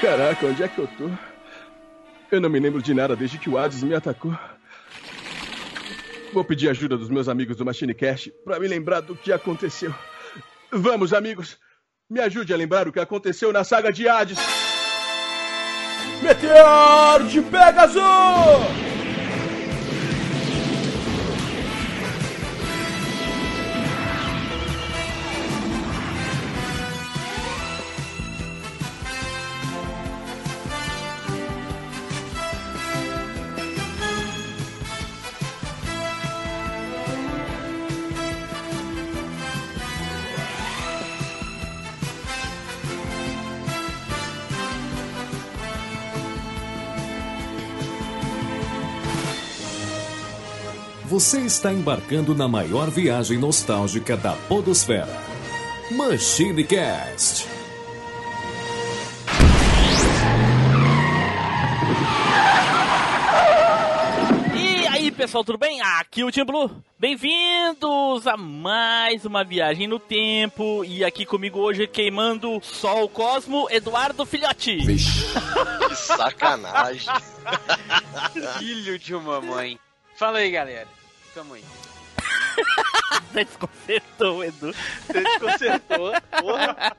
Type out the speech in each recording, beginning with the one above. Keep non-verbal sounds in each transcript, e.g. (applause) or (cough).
Caraca, onde é que eu tô? Eu não me lembro de nada desde que o Hades me atacou. Vou pedir ajuda dos meus amigos do Machine Cash para me lembrar do que aconteceu. Vamos, amigos. Me ajude a lembrar o que aconteceu na saga de Hades. Meteor de Pegasus! Você está embarcando na maior viagem nostálgica da Podosfera. Machine Cast. E aí, pessoal, tudo bem? Aqui é o Tim Blue. Bem-vindos a mais uma viagem no tempo. E aqui comigo hoje, queimando Sol Cosmo, Eduardo Filhote. Vixe. que (laughs) sacanagem. Filho de uma mãe. Fala aí, galera. Aí. (laughs) Você desconcertou, Edu. Você desconcertou. Porra.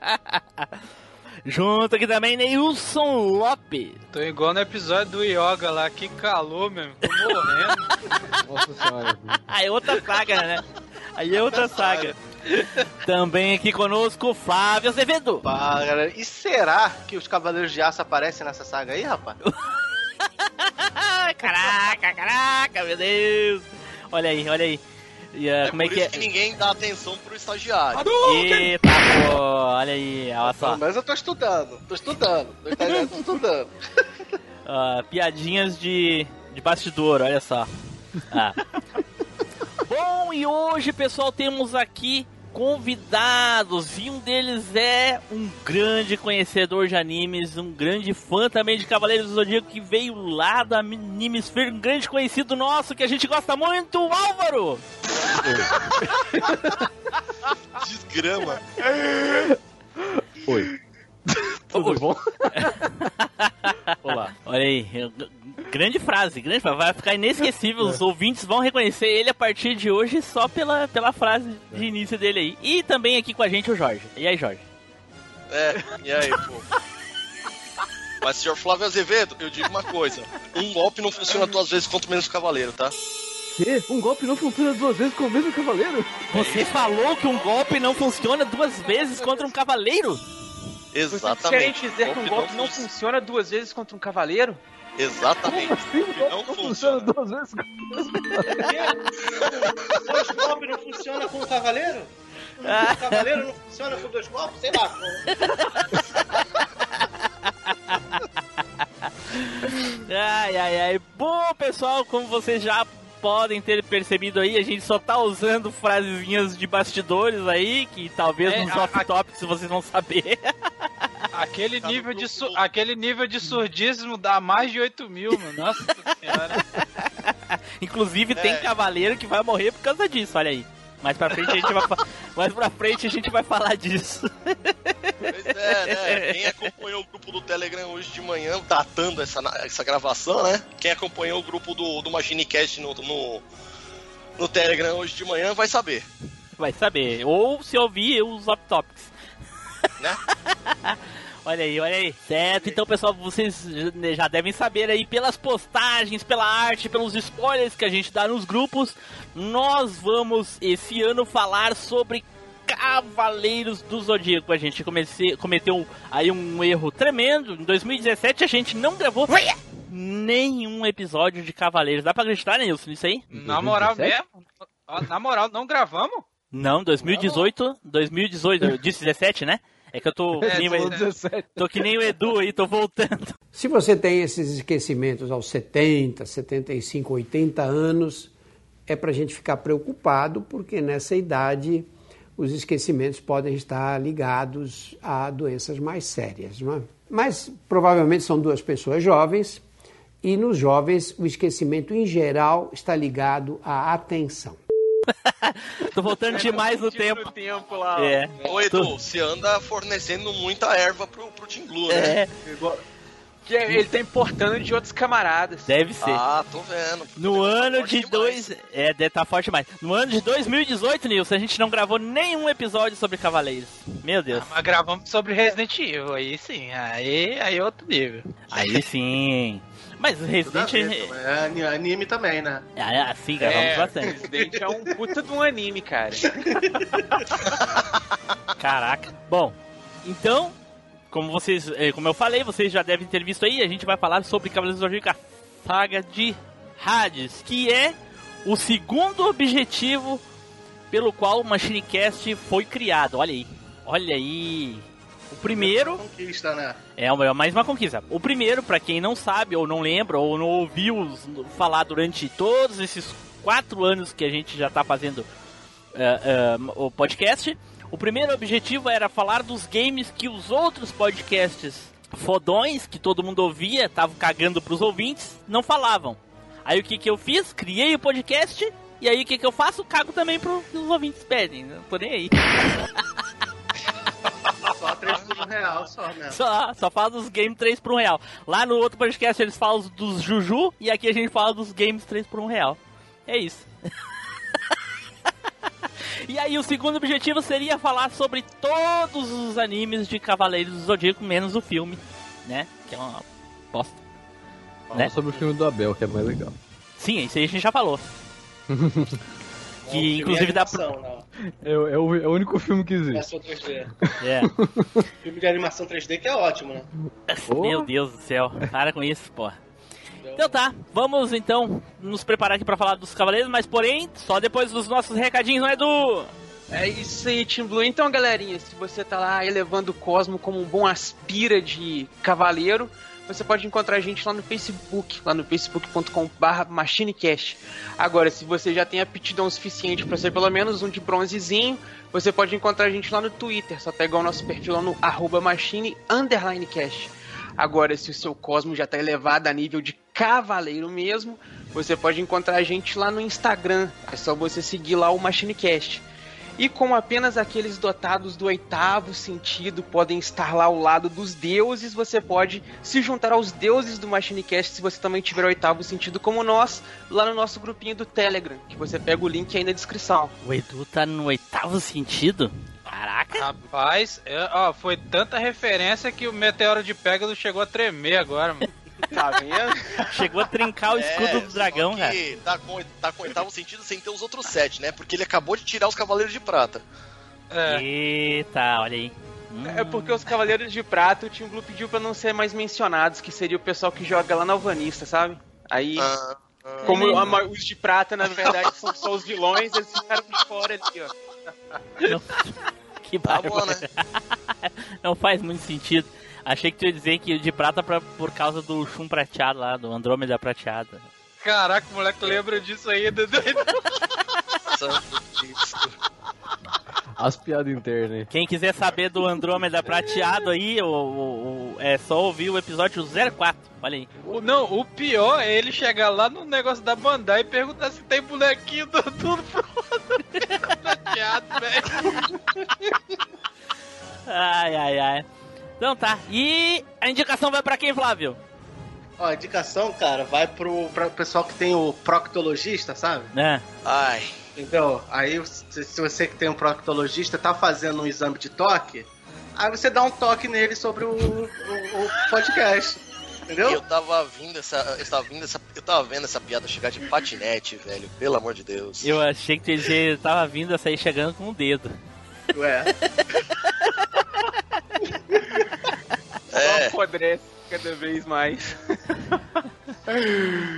Junto aqui também, Neilson Lopes. Tô igual no episódio do Yoga lá, que calor mesmo. Tô morrendo. Nossa senhora. (laughs) Aí é outra saga, né? Aí é outra saga. Também aqui conosco, Flávio Azevedo. Pá, galera. E será que os Cavaleiros de Aço aparecem nessa saga aí, rapaz? (laughs) caraca, caraca, meu Deus. Olha aí, olha aí. E, uh, é como é que isso é? que ninguém dá atenção pro estagiário. Eita, pô, olha aí, olha só. Mas eu tô estudando, tô estudando. Tô estudando. Uh, (laughs) piadinhas de, de bastidor, olha só. Ah. (laughs) Bom, e hoje, pessoal, temos aqui convidados e um deles é um grande conhecedor de animes, um grande fã também de Cavaleiros do Zodíaco que veio lá da Animesphere, um grande conhecido nosso que a gente gosta muito, o Álvaro! (laughs) Desgrama. Oi. Tudo bom? (laughs) Olá. Olha aí, grande frase, grande frase. Vai ficar inesquecível. Os (laughs) ouvintes vão reconhecer ele a partir de hoje só pela, pela frase de início dele aí. E também aqui com a gente o Jorge. E aí, Jorge? É, e aí, pô? Mas, senhor Flávio Azevedo, eu digo uma coisa: um golpe não funciona duas vezes contra o mesmo cavaleiro, tá? Que? Um golpe não funciona duas vezes com o mesmo cavaleiro? Você falou que um golpe não funciona duas vezes contra um cavaleiro? Exatamente. Você querem dizer que um golpe não, funciona duas vezes contra um cavaleiro? Exatamente. Assim, Não não, funciona. funciona duas vezes com o mesmo. Dois golpes não funciona com o cavaleiro? Ah. O cavaleiro não funciona com dois golpes? Sei lá. Ai, ai, ai. Bom, pessoal, como vocês já podem ter percebido aí, a gente só tá usando frasezinhas de bastidores aí, que talvez É, nos off-topics vocês vão saber. (laughs) Aquele nível, de su- aquele nível de surdismo dá mais de 8 mil, mano. Nossa senhora. (laughs) Inclusive tem É. cavaleiro que vai morrer por causa disso, olha aí. Mais pra frente a gente vai, (laughs) mais pra frente a gente vai falar disso. É, né? Quem acompanhou o grupo do Telegram hoje de manhã, datando essa, essa gravação, né? Quem acompanhou o grupo do, do MachineCast no, no, no Telegram hoje de manhã vai saber, Vai saber. Ou se ouvir os off-topics. né? (laughs) Olha aí, olha aí. Certo, então pessoal, vocês já devem saber aí pelas postagens, pela arte, pelos spoilers que a gente dá nos grupos, nós vamos esse ano falar sobre Cavaleiros do Zodíaco. A gente comece, cometeu aí um erro tremendo. Em 2017 a gente não gravou nenhum episódio de Cavaleiros. Dá pra acreditar, Nilson, nisso aí? Na moral 2017? mesmo? Na moral, não gravamos? Não, 2018, 2018, eu disse 17, né? É que eu tô, É, que nem o Edu- 17. tô que nem o Edu aí, tô voltando. Se você tem esses esquecimentos aos 70, 75, 80 anos, é para a gente ficar preocupado, porque nessa idade os esquecimentos podem estar ligados a doenças mais sérias. Não é? Mas provavelmente são duas pessoas jovens, e nos jovens o esquecimento em geral está ligado à atenção. (laughs) Tô voltando demais no tempo. tempo lá. É. Ô Edu, você anda fornecendo muita erva pro, pro Blue, né? É, Que Ele tá importando de outros camaradas. deve ser. Ah, tô vendo. No ano forte de demais. dois. É, deve tá forte demais. No ano de 2018, Nilson, a gente não gravou nenhum episódio sobre Cavaleiros. Meu Deus. Mas gravamos sobre Resident Evil, aí sim, aí, aí é outro nível. Aí sim. Mas Resident então, é ani- anime também, né? É, assim, gravamos É, bastante. Resident é um puta de um anime, cara. (laughs) Caraca. Bom, então, como vocês, eh, como eu falei, vocês já devem ter visto aí, a gente vai falar sobre Cavaleiros do Zodíaco, saga de Hades, que é o segundo objetivo pelo qual o MachineCast foi criado. Olha aí. Olha aí. O primeiro Conquista, né? é é mais uma conquista. O primeiro, pra quem não sabe, ou não lembra, ou não ouviu falar durante todos esses quatro anos que a gente já tá fazendo é, é, o podcast, o primeiro objetivo era falar dos games que os outros podcasts fodões, que todo mundo ouvia, estavam cagando pros ouvintes, não falavam. Aí o que que eu fiz? Criei o podcast, e aí o que que eu faço? Cago também pro que os ouvintes pedem, não tô nem aí. (laughs) Só 3 por 1 real, só, né? Só, só fala dos games 3 por 1 real. Lá no outro podcast eles falam dos Juju e aqui a gente fala dos games 3 por 1 real. É isso. (laughs) e aí o segundo objetivo seria falar sobre todos os animes de Cavaleiros do Zodíaco, menos o filme, né? Que é uma bosta. Fala Né? sobre o filme do Abel, que é mais legal. Sim, isso aí a gente já falou. É (laughs) um que inclusive dá não. É, o- é o, é o único filme que existe. Animação 3D. É. (laughs) Filme de animação 3D que é ótimo, né? Meu Deus do céu, para com isso, porra. Então tá, vamos então nos preparar aqui pra falar dos Cavaleiros, mas porém, só depois dos nossos recadinhos, não é do. É isso aí, Team Blue. Então, galerinha, se você tá lá elevando o Cosmo como um bom aspira de cavaleiro, você pode encontrar a gente lá no Facebook, lá no facebook.com.br machinecast. Agora, se você já tem aptidão suficiente para ser pelo menos um de bronzezinho, você pode encontrar a gente lá no Twitter, só pegar o nosso perfil lá no arroba machine underline. Agora, se o seu Cosmo já tá elevado a nível de cavaleiro mesmo, você pode encontrar a gente lá no Instagram. É só você seguir lá o MachineCast. E como apenas aqueles dotados do oitavo sentido podem estar lá ao lado dos deuses, você pode se juntar aos deuses do MachineCast se você também tiver o oitavo sentido como nós, lá no nosso grupinho do Telegram, que você pega o link aí na descrição. O Edu tá no oitavo sentido? Caraca! Rapaz, é, ó, foi tanta referência que o meteoro de Pégasus chegou a tremer agora, mano. (laughs) Tá vendo? Chegou a trincar o escudo É, do dragão, cara. Tá com, tá com oitavo sentido sem ter os outros sete, né? Porque ele acabou de tirar os Cavaleiros de Prata. É, Eita, olha aí. Hum. É porque os Cavaleiros de Prata o Team Blue pediu pra não ser mais mencionados, que seria o pessoal que joga lá na Alvanista, sabe? Aí, Ah, como a ma- os de prata, na verdade, são só os vilões, eles ficaram de fora ali, ó. Não- Que tá bom, né? Não faz muito sentido. Achei que tu ia dizer que o de prata pra, por causa do chum prateado lá, do Andrômeda prateado. caraca, o moleque lembra disso aí. Dudu. Santo Cristo. As piadas internas aí. Quem quiser saber do Andrômeda prateado aí, o, o- o- é só ouvir o episódio 04. Olha aí. O- Não, o pior é ele chegar lá no negócio da Bandai e perguntar se tem bonequinho do tudo prateado, velho. Ai, ai, ai. Então tá. E a indicação vai pra quem, Flávio? Ó, a indicação, cara, vai pro pra pessoal que tem o proctologista, sabe? Né? Ai, Então, aí se, se você que tem um proctologista tá fazendo um exame de toque, aí você dá um toque nele sobre o, o- o podcast. Entendeu? eu tava vindo essa. Eu tava vindo essa. Eu tava vendo essa piada chegar de patinete, velho. Pelo amor de Deus. Eu achei que dizer, tava vindo a sair chegando com o dedo. Ué. Só É, apodrece cada vez mais.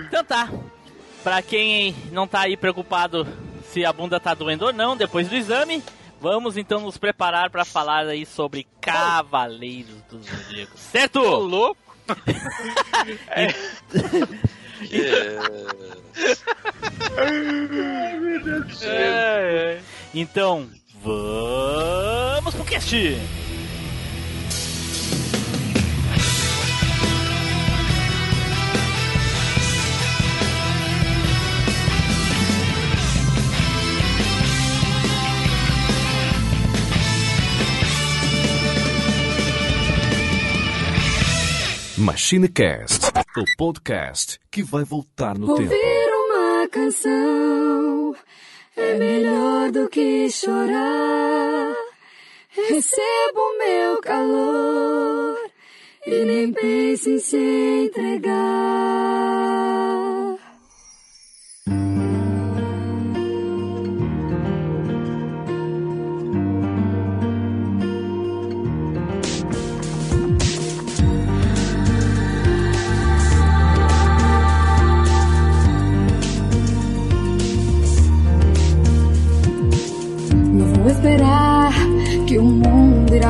Então tá. Pra quem não tá aí preocupado se a bunda tá doendo ou não depois do exame, vamos então nos preparar pra falar aí sobre Cavaleiros do Zodíaco. Certo? louco. (laughs) é, É, Então, vamos pro cast! MachineCast, o podcast que vai voltar no tempo. Ouvir uma canção é melhor do que chorar. Recebo meu calor e nem pense em se entregar.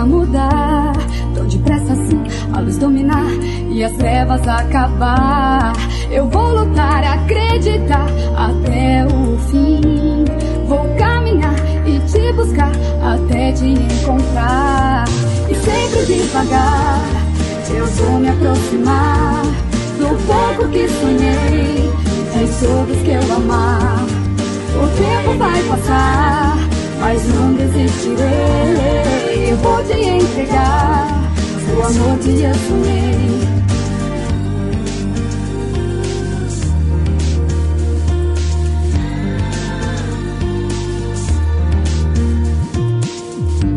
Mudar. Tão depressa assim, a luz dominar e as trevas acabar. Eu vou lutar, acreditar até o fim. Vou caminhar e te buscar até te encontrar. E sempre devagar, eu vou me aproximar do pouco que sonhei. De todos que eu amar. O tempo vai passar, mas não desistirei. Eu vou te entregar o amor que eu.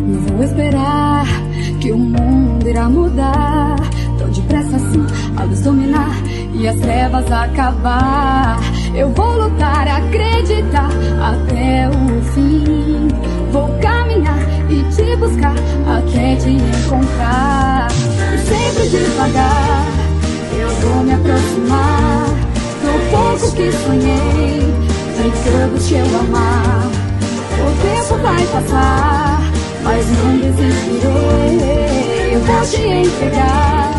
Não vou esperar que o mundo irá mudar. Tão depressa assim, a luz dominar e as trevas acabar. Eu vou lutar, acreditar até o fim. Vou caminhar e te buscar até te encontrar. E sempre devagar, eu vou me aproximar do pouco que sonhei. Que eu amar. O tempo vai passar, mas não desistirei. Eu vou te entregar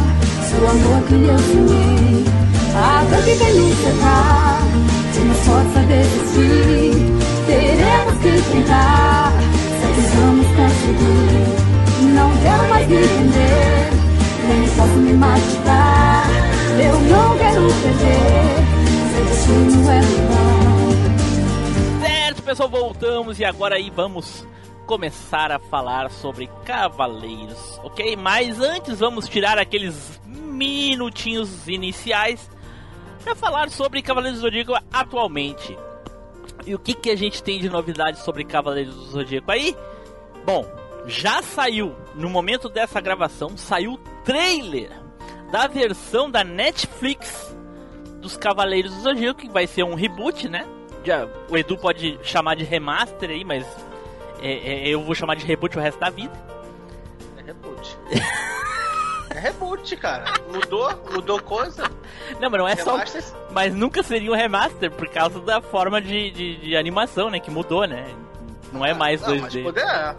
o amor que eu sonhei. A dor que vem nos cercar, se nos força a desistir, teremos que tentar. Conseguir, não quero mais me entender, nem posso me machucar. Eu não quero perder, seu destino é mudar. Certo, pessoal, voltamos e agora aí vamos começar a falar sobre cavaleiros, ok? Mas antes vamos tirar aqueles minutinhos iniciais para falar sobre Cavaleiros do Zodíaco atualmente. E o que, que a gente tem de novidades sobre Cavaleiros do Zodíaco aí? Bom, já saiu, no momento dessa gravação, saiu o trailer da versão da Netflix dos Cavaleiros do Zodíaco, que vai ser um reboot, né? Já, o Edu pode chamar de remaster aí, mas é, é, eu vou chamar de reboot o resto da vida. É reboot. (laughs) é reboot, cara. Mudou, mudou coisa. Não, mas não é só. Remaster- Mas nunca seria um remaster por causa da forma de, de, de animação, né? Que mudou, né? Não é mais Não, 2D. mas, poder,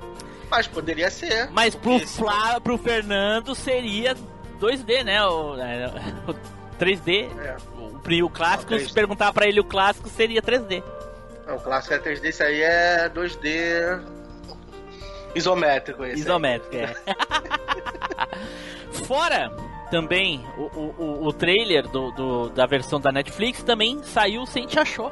mas poderia ser. Mas pro, Flá, pro Fernando seria 2D, né? O, é, o 3D. É. O, pri- o clássico, Não, se 3D. perguntar pra ele o clássico, seria 3D. Não, o clássico é 3D, esse aí é 2D isométrico. Esse aí. Isométrico, é. (laughs) Fora também o, o, o- trailer do, do- da versão da Netflix também saiu o Sente Achou.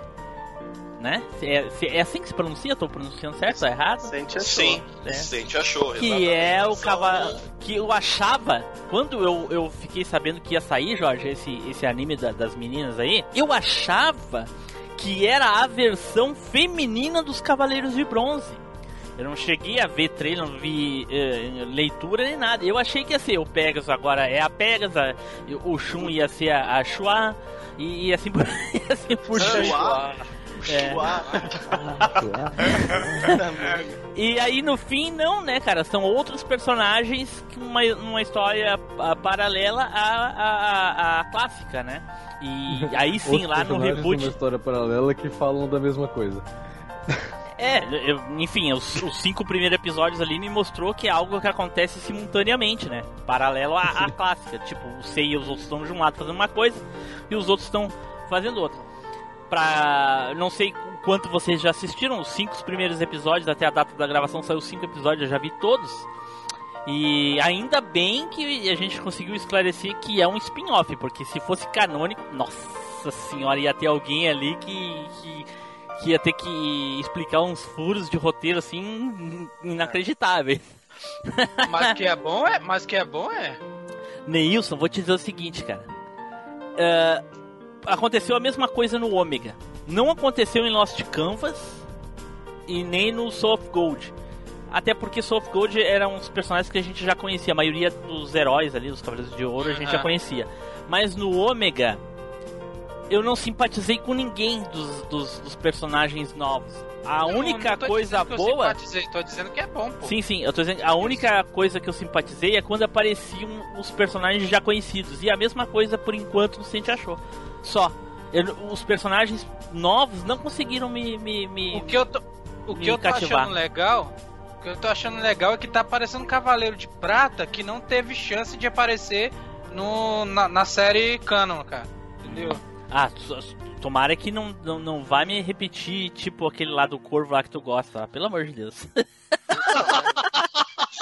Né? É, é assim que se pronuncia? Tô pronunciando certo? Tá errado? Sente a Sim, É. Sente achou. Que exatamente. é o São- cavalo. Que eu achava. Quando eu, eu fiquei sabendo que ia sair, Jorge, esse, esse anime da- das meninas aí, eu achava que era a versão feminina dos Cavaleiros de Bronze. Eu não cheguei a ver trailer, não vi eh, leitura nem nada. Eu achei que ia ser o Pegasus agora é a Pegasus, a- o Shun ia ser a, a Shua, e, e assim por, (laughs) e assim por. Chua. É. Chua. E aí no fim não, né, cara? São outros personagens que uma, uma história ah, paralela à, à, à clássica, né? E aí sim, Outros lá no reboot. numa história paralela que falam da mesma coisa. É, eu- enfim, os, os cinco primeiros episódios ali me mostrou que é algo que acontece simultaneamente, né? Paralelo à, à clássica. Tipo, o Sei e os outros estão de um lado fazendo uma coisa e os outros estão fazendo outra. Pra. Não sei quanto vocês já assistiram, os cinco primeiros episódios, até a data da gravação saiu cinco episódios, eu já vi todos. E ainda bem que a gente conseguiu esclarecer que é um spin-off, porque se fosse canônico, nossa senhora, ia ter alguém ali que, que, que ia ter que explicar uns furos de roteiro assim inacreditáveis. Mas (laughs) que é bom é, mas que é bom é. Neilson, vou te dizer o seguinte, cara. É, aconteceu a mesma coisa no Ômega. Não aconteceu em Lost Canvas e nem no Soul of Gold. Até porque Soul of Gold eram uns personagens que a gente já conhecia. A maioria dos heróis ali, dos Cavaleiros de Ouro, a gente já Aham. conhecia. Mas no Ômega, eu não simpatizei com ninguém dos, dos, dos personagens novos. A Não, única não coisa que eu boa. simpatizei, Tô dizendo que é bom, pô. Sim, sim, eu tô dizendo, a única coisa que eu simpatizei é quando apareciam os personagens já conhecidos. E a mesma coisa, por enquanto, no Sente achou. Só. Eu- os personagens novos não conseguiram me. me, me- O que eu tô, o que eu tô cativar. achando legal, o que eu tô achando legal é que tá aparecendo um Cavaleiro de Prata que não teve chance de aparecer no, na, na série Canon, cara. Entendeu? Ah, tomara que não, não, não vai me repetir, tipo, aquele lá do corvo lá que tu gosta, lá, pelo amor de Deus. (laughs)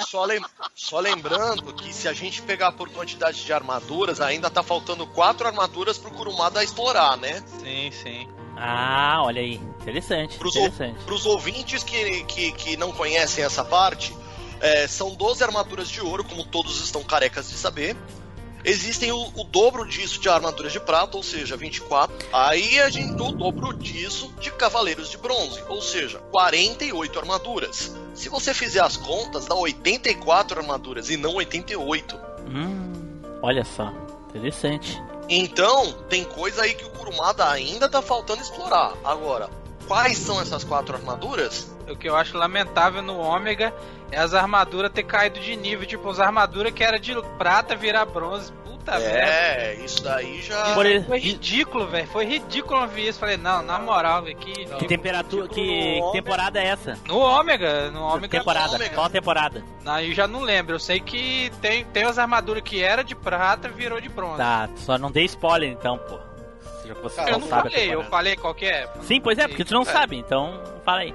Só, lem- só lembrando que se a gente pegar por quantidade de armaduras, ainda tá faltando quatro armaduras pro Kurumada explorar, né? Sim, sim. ah, olha aí. Interessante, Pros, interessante. pros ouvintes que, que, que não conhecem essa parte, é, são 12 armaduras de ouro, como todos estão carecas de saber. Existem o, o dobro disso de armaduras de prata, ou seja, 24. Aí a gente o dobro disso de cavaleiros de bronze, ou seja, 48 armaduras. Se você fizer as contas, dá 84 armaduras e não 88. Hum, olha só. Interessante. Então, tem coisa aí que o Kurumada ainda tá faltando explorar. Agora, quais são essas quatro armaduras? O que eu acho lamentável no Ômega é as armaduras ter caído de nível. Tipo, as armaduras que era de prata virar bronze. Puta merda. É, isso daí já. Por Foi ridículo, velho. Foi ridículo eu ver isso. Falei, não, na moral, velho. Que, Que temperatura. Que, que temporada é essa? No Ômega, no Ômega. temporada. Ômega. Qual temporada? Aí eu já não lembro. Eu sei que tem, tem as armaduras que era de prata virou de bronze. Tá, só não dei spoiler então, pô. Você Cara, eu não não sabe a falei, eu falei qual que é. Sim, pois é, porque tu não É. sabe, então fala aí.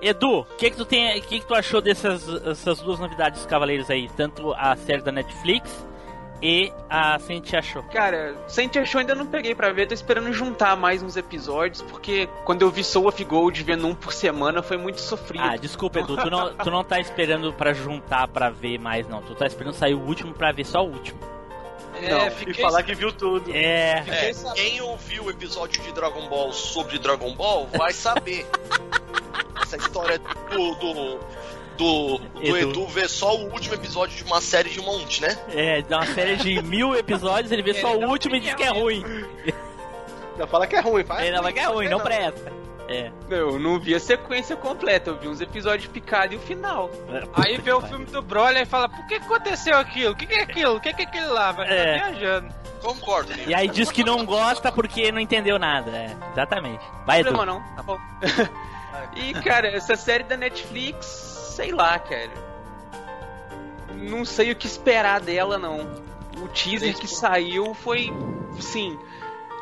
Edu, o que que tu tem, que que tu achou dessas essas duas novidades dos Cavaleiros aí, tanto a série da Netflix e a Sente achou? Cara, Saint Show ainda não peguei pra ver, tô esperando juntar mais uns episódios, porque quando eu vi Soul of Gold vendo um por semana foi muito sofrido. Ah, desculpa, Edu, tu não, tu não tá esperando pra juntar pra ver mais não, tu tá esperando sair o último pra ver só o último. É, Não, fiquei, e falar que viu tudo. É, É, quem ouviu o episódio de Dragon Ball sobre Dragon Ball vai saber. (laughs) Essa história do. do. do, do Edu. Edu. ver só o último episódio de uma série de um monte, né? é, dá uma série de mil episódios, ele vê só Ele o último e diz que é ruim. Já fala que é ruim, faz. Ele não que é ruim, não presta. É. Eu não vi a sequência completa, eu vi uns episódios picados e o final. Aí vê o filme do Broly e fala, por que aconteceu aquilo? O que, que é aquilo? O que, que é aquilo lá? Vai É. ficar viajando. Concordo. E aí diz que não gosta porque não entendeu nada. É, exatamente. Vai, Edu. problema não, tá bom. (laughs) e, cara, essa série da Netflix, sei lá, cara. Não sei o que esperar dela, não. O teaser que saiu foi, sim,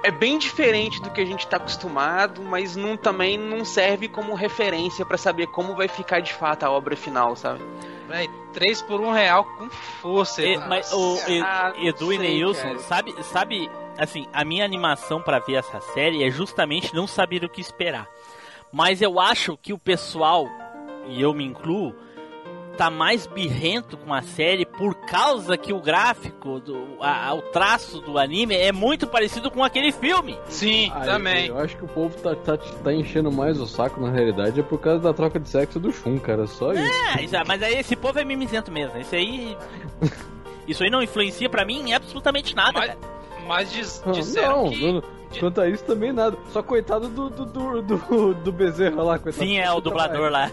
é bem diferente do que a gente tá acostumado, mas não, também não serve como referência pra saber como vai ficar de fato a obra final, sabe? Véi, 3 por 1 real com força. E- mas o E- Ah, Edu e sei, Neilson, cara. sabe, sabe, assim, a minha animação pra ver essa série é justamente não saber o que esperar. Mas eu acho que o pessoal, e eu me incluo, tá mais birrento com a série por causa que o gráfico, do, a- a- o traço do anime é muito parecido com aquele filme. Sim, Ah, também. Eu, eu acho que o povo tá, tá, tá enchendo mais o saco, na realidade, é por causa da troca de sexo do Shun, cara. Só isso. É, (laughs) isso- mas aí esse povo é mimizento mesmo. Esse aí. (laughs) Isso aí não influencia pra mim em absolutamente nada, Mas-. Mas diz, Não, disseram não, que... não, quanto a isso também nada. Só coitado do, do, do, do, do Bezerra lá, coitado. Sim, é o dublador lá.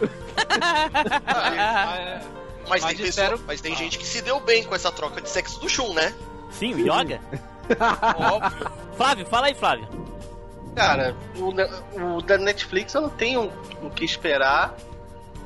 Ah. Mas, (laughs) Mas tem disseram- pessoa- mas tem gente que se deu bem com essa troca de sexo do Shun, né? Sim, o Yoga. (laughs) Óbvio. Flávio, fala aí, Flávio. Cara, o, o da Netflix eu não tenho o que esperar.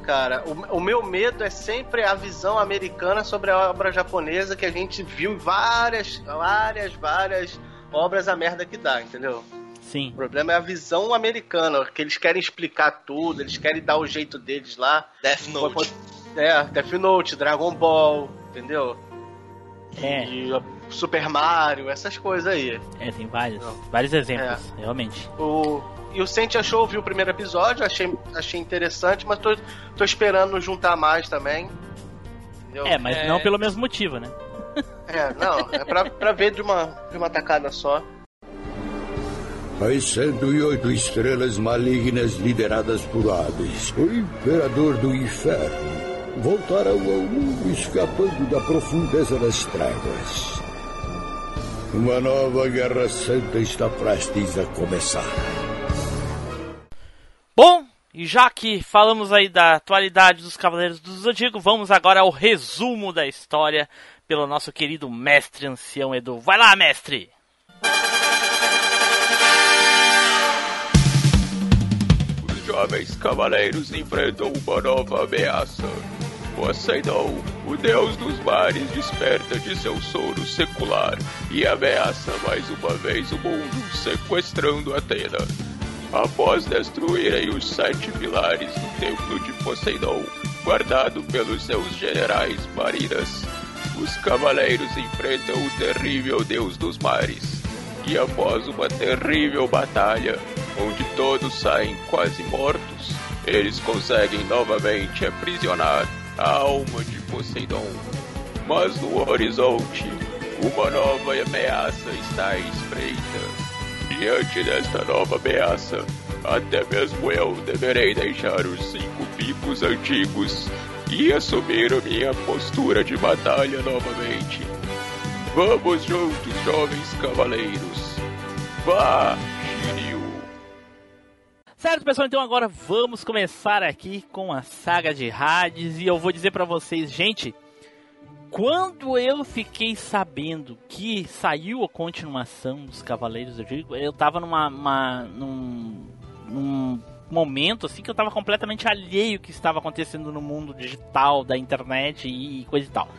Cara, o, o meu medo é sempre a visão americana sobre a obra japonesa que a gente viu em várias, várias, várias obras a merda que dá, entendeu? Sim. O problema é a visão americana, que eles querem explicar tudo, eles querem dar o jeito deles lá. Death Note. É, Death Note, Dragon Ball, entendeu? É, E uh, Super Mario, essas coisas aí. é tem vários, vários exemplos, realmente. O, e o Saint achou, viu o primeiro episódio, achei, achei interessante, mas tô, tô esperando juntar mais também. Entendeu? É, mas É. não pelo mesmo motivo, né? É, não, é pra, pra ver de uma, de uma tacada só. As 108 estrelas malignas lideradas por Hades, o imperador do inferno, voltarão ao mundo escapando da profundeza das trevas. Uma nova guerra santa está prestes a começar. Bom, e já que falamos aí da atualidade dos Cavaleiros do Zodíaco, vamos agora ao resumo da história pelo nosso querido mestre ancião Edu. Vai lá, mestre! Os jovens cavaleiros enfrentam uma nova ameaça. Poseidon, o deus dos mares, desperta de seu sono secular e ameaça mais uma vez o mundo, sequestrando Atena. Após destruírem os sete pilares do templo de Poseidon, guardado pelos seus generais marinas, os cavaleiros enfrentam o terrível deus dos mares. E após uma terrível batalha, onde todos saem quase mortos, eles conseguem novamente aprisionar a alma de Poseidon. Mas no horizonte, uma nova ameaça está à espreita. Diante desta nova ameaça, até mesmo eu deverei deixar os cinco picos antigos e assumir a minha postura de batalha novamente. Vamos juntos, jovens cavaleiros. Vá, Shiryu. Certo, pessoal, então agora vamos começar aqui com a saga de Hades e eu vou dizer pra vocês, gente, quando eu fiquei sabendo que saiu a continuação dos Cavaleiros, eu digo, eu tava numa uma, num, num momento assim que eu tava completamente alheio que estava acontecendo no mundo digital, da internet e coisa e tal.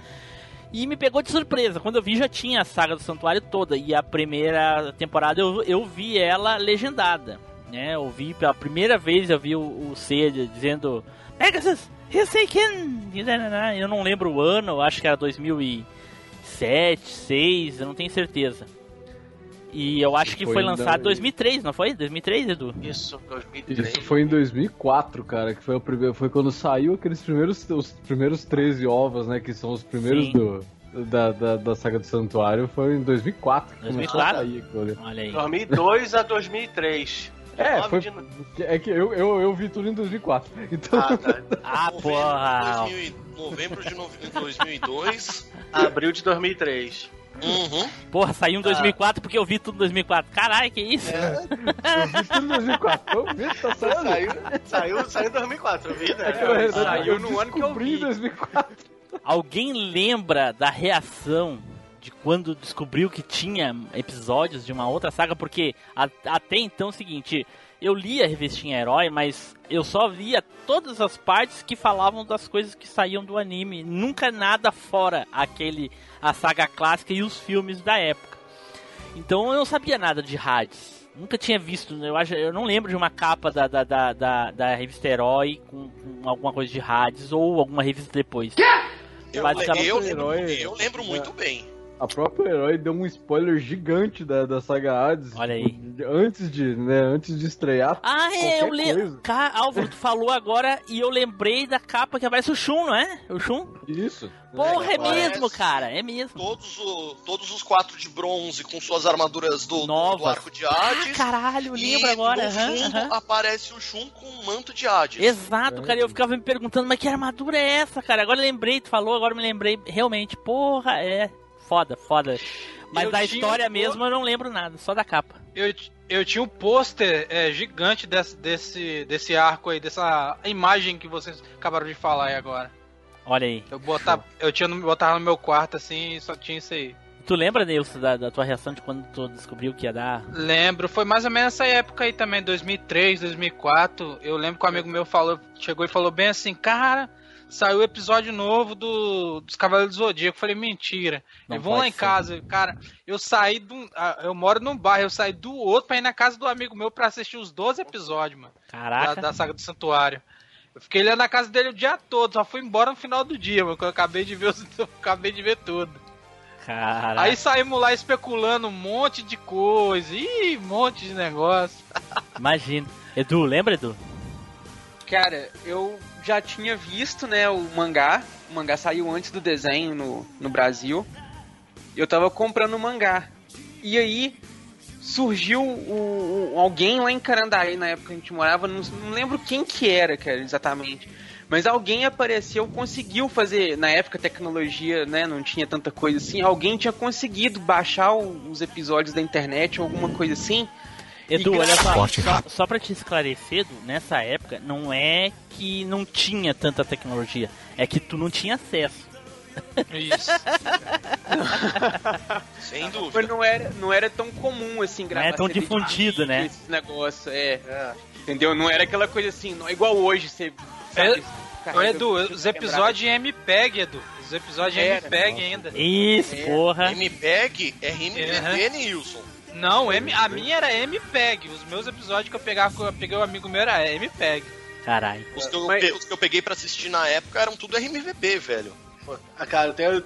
E me pegou de surpresa. Quando eu vi, já tinha a saga do Santuário toda. E a primeira temporada eu, eu vi ela legendada. Né? Eu vi pela primeira vez, eu vi o, o C dizendo Pegasus, Ryuseiken! Eu não lembro o ano, eu acho que era 2007, 2006, eu não tenho certeza. E eu acho que foi, Foi lançado em da- 2003, não foi? 2003, Edu? Isso, 2003. Isso foi em 2004, cara, que foi, o primeiro, foi quando saiu aqueles primeiros, os primeiros 13 ovos, né, que são os primeiros Sim. do, da, da, da saga do Santuário, foi em 2004. que começou a 2004? sair aquilo ali. Olha aí. 2002 a 2003. É, 9 foi, de- é que eu, eu, eu vi tudo em 2004. Então, Ah, tá. Ah, porra! 2000 e- novembro de no- 2002. Abril de 2003. Uhum. Porra, saiu em 2004 porque eu vi tudo em 2004. Caralho, que isso? eu vi tudo em 2004. Eu vi, tá saindo. Saiu, saiu, saiu em 2004, viu? É que, na realidade, Saiu eu no ano que eu descobri em vi. 2004. Alguém lembra da reação de quando descobriu que tinha episódios de uma outra saga? Porque a- até então é o seguinte, eu lia a revistinha Herói, mas eu só via todas as partes que falavam das coisas que saíam do anime, nunca nada fora aquele a saga clássica e os filmes da época. Então eu não sabia nada de Hades. Nunca tinha visto, eu acho, eu não lembro de uma capa da, da, da, da, da revista Herói com, com alguma coisa de Hades ou alguma revista depois. Eu, Basicamente, eu o lembro, eu lembro muito bem. A própria herói deu um spoiler gigante da, da saga Hades. Olha aí. Antes de, né, antes de estrear. Ah, é, qualquer eu lembro. Álvaro, tu falou agora e eu lembrei da capa que aparece o Shun, não é? O Shun? Isso. Porra, é, aparece. mesmo, cara, é mesmo. Todos, o- todos os quatro de bronze com suas armaduras do, do, Novas. do arco de Ah, Hades. caralho, e lembro agora. no fundo aham. aparece o Shun com um manto de Hades. Exato, cara, eu ficava me perguntando, mas que armadura é essa, cara? Agora eu lembrei, tu falou, agora eu me lembrei. Realmente, porra, é foda, foda. Mas Eu da história um- mesmo eu não lembro nada, só da capa. Eu, eu tinha um pôster é, gigante desse, desse, desse arco aí, dessa imagem que vocês acabaram de falar aí agora. Olha aí. Eu, botava, eu tinha no, botava no meu quarto assim e só tinha isso aí. Tu lembra, Nilson, da, da tua reação de quando tu descobriu que ia dar? Lembro, foi mais ou menos essa época aí também, 2003, 2004. Eu lembro que um amigo meu falou, chegou e falou bem assim, cara, saiu o episódio novo do, dos Cavaleiros do Zodíaco. Eu falei, mentira. Não eu vou lá em ser. casa, cara. Eu saí do. ah, Eu moro num bairro, eu saí do outro pra ir na casa do amigo meu pra assistir os 12 episódios, mano. Da, Caraca. da saga do Santuário. Eu fiquei lá na casa dele o dia todo, só fui embora no final do dia, mano. Quando eu acabei de ver, os- (laughs) eu acabei de ver tudo. Caraca. Aí saímos lá especulando um monte de coisa, ih, um monte de negócio. (laughs) Imagina. Edu, lembra, Edu? Cara, eu já tinha visto, né, o mangá. O mangá saiu antes do desenho no, no Brasil. Eu tava comprando um mangá. E aí surgiu o, o- alguém lá em Carandaí, na época que a gente morava, não, não lembro quem que era, cara, exatamente. Mas alguém apareceu, conseguiu fazer, na época tecnologia, né, não tinha tanta coisa assim, alguém tinha conseguido baixar o- os episódios da internet alguma coisa assim. Edu, olha só, Forte só, só pra te esclarecer, Edu, nessa época não é que não tinha tanta tecnologia, é que tu não tinha acesso. Isso. (laughs) Sem dúvida. Mas não era, não era tão comum assim gravar. Não é tão difundido, né? Esses negócios, é. Entendeu? Não era aquela coisa assim, não é igual hoje, você. É, sabe, Ô, carrega Edu, os episódios em MPEG, Edu. Os episódios em. MPEG ainda. Isso, porra. MPEG é RMVB, Nilson. Não, M, a minha era MPEG. Os meus episódios que eu pegava, que eu peguei o amigo meu era MPEG. Caralho. Os que, eu, Mas- os que eu peguei pra assistir na época eram tudo RMVB, velho. Ah, cara, eu tenho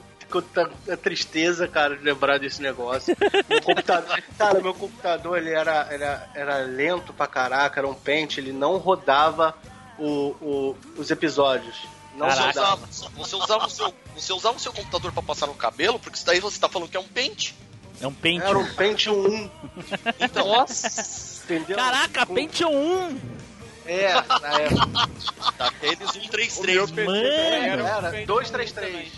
a tristeza, cara, de lembrar desse negócio. Meu computador, (laughs) cara, meu computador ele era, era, era lento pra caraca, era um pente, ele não rodava o, o- os episódios. Não Você usava, você, usava o seu, você usava o seu computador pra passar no cabelo, porque isso daí você tá falando que é um pente. É um pente. Era um pente 1. Então, Entendeu? Caraca, Com- pente 1! É, na época. tá, eles 133. Mano! Era 233.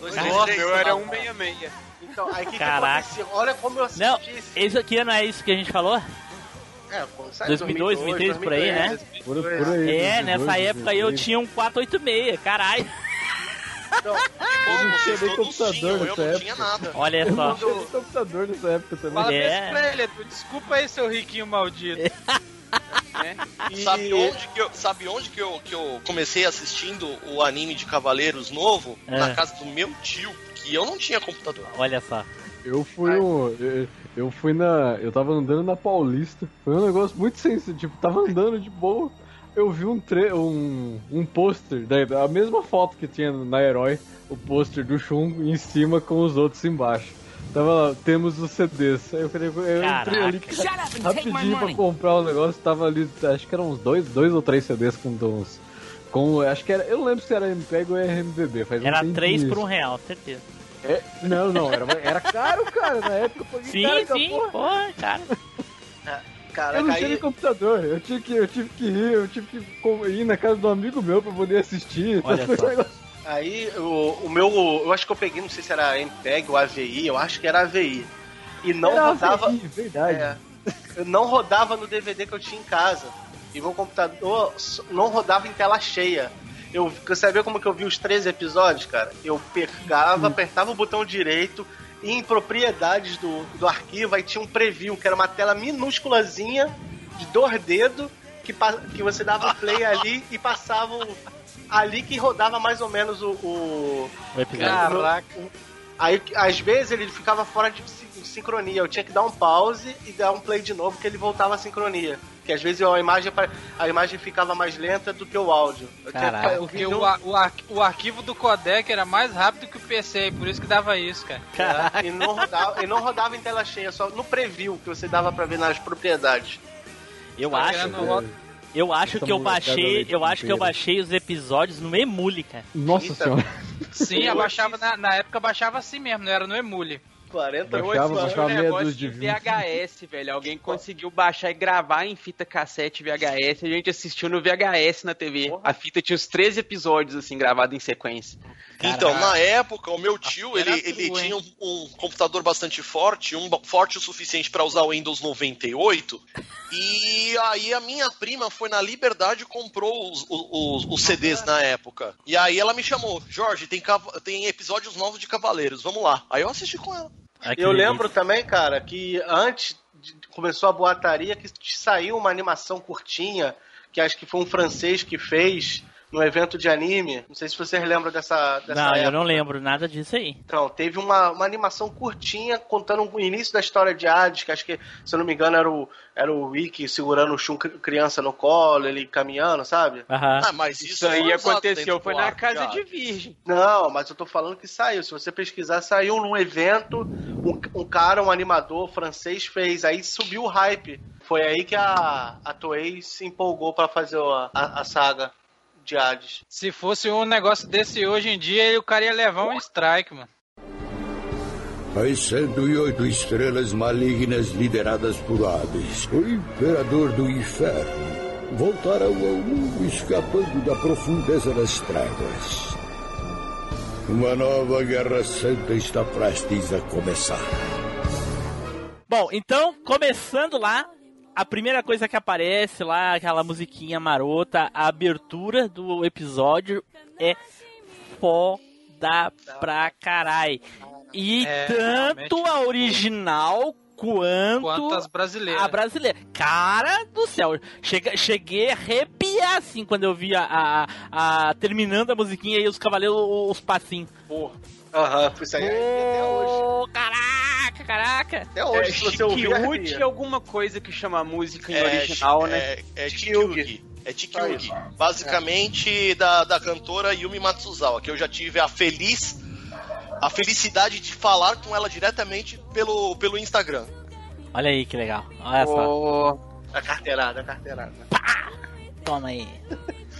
Nossa, eu era 166. Então, aí o que, que Caraca. acontecia? Olha como eu assisti Não, esse. esse aqui não é isso que a gente falou? É, saiu 2002, 2003, por aí, né? Por, por aí. É, 2002, nessa época aí eu 2003. tinha um 486, caralho. Então, Eu não tinha nem computador tinham, eu nessa não época. tinha nada. Olha só. Não tinha nem computador nessa época também. Fala É. é. pra ele. Desculpa aí, seu riquinho maldito. (laughs) e- Sabe onde, que eu, sabe onde que, eu, que eu comecei assistindo o anime de Cavaleiros novo? É. Na casa do meu tio, que eu não tinha computador. Olha só. Eu fui um. eu- Eu fui na. Eu tava andando na Paulista. Foi um negócio muito sensível. Tipo, tava andando de boa. Eu vi um tre um, um pôster, a mesma foto que tinha na Herói, o pôster do Shun em cima com os outros embaixo. Tava lá, temos os CDs. Aí eu falei, eu entrei ali rapidinho pra comprar o negócio, tava ali, acho que eram uns dois, dois ou três CDs com uns. Com, acho que era. Eu lembro se era MPEG ou RMVB. Faz um Era tempinho 3 por um real, certeza. É, não, não, era, era caro, cara. Na época Sim, caro essa sim, porra. pô, cara. Caraca, Eu não tinha aí, nem computador, eu tive que, eu tive que ir, eu tive que ir na casa do amigo meu pra poder assistir. então Olha só. aí o, o meu. Eu acho que eu peguei, não sei se era MPEG ou AVI, eu acho que era AVI. E não Era rodava. AVI, verdade. É, eu não rodava no DVD que eu tinha em casa. E meu computador não rodava em tela cheia. Eu, eu sabia como que eu vi os três episódios, cara? Eu pegava, apertava o botão direito e em propriedades do, do arquivo aí tinha um preview, que era uma tela minúsculazinha de dois dedos que, que você dava play ali e passava o- ali que rodava mais ou menos o- o, O episódio. Caraca. Aí, às vezes, ele ficava fora de sin- sincronia. Eu tinha que dar um pause e dar um play de novo, que ele voltava à sincronia. Que às vezes a imagem, a imagem ficava mais lenta do que o áudio. Que- Caraca. Porque o, o, ar- o arquivo do codec era mais rápido que o PC, e por isso que dava isso, cara. é, e, não rodava, e não rodava em tela cheia, só no preview, que você dava pra ver nas propriedades. Eu Tá acho, ro- eu acho que eu baixei, eu acho que eu baixei os episódios no Emule, cara. Nossa Eita. senhora. Sim, abaixava na, na época baixava assim mesmo, não era no Emule. 48 Baixava, anos. baixava um meia negócio dúzia de de. VHS, velho. Alguém conseguiu baixar e gravar em fita cassete VHS. A gente assistiu no VHS na TV. A fita tinha os 13 episódios, assim, gravados em sequência. Então, na época, o meu tio, ele, ele tinha um, um computador bastante forte, um forte o suficiente para usar o Windows 98. E aí a minha prima foi na Liberdade e comprou os, os- os CDs na época. E aí ela me chamou, Jorge, tem, tem episódios novos de Cavaleiros, vamos lá. Aí eu assisti com ela. Aquele- Eu lembro também, cara, que antes de- começou a boataria que saiu uma animação curtinha, que acho que foi um francês que fez no evento de anime. Não sei se vocês lembram dessa, dessa Não, eu época. não lembro nada disso aí. Então, teve uma, uma animação curtinha contando o início da história de Hades, que acho que, se eu não me engano, era o, era o Wiki segurando o Shun cri- criança no colo, ele caminhando, sabe? Aham. Ah, mas isso, Isso aí aconteceu, foi na casa de virgem. Não, mas eu tô falando que saiu. Se você pesquisar, saiu num evento, um, um cara, um animador francês fez, aí subiu o hype. Foi aí que a, a Toei se empolgou pra fazer a, a, a saga de Hades. Se fosse um negócio desse hoje em dia, o cara ia levar um strike, mano. As 108 estrelas malignas lideradas por Hades, o Imperador do Inferno, voltarão ao mundo escapando da profundeza das trevas. Uma nova guerra santa está prestes a começar. Bom, então, começando lá, a primeira coisa que aparece lá, aquela musiquinha marota, a abertura do episódio é foda pra carai. E É, tanto realmente a original quanto, Quanto as brasileiras. a brasileira. Cara do céu, chega, cheguei a arrepiar assim quando eu vi a, a- a- terminando a musiquinha e os cavaleiros, os passinhos. Aham, isso aí até hoje. Ô, caraca, caraca. Até hoje, É se você ouvir, Chikyugi alguma coisa que chama música em É, original, é, né? É Chikyugi. Chikyugi. É Chikyugi. Basicamente da, da cantora Yumi Matsuzawa, que eu já tive a feliz a felicidade de falar com ela diretamente pelo, pelo Instagram. Olha aí que legal. Olha só. Ô, A carteirada, a carteirada. Toma aí.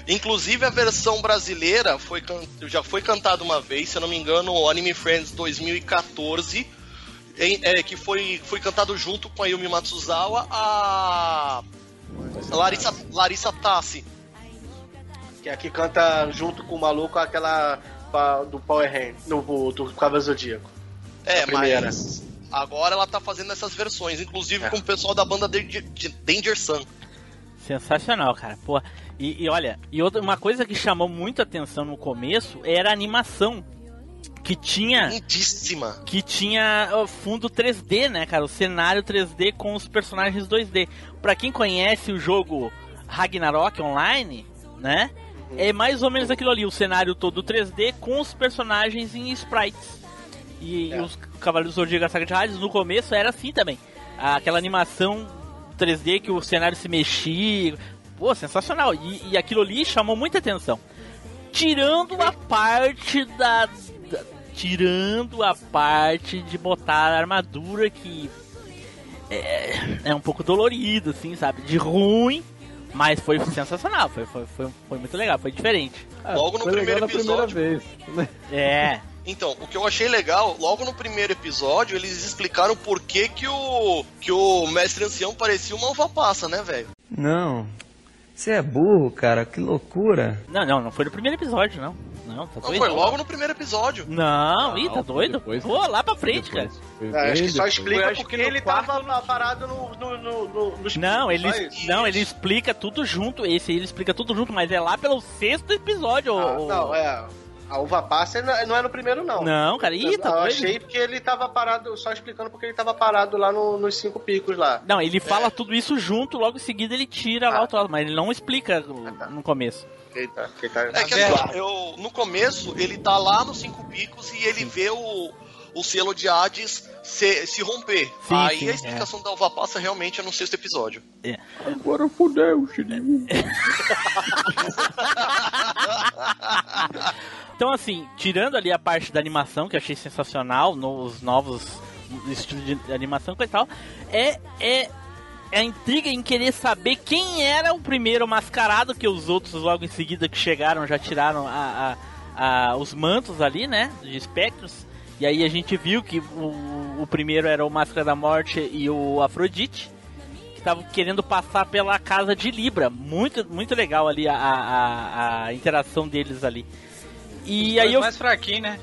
Inclusive a versão brasileira foi can- já foi cantada uma vez, se eu não me engano, o Anime Friends 2014, em- é, que foi, foi cantado junto com a Yumi Matsuzawa, a Larissa, Larissa Tassi. Que aqui canta junto com o maluco aquela do Power Hand, no, do Cavaleiro Zodíaco. É, A mas agora ela tá fazendo essas versões, inclusive com o pessoal da banda Danger, Danger Sun. Sensacional, cara. Pô, e, e olha, e outra, uma coisa que chamou muito atenção no começo era a animação. Que tinha. Lindíssima. Que tinha fundo 3D, né, cara? O cenário 3D com os personagens 2D. Pra quem conhece o jogo Ragnarok Online, né? É mais ou menos aquilo ali, o cenário todo 3D com os personagens em sprites. E, e os Cavaleiros do Zodíaco Saga de Hades no começo era assim também. Aquela animação 3D que o cenário se mexia. Pô, sensacional. E, e aquilo ali chamou muita atenção. Tirando a parte da, da- Tirando a parte de botar a armadura que. É, é um pouco dolorido, assim, sabe? De ruim. Mas foi sensacional, foi, foi, foi, foi muito legal, foi diferente. Logo no Foi legal primeiro na primeira episódio. vez. né? É. Então, o que eu achei legal, logo no primeiro episódio, eles explicaram por que, que o que o mestre ancião parecia uma uva passa, né, velho? Não. Você é burro, cara. Que loucura. Não, não, não foi no primeiro episódio, não. Não, tá Não, doido. foi logo no primeiro episódio. Não, ih, tá Não, doido? depois- Pô, lá pra frente, cara. Foi É, acho que só depois. explica porque ele quarto tava parado no, no, no, no, nos Não, picos, ele, não, ele explica tudo junto. Esse aí ele explica tudo junto, mas é lá pelo sexto episódio. Ah, não, é. A uva passa não não é no primeiro, não. Não, cara, ih, tá eu doido. achei porque ele tava parado, só explicando porque ele tava parado lá no- nos cinco picos lá. Não, ele fala tudo isso junto, logo em seguida ele tira lá Ah. o troço, mas ele não explica Ah, tá. no começo. Que tá... É que assim, eu, no começo, ele tá lá nos cinco picos e ele vê o, o selo de Hades se, se romper. Sim, Aí sim, a explicação da uva passa realmente é no sexto episódio. Agora fudeu, Shiryu. (laughs) Então, assim, tirando ali a parte da animação, que eu achei sensacional, nos novos estilos de animação e tal, é, é, é a intriga em querer saber quem era o primeiro mascarado, que os outros logo em seguida que chegaram já tiraram a, a- a- os mantos ali, né, de espectros. E aí a gente viu que o, o primeiro era o Máscara da Morte e o Afrodite que estavam querendo passar pela casa de Libra. Muito, muito legal ali a, a, a interação deles ali. E aí eu, mais fraquinho, né?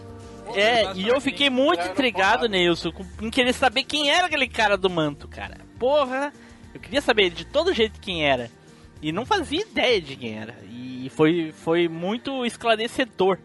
é, e eu fiquei muito intrigado, Nilson, em querer saber quem era aquele cara do manto, cara. Porra, eu queria saber de todo jeito quem era. E não fazia ideia de quem era. E foi, foi muito esclarecedor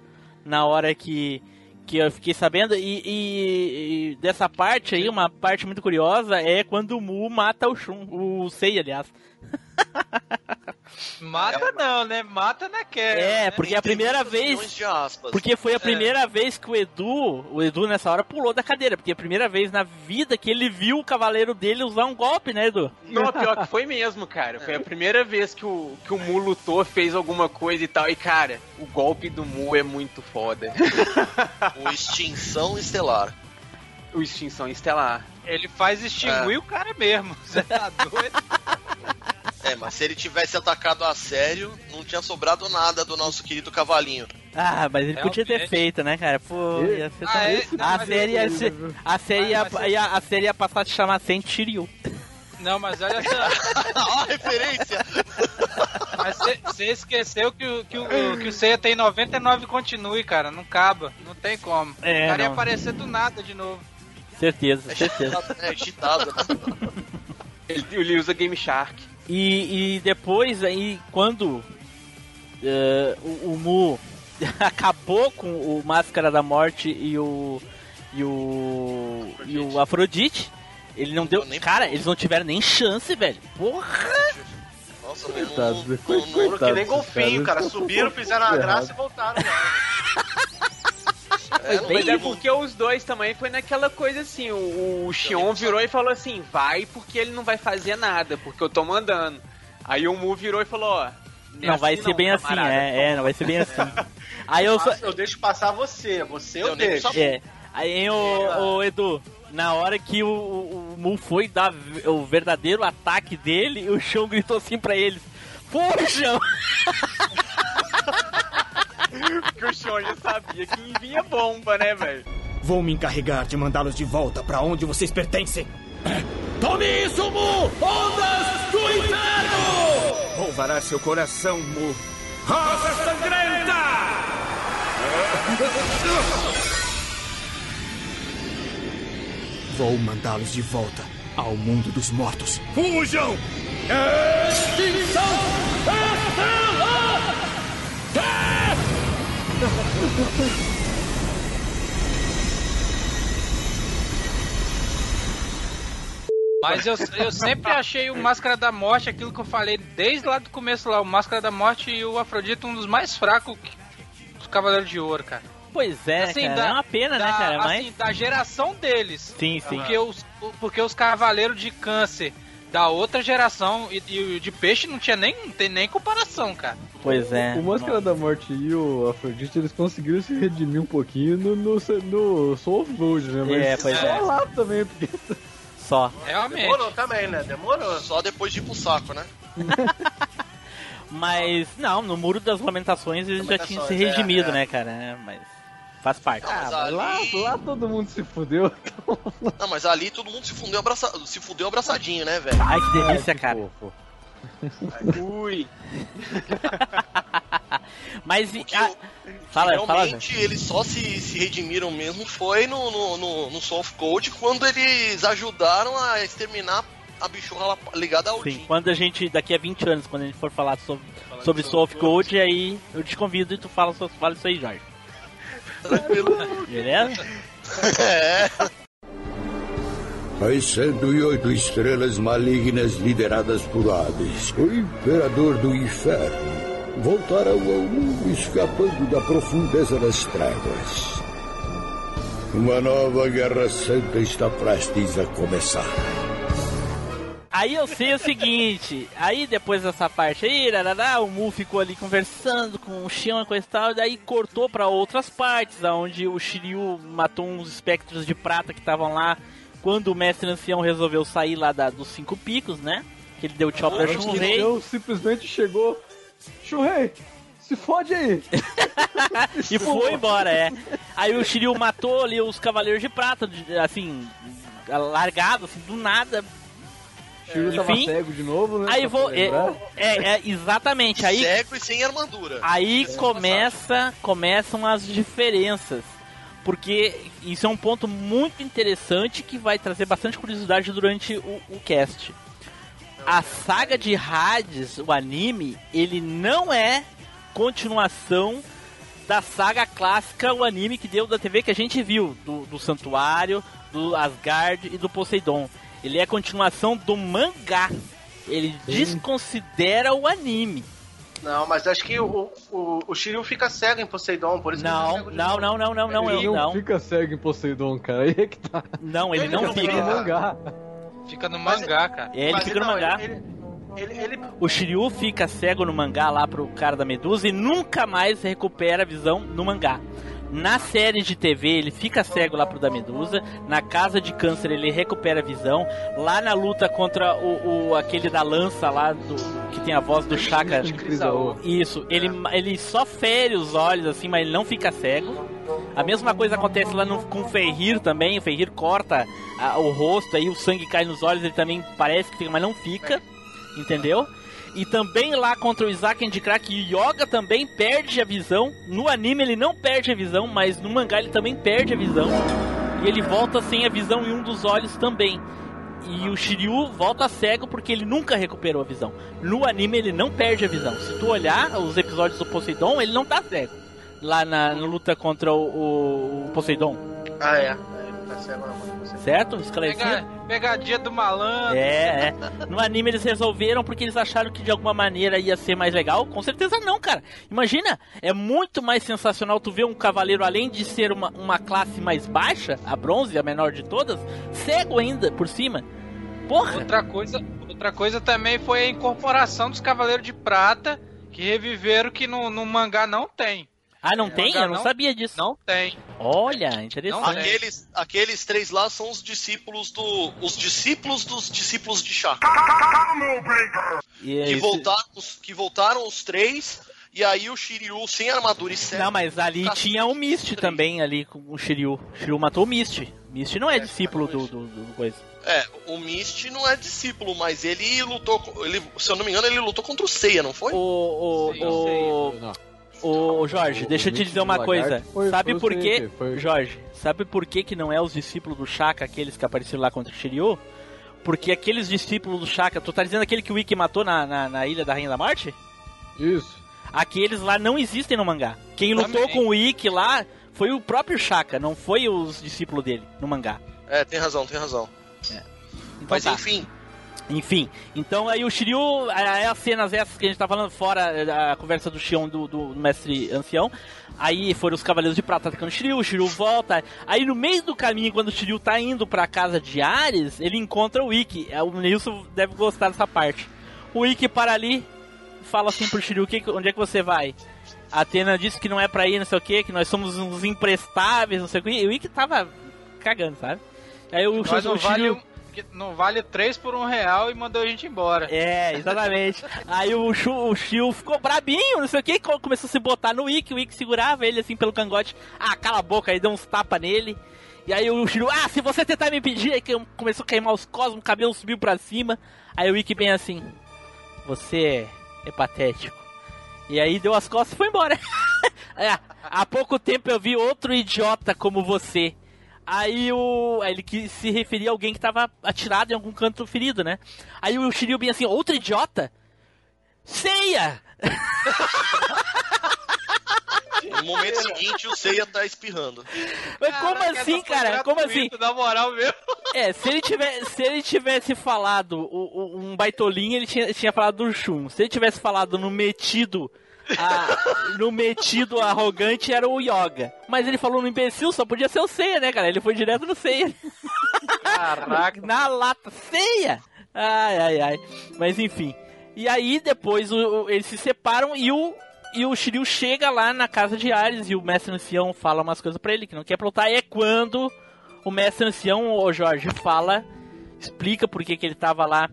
na hora que, que eu fiquei sabendo. E, e- e dessa parte aí, uma parte muito curiosa é quando o Mu mata o Shun, o Sei, aliás. (laughs) Mata não, né? Mata na queda. É, né? porque a primeira vez. Milhões de aspas. Porque foi a primeira vez que o Edu, o Edu nessa hora pulou da cadeira, porque é a primeira vez na vida que ele viu o cavaleiro dele usar um golpe, né, Edu? Não, (laughs) pior que foi mesmo, cara. Foi a primeira vez que o, que o Mu lutou, fez alguma coisa e tal. E, cara, o golpe do Mu é muito foda. (laughs) O Extinção Estelar. o Extinção Estelar. Ele faz extinguir o cara mesmo. (laughs) Você tá doido? É, mas se ele tivesse atacado a sério, não tinha sobrado nada do nosso querido cavalinho. Ah, mas ele podia ter feito, né, cara? Pô, ia ser Ah, é? Não, a série ia esse- ser- a série ia, ia- a série ia passar a se chamar Saint Shiryu. Não, mas olha só. Ó a referência! Mas você esqueceu que o, que, o, que o Seiya tem 99 e continue, cara. Não acaba. Não tem como. É, o cara ia não. aparecer do nada de novo. Certeza, certeza. É, cheatado, né? Ele, ele usa Game Shark. E, e depois aí, quando eh, o, o Mu (laughs) acabou com o Máscara da Morte e o. e o. e o Afrodite, ele não deu. nem Cara, eles não tiveram nem chance, velho. Porra! Nossa, não, Coitado, não, coi- não, não, Foram que coitado nem golfinho, cara. caras. Subiram, fizeram a graça e voltaram. (laughs) é, não, Mas é não- porque os dois também foi naquela coisa assim, o, o Xion virou e falou assim, vai porque ele não vai fazer nada, porque eu tô mandando. Aí o Mu virou e falou, ó. é Não vai assim ser bem assim, camarada. é, é, não vai ser bem assim. (laughs) Aí eu só. Eu deixo passar você, você eu, Eu deixo. só- É. Aí o, o Edu, na hora que o, o, o Mu foi dar o verdadeiro ataque dele, o Chão gritou assim pra eles: Puxa! (laughs) (laughs) Porque o já sabia que vinha bomba, né, velho? Vou me encarregar de mandá-los de volta para onde vocês pertencem. (clears throat) Tome isso, Mu! Ondas do inferno! Vou varar seu coração, Mu. Rosa sangrenta! Vou mandá-los de volta ao mundo dos mortos. Fujam! Extinção! Mas eu, eu sempre achei o Máscara da Morte, aquilo que eu falei desde lá do começo lá, o Máscara da Morte e o Afrodite um dos mais fracos dos Cavaleiros de Ouro, cara. Pois é, Assim, cara, da- é uma pena, né, da- cara? Mas. Assim, da geração deles. Sim, sim. Porque os, porque os Cavaleiros de Câncer da outra geração e, e o de Peixe não tinha nem, tem nem comparação, cara. Pois é. O Máscara da Morte e o Afrodite, eles conseguiram se redimir um pouquinho no, no, no Soul of Gold, né? Mas É, pois só é. lá também, porque... Só. Realmente. Demorou também, né? Demorou. Só depois de ir pro saco, né? (laughs) Mas, não, no Muro das Lamentações eles já tinham se Lamentações, é, redimido, é. né, cara? É, Mas. Faz parte. Mas Ah, ali- lá, lá todo mundo se fudeu. (laughs) Não, mas ali todo mundo se fundeu, abraça... se fudeu abraçadinho, né, velho? Ai, que delícia, Que cara. fofo. Ui. (laughs) Mas. e- O que, ah, fala, fala, realmente eles só se, se redimiram mesmo foi no, no, no, no of Gold quando eles ajudaram a exterminar a bichorra ligada ao Sim, quando a gente, daqui a 20 anos, quando a gente for falar sobre, sobre Soul of Gold, aí eu te convido e tu fala, fala isso aí, Jorge. Beleza? É. As 108 estrelas malignas lideradas por Hades, o Imperador do Inferno, voltarão ao mundo escapando da profundeza das trevas. Uma nova Guerra Santa está prestes a começar. Aí eu sei o seguinte, aí depois dessa parte aí, rarará, o Mu ficou ali conversando com o Xion e coisa e tal, daí cortou pra outras partes, onde o Shiryu matou uns espectros de prata que estavam lá quando o mestre ancião resolveu sair lá da- dos cinco picos, né? Que ele deu tchau pra Acho que Shunrei. eu simplesmente chegou. Shurrei, se fode aí! (laughs) e foi embora, é. Aí o Shiryu matou ali os Cavaleiros de Prata, assim, largado, assim, do nada. Shiryu tava Enfim, cego de novo, né? Aí vou. É, é, é, exatamente. Aí, Cego e sem armadura. aí começa, começam as diferenças. Porque isso é um ponto muito interessante que vai trazer bastante curiosidade durante o, o cast. A saga de Hades, o anime, ele não é continuação da saga clássica, o anime que deu da TV que a gente viu, do, do Santuário, do Asgard e do Poseidon. Ele é a continuação do mangá. Ele desconsidera o anime. Não, mas acho que o, o, o Shiryu fica cego em Poseidon, por isso que ele Não, fica cego de não, não, não, não, não, Ele eu- não não. fica cego em Poseidon, cara. Aí é que tá. Não, ele não Ele fica. no mangá. Fica no Mas- mangá, cara. É, ele Mas fica no então, mangá. Ele, ele, ele- O Shiryu fica cego no mangá lá pro cara da Medusa e nunca mais recupera a visão no mangá. Na série de TV, ele fica cego lá pro da Medusa. Na casa de câncer, ele recupera a visão. Lá na luta contra o, o- aquele da lança lá, do, que tem a voz do Chaka. Isso, ele, ele só fere os olhos, assim, mas ele não fica cego. A mesma coisa acontece lá no, com o Ferrir também. O Ferrir corta a- o rosto, aí o sangue cai nos olhos, ele também parece que fica, mas não fica. Entendeu? E também lá contra o Isaac Endikrak, o Yoga também perde a visão. No anime ele não perde a visão, mas no mangá ele também perde a visão. E ele volta sem a visão em um dos olhos também. E o Shiryu volta cego porque ele nunca recuperou a visão. No anime ele não perde a visão. Se tu olhar os episódios do Poseidon, ele não tá cego. Lá na, na luta contra o, o- Poseidon. Ah, é. É, tá cego mão. Certo? Esclarecido? Pega- pegadinha do malandro. É, é. No anime eles resolveram porque eles acharam que de alguma maneira ia ser mais legal. Com certeza não, cara. Imagina, é muito mais sensacional tu ver um cavaleiro, além de ser uma, uma classe mais baixa, a bronze, a menor de todas, cego ainda por cima. Porra! Outra coisa, outra coisa também foi a incorporação dos Cavaleiros de Prata, que reviveram que no, no mangá não tem. Ah, não No tem? Eu não sabia disso. Não tem. Olha, interessante. Aqueles, aqueles três lá são os discípulos do. Os discípulos dos discípulos de Chá. É Que voltaram, os- que voltaram os três. E aí o Shiryu sem armadura e cego. Não, mas ali tinha o Mist também, ali com o Shiryu. O Shiryu matou o Mist. Mist não é discípulo do, do, do coisa. É, o Mist não é discípulo, mas ele lutou. Ele, se eu não me engano, ele lutou contra o Seiya, não foi? O. o, o, o Jorge, deixa eu te dizer uma coisa. foi- sabe foi o por quê? que foi. Jorge, sabe por que, que não é os discípulos do Shaka, aqueles que apareceram lá contra o Shiryu? Porque aqueles discípulos do Shaka, tu tá dizendo aquele que o Ikki matou na, na, na Ilha da Rainha da Morte? Isso. Aqueles lá não existem no mangá. Quem lutou Também. com o Ikki lá foi o próprio Shaka, não foi os discípulos dele no mangá. É, tem razão, tem razão. Então Mas tá. enfim, Enfim, então aí o Shiryu, é as cenas essas que a gente tá falando fora a conversa do Shion do, do mestre ancião. Aí foram os Cavaleiros de Prata atacando o Shiryu, o Shiryu volta. Aí no meio do caminho, quando o Shiryu tá indo pra casa de Ares, ele encontra o Ikki. É, O Nilson deve gostar dessa parte. O Ikki para ali, fala assim pro Shiryu, "Que- onde é que você vai? A Atena disse que não é pra ir, não sei o que, que nós somos uns imprestáveis, não sei o que. E o Ikki tava cagando, sabe? Aí o, Mas o vale, Shiryu... um- que não vale 3 por um real e mandou a gente embora. É, exatamente. (laughs) Aí o, Shu, o Shio ficou brabinho, não sei o que, começou a se botar no Ikki, o Ikki segurava ele assim pelo cangote. Ah, cala a boca, aí deu uns tapas nele. E aí o Shiryu, ah, se você tentar me impedir, aí começou a queimar os cosmos, o cabelo subiu pra cima. Aí o Ikki bem assim, você é patético. E aí deu as costas e foi embora. (laughs) É, há pouco tempo eu vi outro idiota como você. Aí o. aí ele quis se referir a alguém que tava atirado em algum canto ferido, né? Aí o Shiryu bem assim, outro idiota? Ceia! no momento seguinte o Seiya tá espirrando. Mas como assim, cara? Como assim? Na moral mesmo. É, se ele, tivesse, se ele tivesse falado o- o- um baitolinho, ele tinha, tinha falado do Shun. Se ele tivesse falado no metido. A- no metido arrogante era o Yoga. Mas ele falou no imbecil, só podia ser o Seiya, né, cara? Ele foi direto no Seiya. Caraca. Na lata, Seiya! Ai, ai, ai. Mas enfim. E aí depois o- o- eles se separam e o. E o Shiryu chega lá na casa de Ares e o mestre ancião fala umas coisas pra ele que não quer plotar. E é quando o mestre ancião, o Jorge, fala, explica por que que ele tava lá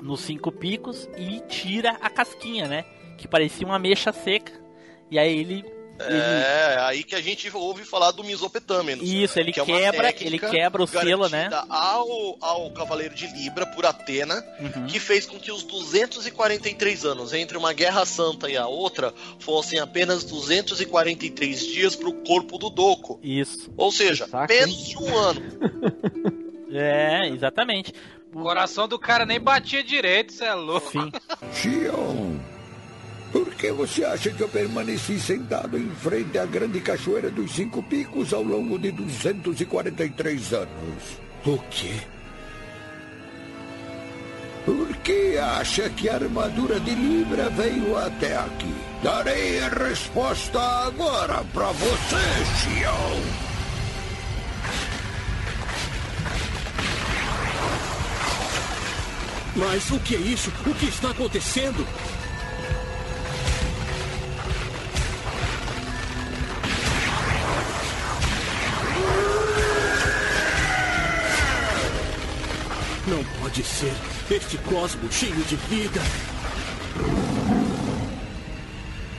nos cinco picos e tira a casquinha, né? Que parecia uma mecha seca. E aí ele. ele- É, aí que a gente ouve falar do Misopetâmenos. Isso, ele que é quebra, técnica ele quebra o selo, né? Ao, ao Cavaleiro de Libra por Atena, Uhum. que fez com que os 243 anos entre uma Guerra Santa e a outra fossem apenas 243 dias pro corpo do Doco. Isso. Ou seja, menos de um ano. (laughs) É, exatamente. O coração do cara nem batia direito, cê é louco. Sim. Por que você acha que eu permaneci sentado em frente à grande cachoeira dos Cinco Picos ao longo de 243 anos? O quê? Por que acha que a armadura de Libra veio até aqui? Darei a resposta agora pra você, Xion. Mas o que é isso? O que está acontecendo? Pode ser este cosmo cheio de vida?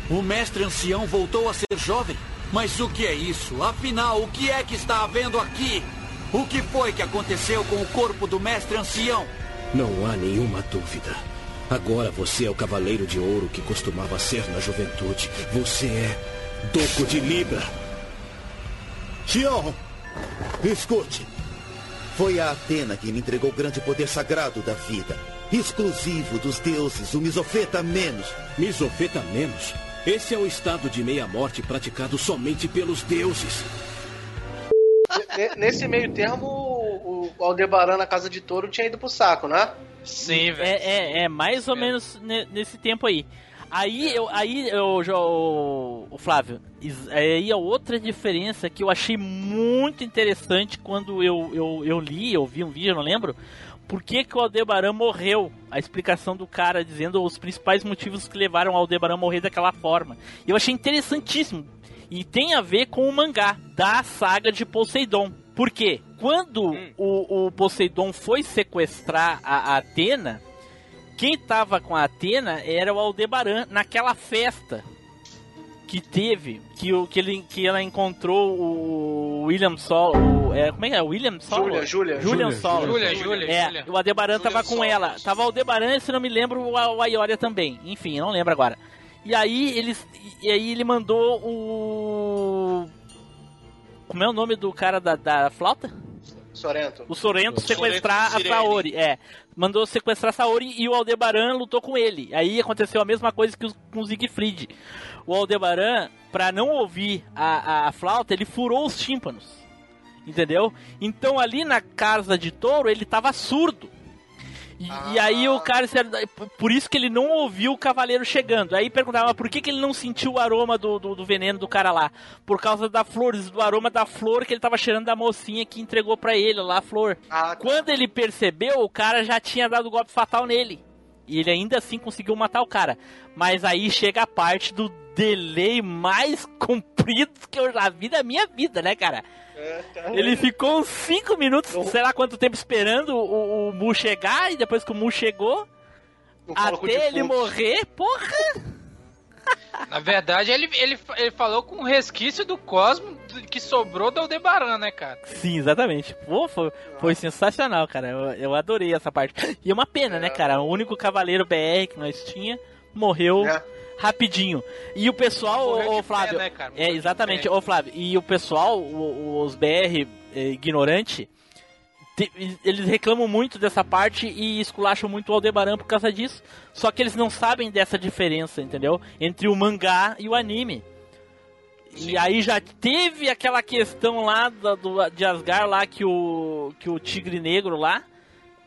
O mestre ancião voltou a ser jovem? Mas o que é isso? Afinal, o que é que está havendo aqui? O que foi que aconteceu com o corpo do mestre ancião? Não há nenhuma dúvida. Agora você é o cavaleiro de ouro que costumava ser na juventude. Você é Doco de Libra. Xion, escute. Foi a Atena que me entregou o grande poder sagrado da vida. Exclusivo dos deuses, o Misofeta Menos. Misofeta Menos? Esse é o estado de meia-morte praticado somente pelos deuses. Nesse meio termo, o Aldebaran na Casa de Touro tinha ido pro saco, né? Sim, velho. É, é, é mais ou menos ne- nesse tempo aí. Aí eu, aí eu, já- o, Flávio, aí a outra diferença que eu achei muito interessante quando eu, eu, eu li, eu vi um vídeo, eu não lembro, por que, que o Aldebaran morreu. A explicação do cara dizendo os principais motivos que levaram o Aldebaran a morrer daquela forma. Eu achei interessantíssimo. E tem a ver com o mangá da saga de Poseidon. Por quê? Quando o, o Poseidon foi sequestrar a, a Atena, quem tava com a Atena era o Aldebaran naquela festa que teve, que, o, que, ele, que ela encontrou o William Sol. O, é, como é que é? William Sol? Júlia, Júlia. Julian Júlia, Sol. Júlia, Júlia, É, Júlia. o Aldebaran tava com ela. Tava o Aldebaran, se não me lembro, o, o Aioria também. Enfim, eu não lembro agora. E aí eles. E aí ele mandou o. Como é o nome do cara da, da flauta? Sorento. O Sorento sequestrar a Sorento Saori. É. Mandou sequestrar a Saori e o Aldebaran lutou com ele. Aí aconteceu a mesma coisa que com o Siegfried. O Aldebaran, pra não ouvir a, a flauta, ele furou os tímpanos. Entendeu? Então ali na casa de touro ele tava surdo. E, e aí o cara, por isso que ele não ouviu o cavaleiro chegando. Aí perguntava, por que, que ele não sentiu o aroma do, do, do veneno do cara lá? Por causa da flor, do aroma da flor que ele tava cheirando da mocinha que entregou pra ele lá a flor. Quando ele percebeu, o cara já tinha dado o golpe fatal nele. E ele ainda assim conseguiu matar o cara. Mas aí chega a parte do delay mais comprido que eu já vi da minha vida, né, cara? Ele ficou uns 5 minutos, sei lá quanto tempo esperando o, o Mu chegar, e depois que o Mu chegou, até ele morrer, porra! Na verdade, ele, ele, ele falou com o resquício do Cosmo que sobrou do Aldebaran, né, cara? Sim, exatamente. Pô, foi, foi sensacional, cara. Eu, eu adorei essa parte. E é uma pena, né, cara? O único cavaleiro BR que nós tinha morreu rapidinho. E o pessoal, de Flávio. pé, né, cara? É, exatamente, ô Flávio. E o pessoal, o- os BR eh, ignorante, te- eles reclamam muito dessa parte e esculacham muito o Aldebaran por causa disso. Só que eles não sabem dessa diferença, entendeu? Entre o mangá e o anime. E aí já teve aquela questão lá da- do, de Asgard lá que o que o Tigre Negro lá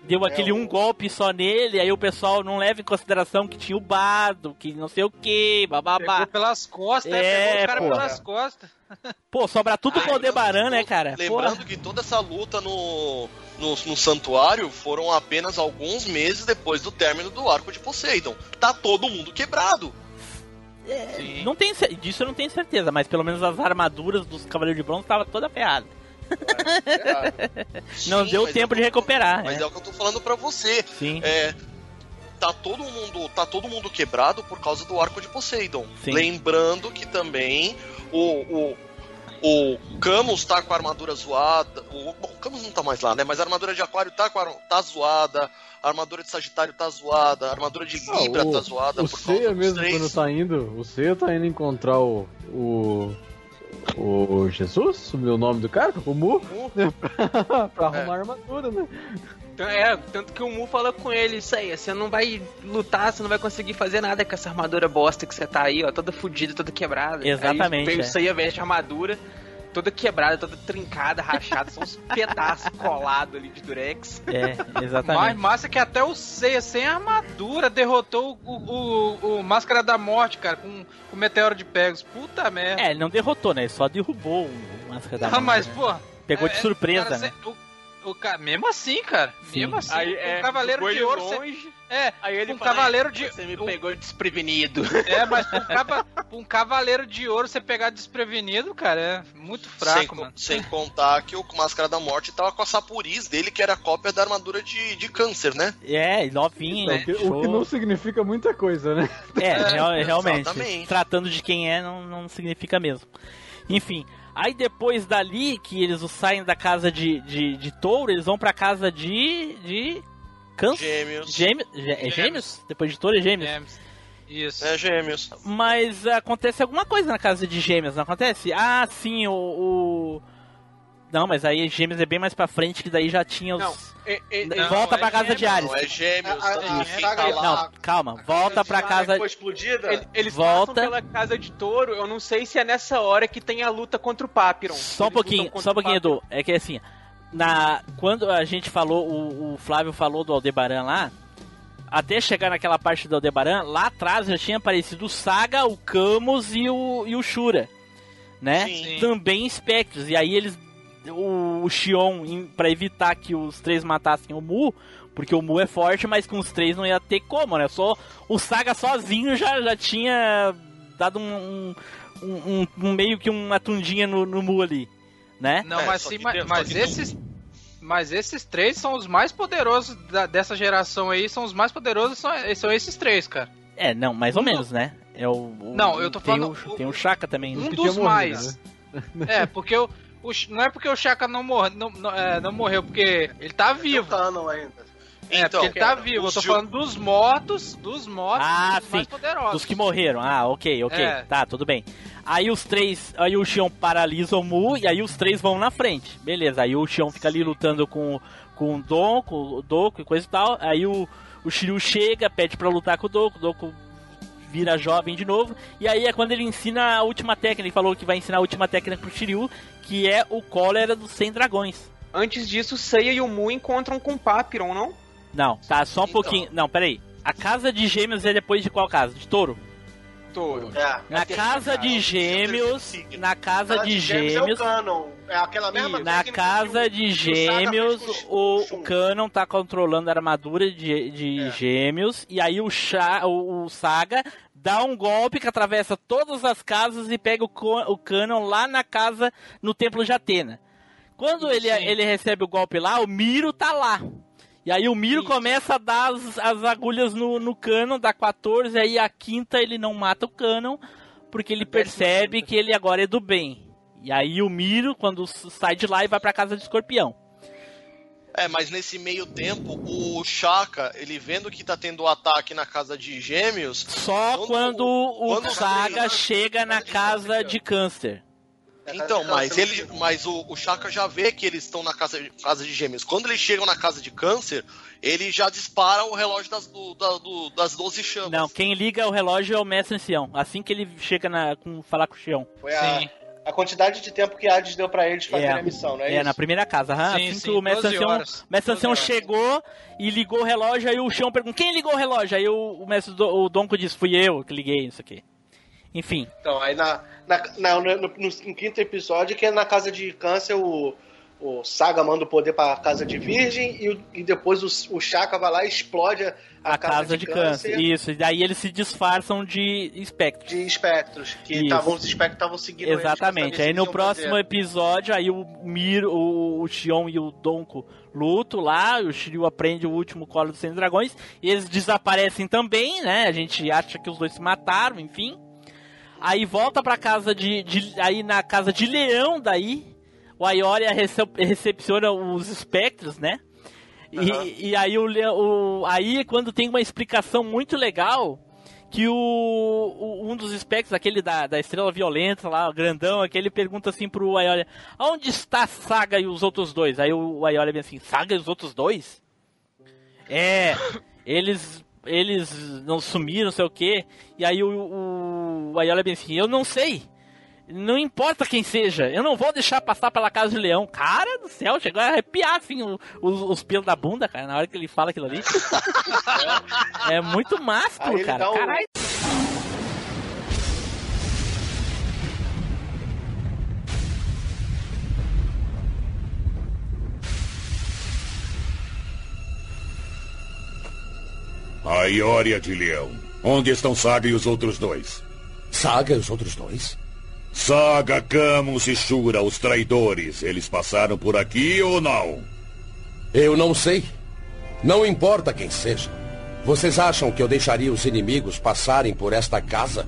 deu aquele um golpe só nele, aí o pessoal não leva em consideração que tinha o Bardo, que não sei o que, bababá. Pegou pelas costas? É, Pegou o cara porra. pelas costas. (laughs) Pô, sobra tudo pro Aldebaran, né, cara? Lembrando Porra. que toda essa luta no, no, no santuário foram apenas alguns meses depois do término do arco de Poseidon. Tá todo mundo quebrado. Não tem, disso eu não tenho certeza, mas pelo menos as armaduras dos Cavaleiros de Bronze estavam toda ferrada. Não Sim, deu mas tempo de recuperar. Mas é. é o que eu tô falando pra você. Sim. É, tá todo mundo, tá todo mundo quebrado por causa do arco de Poseidon. Sim. Lembrando que também o, o o Camus tá com a armadura zoada. O, bom, o Camus não tá mais lá, né? Mas a armadura de Aquário tá, com a, tá zoada. A armadura de Sagitário tá zoada. A armadura de Ah, Libra o, tá zoada. o por dos mesmo, três. quando tá indo. O Seiya tá indo encontrar o. O. O Jesus? Sumiu o nome do cara? O Mu? pra, (laughs) pra arrumar armadura, né? Então, É, tanto que o Mu falou com ele, isso aí, você não vai lutar, você não vai conseguir fazer nada com essa armadura bosta que você tá aí, ó, toda fodida, toda quebrada. Exatamente, Aí veio é. isso aí, veste a armadura, toda quebrada, toda trincada, rachada, são uns pedaços (laughs) colados ali de durex. É, Mais exatamente. massa que até o Seiya sem armadura derrotou o, o, o Máscara da Morte, cara, com o Meteoro de Pegasus. Puta merda. É, ele não derrotou, né? Ele só derrubou o Máscara da Ah, Morte, mas, né? pô. Pegou de é, surpresa, cara, né? cê- O, O. Mesmo assim, cara. Mesmo assim. Aí, é, um cavaleiro de de ouro. longe, você... É, Aí ele um fala, cavaleiro de. Você me um- pegou desprevenido. (laughs) É, mas pra um, cava- um cavaleiro de ouro você pegar desprevenido, cara, é muito fraco, sem, mano. sem contar que o Máscara da Morte tava com a sapuriz dele, que era cópia da armadura de, de câncer, né? É, novinho, O que, o que não significa muita coisa, né? (laughs) É, real- realmente. exatamente. Tratando de quem é, não, não significa mesmo. Enfim, aí depois dali, que eles saem da casa de, de, de touro, eles vão pra casa de. de. Câncer? Gêmeos. Gêmeos? Gê- É gêmeos? Depois de touro é gêmeos? Isso. É gêmeos. Mas acontece alguma coisa na casa de gêmeos, não acontece? Ah, sim, o. o- Não, mas aí gêmeos é bem mais pra frente, que daí já tinha os. Não, é- é- Não, é- volta não, pra é casa de gêmeos, Ares. Não, é gêmeos. A- a- tanto a saga tá lá- lá. Não, calma, volta pra casa. Foi explodida? Ele- Eles Volta. passam pela casa de touro, eu não sei se é nessa hora que tem a luta contra o Papiron. Só um Eles pouquinho, só um pouquinho. Edu. É que assim, na, quando a gente falou, o, o Flávio falou do Aldebaran lá, até chegar naquela parte do Aldebaran, lá atrás já tinha aparecido o Saga, o Camus e o, e o Shura, né? Sim. Também espectros. E aí eles, o, o Xion, pra evitar que os três matassem o Mu, porque o Mu é forte, mas com os três não ia ter como, né? Só o Saga sozinho já, já tinha dado um, um, um- um meio que uma tundinha no, no Mu ali, né? Não, É, mas sim, mas, mas esses. Mas esses três são os mais poderosos da- dessa geração aí, são os mais poderosos, são, são esses três, cara. É, não, mais ou menos, né? É o, o- Não, eu tô tem falando- O, tem o Chaka também. Um né? dos mais. É, porque o, o não é porque o Chaka não, morre, não, não, é, não morreu, porque ele tá vivo. Canon ainda. É, Então, porque ele tá vivo. Eu tô Ju- falando dos mortos, dos mortos, Ah, dos mais sim. poderosos. Dos que morreram. Ah, ok, ok. É. Tá, tudo bem. Aí os três. Aí o Xion paralisa o Mu e aí os três vão na frente. Beleza. Aí o Xion fica ali lutando com, com o Don, com o Doku e coisa e tal. Aí o, o Shiryu chega, pede pra lutar com o Doku. O Doku vira jovem de novo. E aí é quando ele ensina a última técnica. Ele falou que vai ensinar a última técnica pro Shiryu, que é o cólera dos 100 dragões. Antes disso, Seiya e o Mu encontram com o Papiron, não? Não, tá, só um Então. pouquinho. Não, peraí. A casa de gêmeos é depois de qual casa? De touro? Touro. É. Na casa de gêmeos, na casa de Gêmeos é o gêmeos, Canon. É aquela mesma na técnica casa que de gêmeos, o, o Canon tá controlando a armadura de, de É. gêmeos, e aí o, Cha, o, o Saga dá um golpe que atravessa todas as casas e pega o, o Canon lá na casa, no templo de Atena. Quando ele, ele recebe o golpe lá, o Miro tá lá. E aí o Miro começa a dar as, as agulhas no, no Canon, dá 14, aí a quinta ele não mata o Canon, porque ele percebe que ele agora é do bem. E aí o Miro, quando sai de lá, e vai pra casa de escorpião. É, mas nesse meio tempo, o Shaka, ele vendo que tá tendo o ataque na casa de gêmeos. Só quando, o quando Saga chega na casa de câncer. Então, mas ele, mas o, o Shaka já vê que eles estão na casa de, casa de gêmeos. Quando eles chegam na casa de câncer, ele já dispara o relógio das, do, da- do- das 12 chamas. Não, quem liga o relógio é o mestre ancião. Assim que ele chega na, com falar com o Xion. Foi a, a quantidade de tempo que Hades deu pra eles fazerem É, a missão, não é, isso? na primeira casa. aham. Sim, assim sim, que o mestre 12 ancião, horas. mestre 12 ancião chegou e ligou o relógio, aí o Xion pergunta, quem ligou o relógio? Aí o, o mestre o Donko disse, fui eu que liguei isso aqui. Enfim, Então, aí na, na, na- no, no- no quinto episódio, que é na casa de câncer, o, o Saga manda o poder pra casa de virgem e, e depois o, o Shaka vai lá e explode a, a, casa, de, câncer. Isso, e daí eles se disfarçam de espectros. de espectros, que tavam, os espectros estavam seguindo Exatamente. Aí no próximo fazer. episódio, aí o Miro, o, o Xion e o Donko lutam lá, o Shiryu aprende o último colo dos 100 dragões, e eles desaparecem também, né? A gente acha que os dois se mataram, enfim. Aí volta pra casa de, de- aí na casa de Leão daí, o Aioria rece- recepciona os espectros, né? E, e aí o, o aí quando tem uma explicação muito legal que o, o- um dos espectros, aquele da, da estrela violenta lá, grandão, aquele pergunta assim pro Aioria, aonde está Saga e os outros dois? Aí o, o Aioria vem assim, Saga e os outros dois? É, eles eles não sumiram, não sei o que. E aí o, o, Aiolia bem assim, eu não sei. Não importa quem seja, eu não vou deixar passar pela casa de leão. Cara do céu, chegou a arrepiar assim os, os pelos da bunda, cara, na hora que ele fala aquilo ali. (laughs) é muito másculo, cara. dá um- A Ioria de Leão. Onde estão Saga e os outros dois? Saga e os outros dois? Saga, Camus e Shura, os traidores. Eles passaram por aqui ou não? Eu não sei. Não importa quem seja. Vocês acham que eu deixaria os inimigos passarem por esta casa?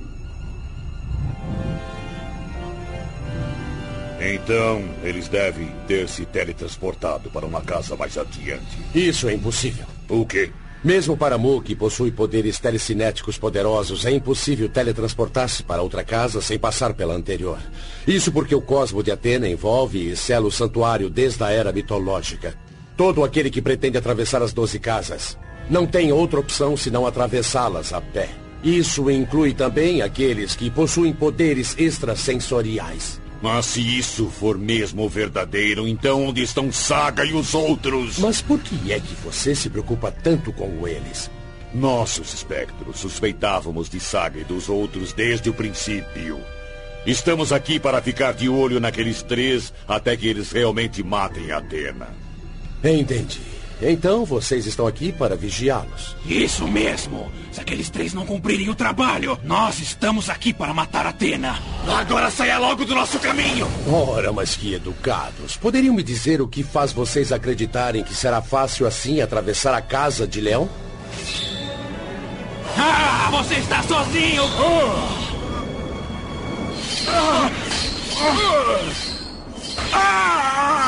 Então, eles devem ter se teletransportado para uma casa mais adiante. Isso é impossível. O quê? Mesmo para Mu, que possui poderes telecinéticos poderosos, é impossível teletransportar-se para outra casa sem passar pela anterior. Isso porque o cosmo de Atena envolve e sela o santuário desde a era mitológica. Todo aquele que pretende atravessar as doze casas não tem outra opção senão atravessá-las a pé. Isso inclui também aqueles que possuem poderes extrasensoriais. Mas se isso for mesmo verdadeiro, então onde estão Saga e os outros? Mas por que é que você se preocupa tanto com eles? Nossos espectros suspeitávamos de Saga e dos outros desde o princípio. Estamos aqui para ficar de olho naqueles três até que eles realmente matem Atena. Entendi. Então vocês estão aqui para vigiá-los. Isso mesmo! Se aqueles três não cumprirem o trabalho, nós estamos aqui para matar Atena! Agora saia logo do nosso caminho! Ora, mas que educados. Poderiam me dizer o que faz vocês acreditarem que será fácil assim atravessar a casa de Leão? Ah, você está sozinho! Ah! Ah!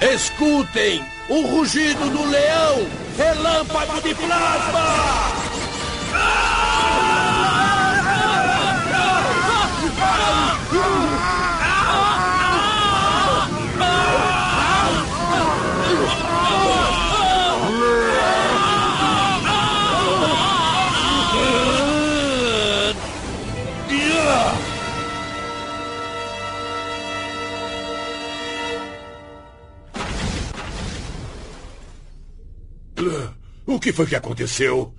Escutem o rugido do leão! Relâmpago de plasma! O que foi que aconteceu?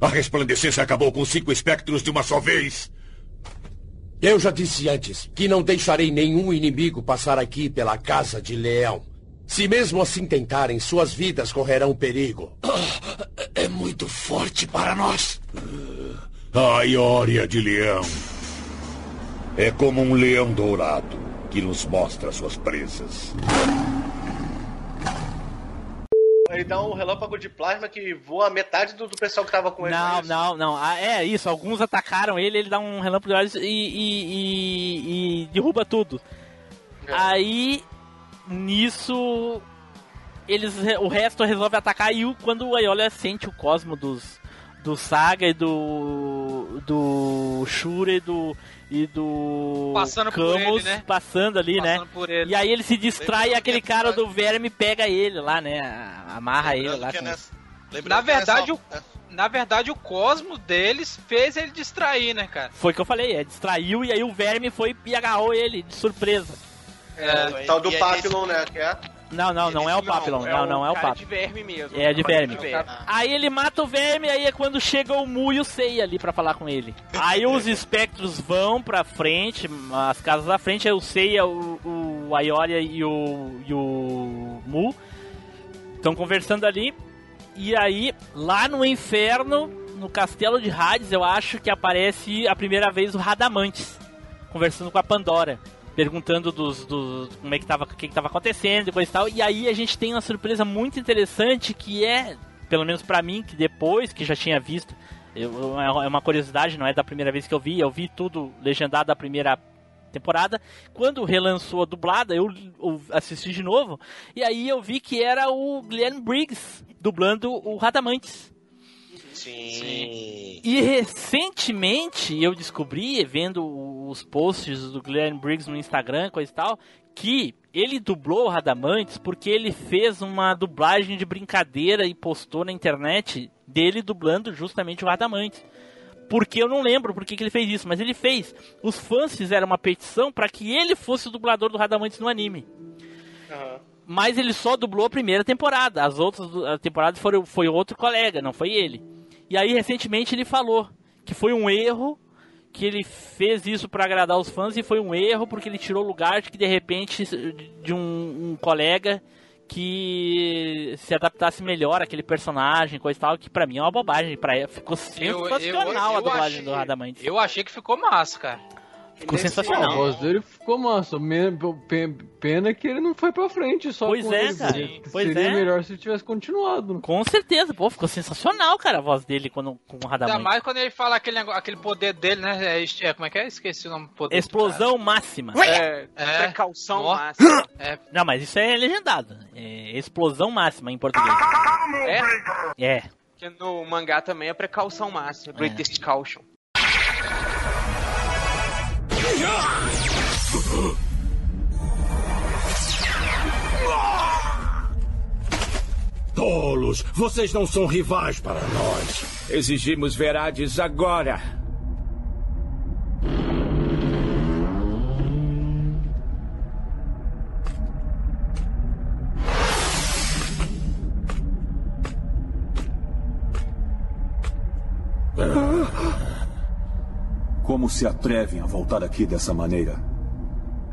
A resplandecência acabou com cinco espectros de uma só vez. Eu já disse antes que não deixarei nenhum inimigo passar aqui pela casa de leão. Se mesmo assim tentarem, suas vidas correrão perigo. É muito forte para nós. A Ioria de leão. É como um leão dourado que nos mostra suas presas. Ele dá um relâmpago de plasma que voa metade do, do pessoal que tava com ele. Não, é não, não. Ah, é isso. Alguns atacaram ele, ele dá um relâmpago de olhos e, e, e- e derruba tudo. Aí, nisso, eles, o resto resolve atacar e o- quando o Aiolia sente o cosmo dos, do Saga e do do Shura e do e do Passando por Camus ele, né? passando ali, Passando né? por ele. E aí ele se distrai e aquele cara do verme pega ele lá, né? Amarra ele lá. que é com- nessa- Na lembrando que é verdade, o, na verdade, o cosmo deles fez ele distrair, né, cara? Foi o que eu falei, é, distraiu e aí o verme foi e agarrou ele de surpresa. É, É, tal do Papillon, né? Que é. Não, não, não é o Papillon, não, não é o cara Papillon. de verme mesmo. É de Cara verme. Aí ele mata o verme, aí é quando chega o Mu e o Sei ali pra falar com ele. Aí (laughs) os espectros vão pra frente, as casas da frente, aí o Sei, o, o Aioria e o, e o Mu estão conversando ali. E aí, lá no inferno, no castelo de Hades, eu acho que aparece a primeira vez o Radamantes, conversando com a Pandora. Perguntando dos, dos como é que tava, o que, que tava acontecendo e coisa e tal. E aí a gente tem uma surpresa muito interessante que é, pelo menos pra mim, que depois que já tinha visto, eu- é uma curiosidade, não é da primeira vez que eu vi, eu vi tudo legendado da primeira temporada. Quando relançou a dublada, eu, eu assisti de novo. E aí eu vi que era o Glenn Briggs dublando o Radamantes. Sim. E recentemente eu descobri, vendo os posts do Glenn Briggs no Instagram, coisa e tal, que ele dublou o Radamantes porque ele fez uma dublagem de brincadeira e postou na internet dele dublando justamente o Radamantes. Porque eu não lembro por que ele fez isso, mas ele fez. Os fãs fizeram uma petição para que ele fosse o dublador do Radamantes no anime. Mas ele só dublou a primeira temporada. As outras temporadas foram, foi outro colega, não foi ele. E aí, recentemente, ele falou que foi um erro, que ele fez isso pra agradar os fãs e foi um erro porque ele tirou o lugar de que, de repente, de um, um colega que se adaptasse melhor aquele personagem, coisa e tal, que pra mim é uma bobagem. Pra, ficou sensacional a dublagem achei, do Radamantes. Eu achei que ficou massa, cara. Ficou A sensacional. voz dele ficou massa. Pena que ele não foi pra frente só Pois com é, ele. cara. Seria- Pois Seria é. melhor se ele tivesse continuado. Com certeza, pô, ficou sensacional, cara, a voz dele quando, com o Ainda Radamantes. mais quando ele fala aquele, negócio- aquele poder dele, né? É, é, como é que é? Esqueci o nome do poder. Explosão máxima. É, É. precaução Ó. máxima. É. Não, mas isso é legendado. É explosão máxima em português. É? É. Que no mangá também é precaução máxima, greatest caution. (laughs) Tolos! Vocês não são rivais para nós. Exigimos Verades agora. Como se atrevem a voltar aqui dessa maneira?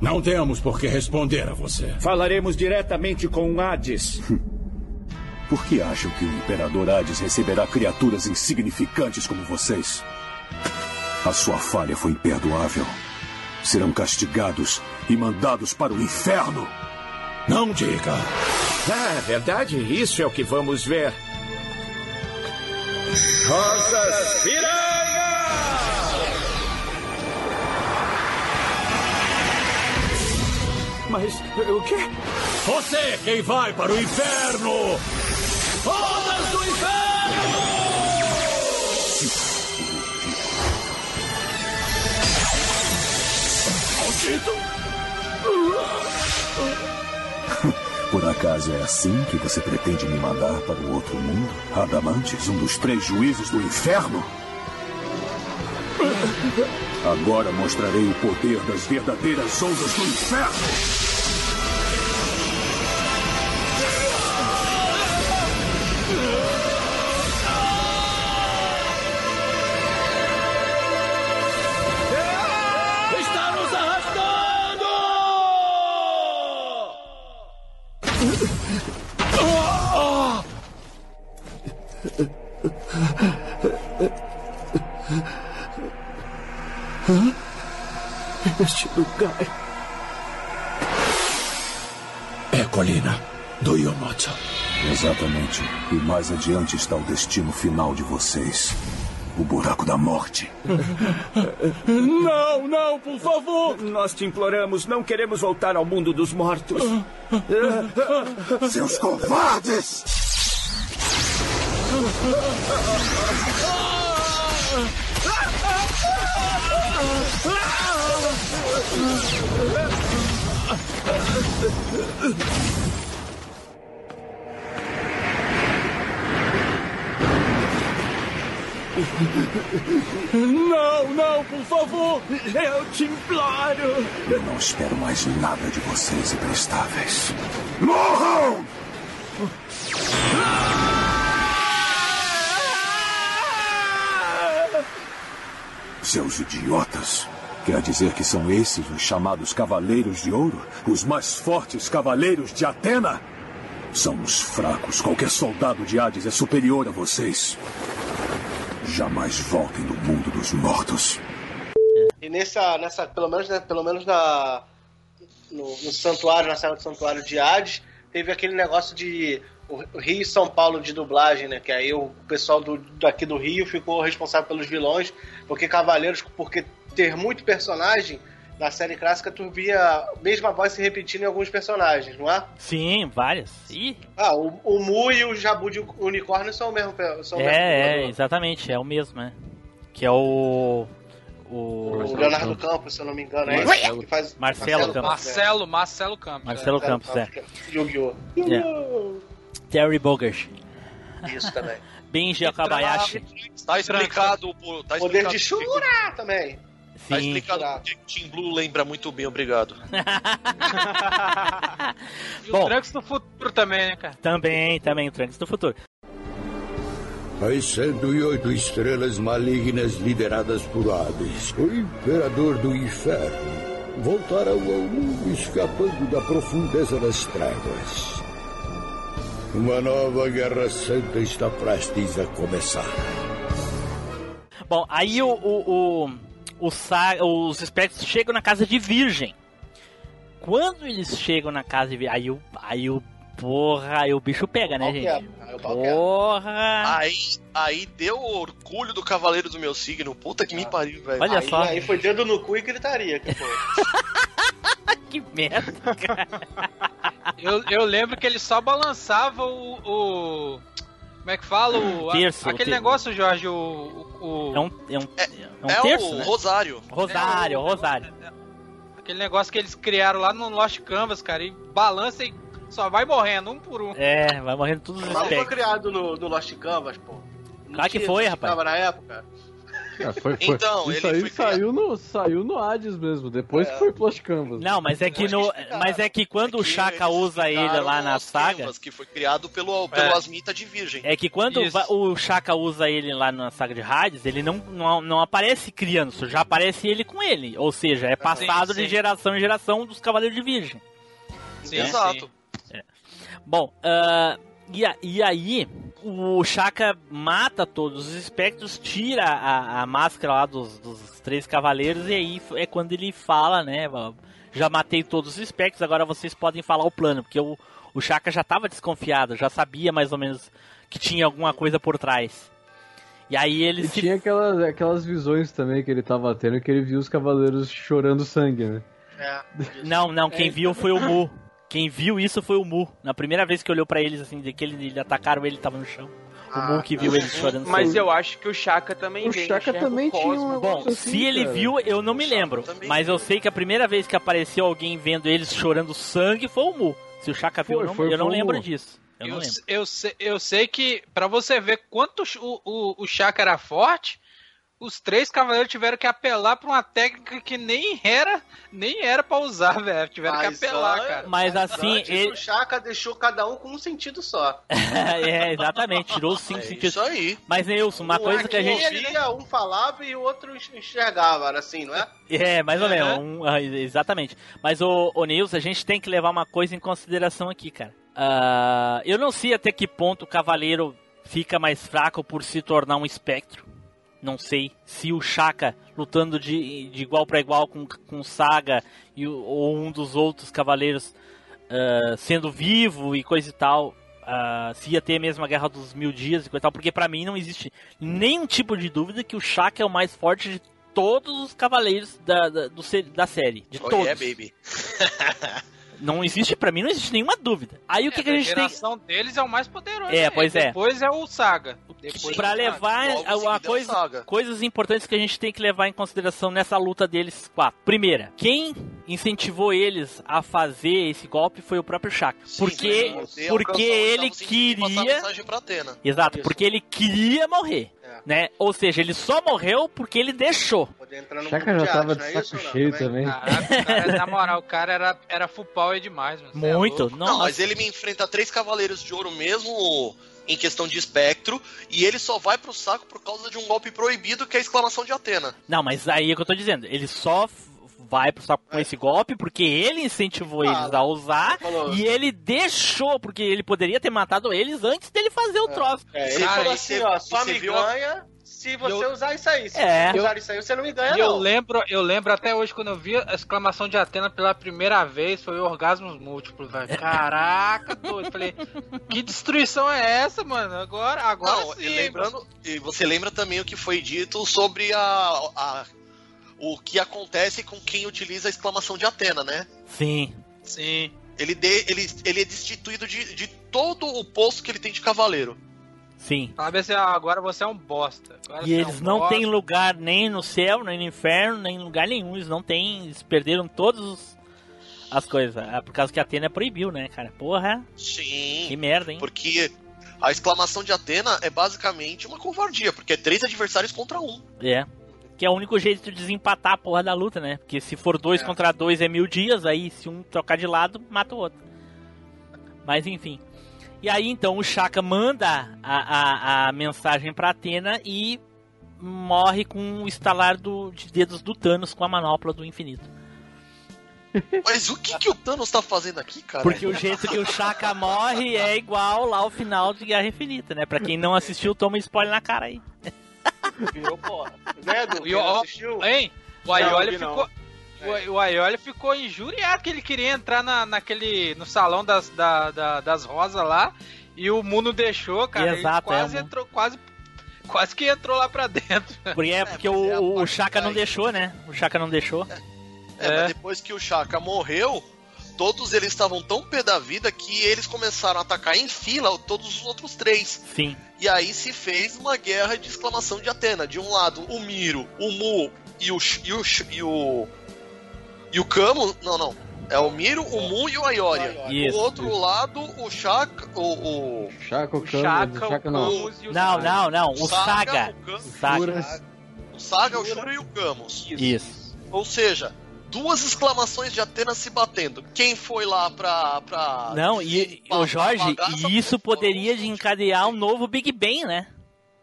Não temos por que responder a você. Falaremos diretamente com Hades. (laughs) Por que acham que o Imperador Hades receberá criaturas insignificantes como vocês? A sua falha foi imperdoável. Serão castigados e mandados para o inferno. Não diga. Ah, verdade? Isso é o que vamos ver. Rosas Mas o quê? Você é quem vai para o inferno! Rodas do inferno! Maldito! Por acaso é assim que você pretende me mandar para o outro mundo? Adamantes, um dos três juízes do inferno? Agora mostrarei o poder das verdadeiras ondas do inferno! E mais adiante está o destino final de vocês. O buraco da morte. (laughs) Não, não, por favor! Nós te imploramos, não queremos voltar ao mundo dos mortos. (laughs) Seus covardes! (laughs) Não, não, por favor! Eu te imploro! Eu não espero mais nada de vocês, imprestáveis. Morram! Seus idiotas. Quer dizer que são esses os chamados Cavaleiros de Ouro? Os mais fortes Cavaleiros de Atena? São uns fracos. Qualquer soldado de Hades é superior a vocês. Jamais voltem do mundo dos mortos. E nessa, nessa pelo menos, né, pelo menos na, no, no santuário, na sala do santuário de Hades, teve aquele negócio de Rio e São Paulo de dublagem, né? Que aí o pessoal do, daqui do Rio ficou responsável pelos vilões, porque Cavaleiros, porque ter muito personagem, na série clássica tu via a mesma voz se repetindo em alguns personagens, não é? Sim, várias. Ih, Ah, o, o Mu e o Jabu de unicórnio são o mesmo. São o mesmo é, é, exatamente, é o mesmo, né? Que é o. O, O Leonardo Campos, se eu não me engano, é Marcelo. que faz Marcelo Campos. Marcelo, Marcelo Campos. Marcelo Campos, é. Yu-Gi-Oh! É. Terry Bogard. Isso também. (laughs) Benji Akabayashi. Tá explicado, tá Poder de Shura também. Tá Sim. explicado porque Team Blue lembra muito bem, obrigado. E (laughs) Bom. o Trunks do futuro também, né, cara? Também, também, o Trunks do futuro. As 108 estrelas malignas lideradas por Hades, o imperador do inferno, voltaram ao mundo escapando da profundeza das trevas. Uma nova guerra santa está prestes a começar. Bom, aí o, o, o, o Sa- os espectros chegam na casa de Virgem. Quando eles chegam na casa de Virgem, aí o, aí o porra, aí o bicho pega, né, gente? quebra, aí o pau quebra. Porra! Aí, aí deu orgulho do cavaleiro do meu signo. Puta que me pariu, velho. Olha aí, só. Aí foi dedo no cu e gritaria. Que foi. (laughs) que merda, cara. Eu, eu lembro que ele só balançava o. o- como é que fala? O, a- Terço, aquele o negócio, Jorge, o. o, o- É um, é um, é um é terço, o né? Rosário. Rosário, Rosário. Aquele negócio que eles criaram lá no Lost Canvas, cara, e balança e só vai morrendo um por um. É, vai morrendo todos os Mas foi criado no, no Lost Canvas, pô. Não Claro que tinha foi, rapaz. Na época. Ah, foi, foi. Então, Isso ele aí foi saiu, no, saiu no Hades mesmo, depois É. que foi Plus Canvas. Não, mas é que no, mas é que quando o Chaka usa ele lá na saga, Canvas, que foi criado pelo, pelo É. Asmita de Virgem. é que quando Isso. o Chaka usa ele lá na saga de Hades, ele não, não, não aparece criando, já aparece ele com ele. Ou seja, é passado sim. de geração em geração dos Cavaleiros de Virgem. Sim, Exato. sim. Bom, ah, e, a- e aí o Chaka mata todos os espectros, tira a, a máscara lá dos, dos três cavaleiros e aí é quando ele fala, né? Já matei todos os espectros, agora vocês podem falar o plano, porque o, o Chaka já estava desconfiado, já sabia mais ou menos que tinha alguma coisa por trás. E aí ele E se tinha aquelas, aquelas visões também que ele tava tendo, que ele viu os cavaleiros chorando sangue, né? É. Não, não, quem É, viu foi o Mu. Quem viu isso foi o Mu. Na primeira vez que olhou pra eles, assim, de que ele, ele atacaram ele, tava no chão. O Ah, Mu que viu eles chorando Mas sangue. eu acho que o Chaka também O Chaka enxerga também o tinha uma- Bom, assim, se ele cara. viu, eu não me lembro. Mas eu sei que a primeira vez que apareceu alguém vendo eles chorando sangue foi o Mu. Se o Chaka viu, Foi, eu não, foi, eu não lembro Mu. disso. Eu não Eu, lembro. eu, sei, eu sei que, pra você ver quanto o, o, o Chaka era forte, os três cavaleiros tiveram que apelar pra uma técnica que nem era, nem era pra usar, velho. Tiveram Mas que apelar, só- cara. Mas assim, Antes, ele... o Chaka deixou cada um com um sentido só. (laughs) é, exatamente, tirou os cinco É sentidos. isso aí. Mas, Nilson, uma Um coisa que a gente... ele ia, um falava e o outro enxergava, era assim, não é? (laughs) É, mais ou menos. um- ah, exatamente. Mas, o, o Nils, a gente tem que levar uma coisa em consideração aqui, cara. Ah, eu não sei até que ponto o cavaleiro fica mais fraco por se tornar um espectro. Não sei se o Shaka lutando de, de igual para igual com, com o Saga e, ou um dos outros cavaleiros ah, sendo vivo e coisa e tal. ah, se ia ter mesmo a Guerra dos Mil Dias e coisa e tal, porque pra mim não existe nenhum tipo de dúvida que o Shaka é o mais forte de todos os cavaleiros da, da, do da série. De Oh, todos. yeah, baby. (laughs) Não existe, pra mim não existe nenhuma dúvida. Aí o que, É, que a gente tem. geração deles é o mais poderoso. É, né? pois é. Depois é o Saga. Depois Pra é levar a, a é coisa, Saga. coisas importantes que a gente tem que levar em consideração nessa luta deles quatro. Primeira, quem incentivou eles a fazer esse golpe foi o próprio Shaka. Sim, porque porque ele e a queria. mensagem pra Atena. Exato, Isso. porque ele queria morrer. É. Né? Ou seja, ele só morreu porque ele deixou. Poder entrar no Chaka grupo já tava arte, de é saco cheio Também? também. Caraca, cara, na moral, o cara era, era full power demais, mano. É Muito. louco. Não, mas ele me enfrenta três cavaleiros de ouro mesmo em questão de espectro, e ele só vai pro saco por causa de um golpe proibido que é a exclamação de Atena. Não, mas aí é o que eu tô dizendo. Ele só vai pro saco com esse golpe porque ele incentivou Ah, eles a usar falou. e ele deixou, porque ele poderia ter matado eles antes dele fazer o troço. É, ele Cara, falou assim, você- ó, só me viu ganha se você Eu- usar isso aí. Se É. você usar isso aí, você não me ganha, eu não. lembro, eu lembro até hoje quando eu vi a exclamação de Atena pela primeira vez, foi orgasmos múltiplos, velho. (laughs) Caraca, doido. Falei, que destruição é essa, mano? Agora, agora Não, sim. e lembrando, e você lembra também o que foi dito sobre a, a- o que acontece com quem utiliza a exclamação de Atena, né? Sim. Sim. Ele, de- ele, ele é destituído de, de todo o posto que ele tem de cavaleiro. Sim. Fala assim, ah, agora você é um bosta. Agora E é eles um não bosta. têm lugar nem no céu, nem no inferno, nem em lugar nenhum. Eles não têm. Eles perderam todas os- as coisas. Ah, Por causa que a Atena proibiu, né, cara? Porra, Sim. que merda, hein? Porque a exclamação de Atena é basicamente uma covardia, porque é três adversários contra um. É. Que é o único jeito de desempatar a porra da luta, né? Porque se for dois contra dois é mil dias, aí se um trocar de lado, mata o outro. Mas enfim. E aí então o Shaka manda a, a, a mensagem pra Atena e morre com o estalar do, de dedos do Thanos com a manopla do infinito. (laughs) Mas o que, que o Thanos tá fazendo aqui, cara? Porque o jeito que o Chaka morre é igual lá ao final de Guerra Infinita, né? Pra quem não assistiu, toma spoiler na cara aí. Virou porra. Né, Edu? E o, assistiu? hein? O Aioli ficou. O, o Aioli ficou injuriado que ele queria entrar na, naquele. no salão das, da, da- das rosas lá. E o Mundo deixou, cara. Exato, ele é, quase Mundo- entrou, quase. Quase que entrou lá pra dentro. (laughs) Porque é porque o, o Chaka não deixou, né? O Chaka não deixou. É, mas depois que o Chaka morreu, todos eles estavam tão pé da vida que eles começaram a atacar em fila todos os outros três. Sim. E aí se fez uma guerra de exclamação de Atena. De um lado, o Miro, o Mu e o. Sh- E o, Sh- e o, e o Kamo. Não, não. É o Miro, o Mu e o Ayoria. Isso, Do outro lado, o Chaka. O. o... Chaka, o Chaka, Kama, Chaka não. Não, não, não. O Saga, o O Saga. O Saga, o Shura e o Camus. Isso. Ou seja, duas exclamações de Atena se batendo. Quem foi lá pra. pra Não, e o Jorge, e isso poderia encadear um novo Big Bang, né?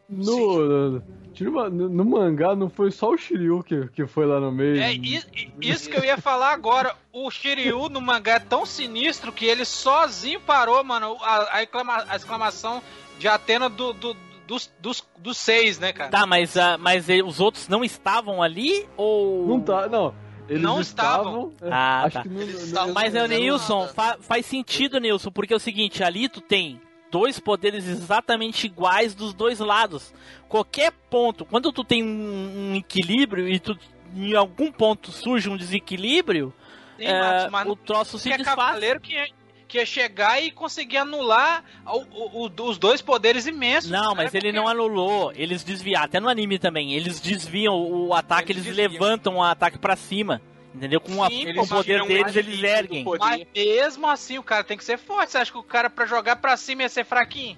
No, no, tira uma- no, no mangá não foi só o Shiryu que, que foi lá no meio. É isso que eu ia falar agora. O Shiryu no mangá é tão sinistro que ele sozinho parou, mano, a, a exclama- a exclamação de Atena do, do- dos, dos, dos seis, né, cara? Tá, mas, ah, mas eh, os outros não estavam ali ou. Não tá, não. Eles Não estavam. estavam. é, Ah, acho tá. que não, não- Mas, não- é, Neilson, fa- faz sentido, Neilson, porque é o seguinte, ali tu tem dois poderes exatamente iguais dos dois lados. Qualquer ponto, quando tu tem um, um equilíbrio e tu em algum ponto surge um desequilíbrio, Sim, é, mas o troço se que é desfaz. cavaleiro que ia, que ia chegar e conseguir anular o- o- o- os dois poderes imensos. Não, mas ele não anulou, eles desviaram, até no anime também, eles desviam o ataque, eles, levantam o ataque pra cima. Entendeu? Com, a- Sim, com o poder deles, um eles erguem. Mas mesmo assim, o cara tem que ser forte. Você acha que o cara pra jogar pra cima ia ser fraquinho?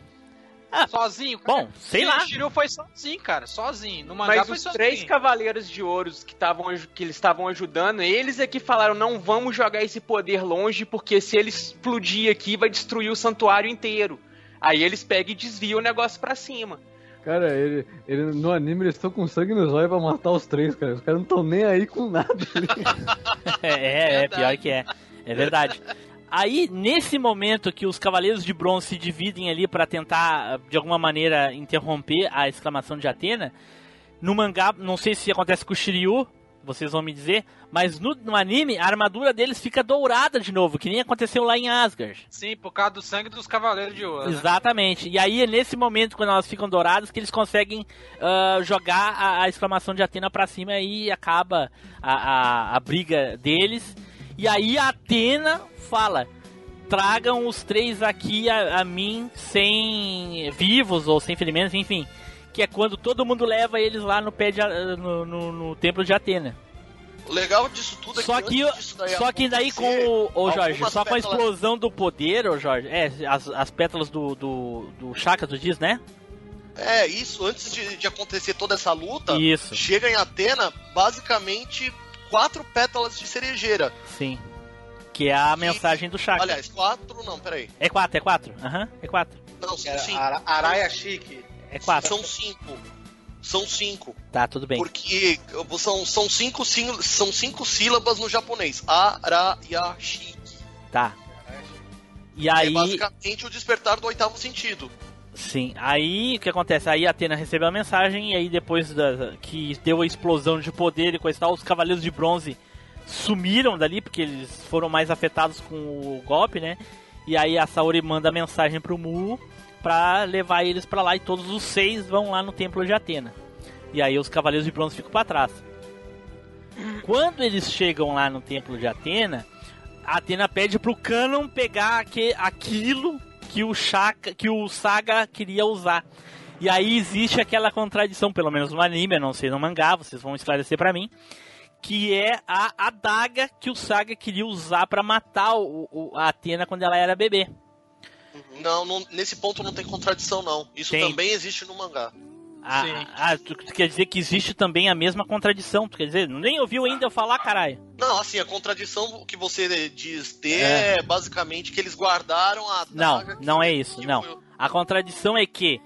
(laughs) sozinho? Bom, sei lá. O Shiryu foi sozinho, cara. Sozinho. No mangá Mas foi os sozinho. três cavaleiros de ouros que, tavam, que eles estavam ajudando, eles é que falaram: não vamos jogar esse poder longe, porque se ele explodir aqui, vai destruir o santuário inteiro. Aí eles pegam e desviam o negócio pra cima. Cara, ele, ele- no anime eles estão com sangue nos olhos pra matar os três, cara. Os caras não estão nem aí com nada. (laughs) É, é, é, pior que é. É verdade. Aí, nesse momento que os Cavaleiros de Bronze se dividem ali pra tentar, de alguma maneira, interromper a exclamação de Atena, no mangá, não sei se acontece com o Shiryu, vocês vão me dizer, mas no, no anime, a armadura deles fica dourada de novo, que nem aconteceu lá em Asgard. Sim, por causa do sangue dos cavaleiros de ouro. né? Exatamente. E aí é nesse momento, quando elas ficam douradas, que eles conseguem ah, jogar a, a exclamação de Atena pra cima e acaba a, a, a briga deles. E aí a Atena fala: tragam os três aqui a, a mim sem vivos ou sem ferimentos, enfim. Que é quando todo mundo leva eles lá no pé de, no, no, no templo de Atena. O legal disso tudo é Só que, que, só que daí com o, ô Jorge, só com a explosão do poder, ô Jorge, é, as, as pétalas do, do, do Chakra, tu diz, né? É, isso, antes de, de acontecer toda essa luta, Isso. chega em Atena, basicamente, quatro pétalas de cerejeira. Sim. Que é a mensagem do Chakra. Aliás, quatro não, peraí. É quatro, é quatro? Aham, é quatro. Não, são cinco. Ara- Araia chique. É quatro. São cinco. São cinco. Tá, tudo bem. Porque são, são, cinco, são cinco sílabas no japonês. Arayashi. Tá. E É aí. basicamente o despertar do oitavo sentido. Sim, aí o que acontece? Aí Atena recebeu a mensagem e aí depois da, que deu a explosão de poder e coisa e tal, os Cavaleiros de Bronze sumiram dali porque eles foram mais afetados com o golpe, né? E aí a Saori manda mensagem pro Mu pra levar eles pra lá e todos os seis vão lá no templo de Atena. E aí os Cavaleiros de Bronze ficam pra trás. Quando eles chegam lá no templo de Atena, Atena pede pro Canon pegar aquilo que o Shaka, que o Saga queria usar. E aí existe aquela contradição, pelo menos no anime, eu não sei no mangá, vocês vão esclarecer pra mim, que é a adaga que o Saga queria usar pra matar o, o- a Atena quando ela era bebê. Não, não- nesse ponto não tem contradição, não. Isso Tem. também existe no mangá. Ah, ah, tu, tu quer dizer que existe também a mesma contradição? Tu quer dizer, nem ouviu ainda eu falar, caralho? Não, assim, a contradição que você diz ter É. é, basicamente que eles guardaram a Não, não é isso, não. A contradição é que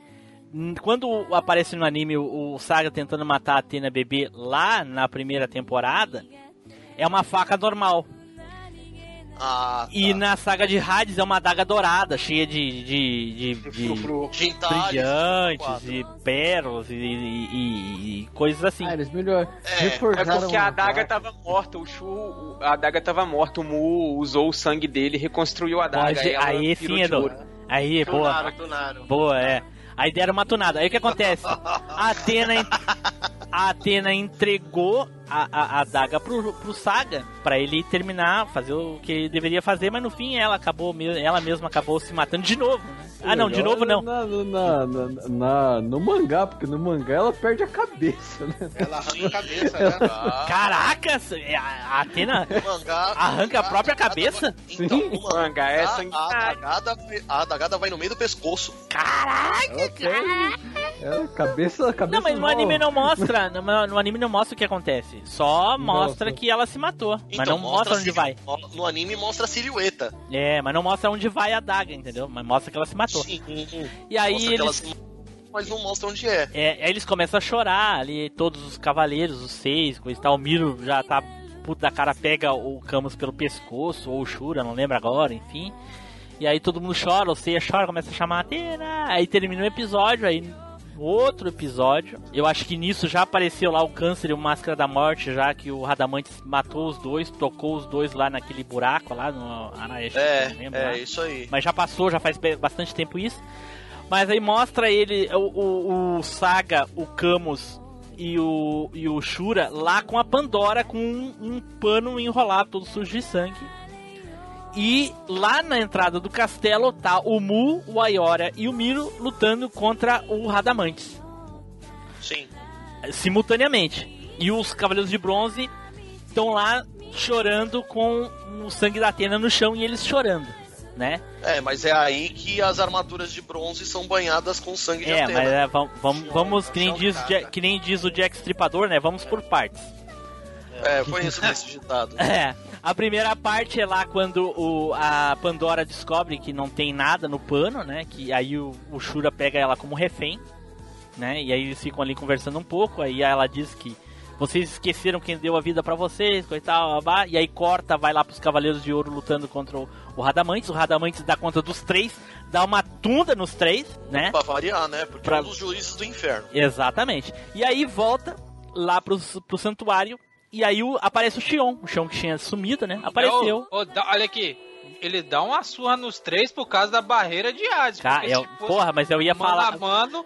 quando aparece no anime o, o Saga tentando matar a Atena bebê lá na primeira temporada, é uma faca normal. Ah, E na saga de Hades é uma adaga dourada, cheia de. de. de, de, brilhantes e pérolas e, e- e- e coisas assim. Ah, eles melhor É reforçaram porque a adaga tava morta, o Shu, o- a adaga tava morta, o Mu usou o sangue dele e reconstruiu a adaga. Ela aí sim, de Edu. Aí, boa. Tunaram, tunaram. Boa, é. Aí deram uma tunada. Aí o que acontece? A (laughs) Atena, en- a Atena entregou a, a, a adaga pro, pro Saga pra ele terminar, fazer o que ele deveria fazer, mas no fim ela acabou, ela mesma acabou se matando de novo, né? Ah, não, de novo não. Na, na, na, na- no mangá, porque no mangá ela perde a cabeça, né? Ela arranca a cabeça, né? Caraca, a a Atena arranca a própria cabeça? Então, o mangá é a, sanguinário. a, adagada, vai no meio do pescoço. Caraca, É, cabeça, cabeça Não, mas no anime não mostra. (laughs) No, no anime não mostra o que acontece. Só mostra que ela se matou. mas Então, não mostra a onde vai. No, anime mostra a silhueta. É, mas não mostra onde vai a daga, entendeu? Mas mostra que ela se matou. Sim. E aí Mostra que ela eles. se- Mas não mostra onde é. É, aí eles começam a chorar ali, todos os cavaleiros, os seis, coisa e tal. O Miro já tá puto da cara, pega o Camus pelo pescoço, ou o Shura, não lembro agora, enfim. E aí todo mundo chora, o Seiya chora, começa a chamar a Atena. Aí termina o episódio, aí outro episódio. Eu acho que nisso já apareceu lá o Câncer e o Máscara da Morte, já que o Radamantes matou os dois, tocou os dois lá naquele buraco lá no Araesh, É, lembro é, lá. isso aí. Mas já passou, já faz bastante tempo isso. Mas aí mostra ele, o, o, o Saga, o Camus e o, e o Shura lá com a Pandora com um, um pano enrolado todo sujo de sangue. E lá na entrada do castelo tá o Mu, o Ayora e o Miro lutando contra o Radamantes Sim. simultaneamente. E os Cavaleiros de Bronze estão lá chorando com o sangue da Atena no chão e eles chorando, né? É, mas é aí que as armaduras de bronze são banhadas com sangue de É, Atena. mas é, vamos, vamos, vamos que, nem diz, que nem diz o Jack Stripador, né? Vamos por partes. É, foi isso desse ditado. É, a primeira parte é lá quando o, a Pandora descobre que não tem nada no pano, né? Que aí o, o Shura pega ela como refém, né? E aí eles ficam ali conversando um pouco, aí ela diz que vocês esqueceram quem deu a vida pra vocês, coisa e tal, blá, e aí corta, vai lá pros Cavaleiros de Ouro lutando contra o, o Radamantes, o Radamantes dá conta dos três, dá uma tunda nos três, né? Pra variar, né? Porque Pra- é um dos juízes do inferno. Exatamente. E aí volta lá pro, pro santuário. E aí o- aparece o Xion. O Xion que tinha sumido, né? Apareceu. Olha aqui. Ele dá uma surra nos três por causa da barreira de Hades. Cara, porque eu- se fosse porra, mas eu ia mano falar- mano,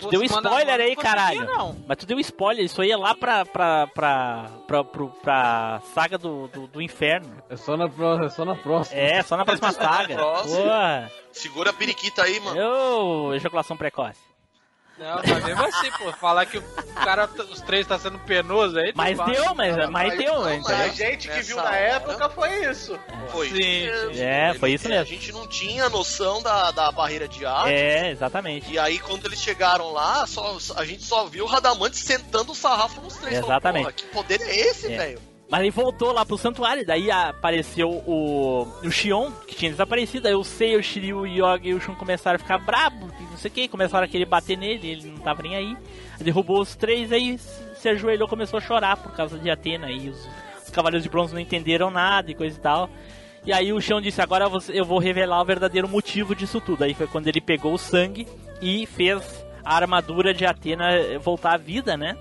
Tu deu spoiler mano, aí, caralho. Não. Mas tu deu spoiler. Isso aí é lá pra, pra, pra, pra, pro- pra saga do, do, do inferno. É só na, é só na próxima. É, só na próxima (laughs) saga. Próxima. Segura a periquita aí, mano. Eu, ejaculação precoce. Não, mas mesmo assim, pô, falar que o cara, os três tá sendo penoso aí. Mas deu, mas, mas deu, Não, mas a gente que viu na época foi isso. Foi Sim, isso. É, foi isso A mesmo. gente não tinha noção da, da barreira de Hades. É, exatamente. E aí, quando eles chegaram lá, só, a gente só viu o Radamante sentando o sarrafo nos três. Falou, Exatamente. "Porra, que poder é esse, É. velho? Mas ele voltou lá pro santuário, daí apareceu o, o Xion, que tinha desaparecido, aí o Sei, o Shiryu, o Yoga e o Shun começaram a ficar brabo, e não sei o que, começaram a querer bater nele, ele não tava nem aí. Derrubou os três, aí se ajoelhou começou a chorar por causa de Atena, e os, os Cavaleiros de Bronze não entenderam nada e coisa e tal. E aí o Xion disse, agora eu vou revelar o verdadeiro motivo disso tudo. Aí foi quando ele pegou o sangue e fez a armadura de Atena voltar à vida, né?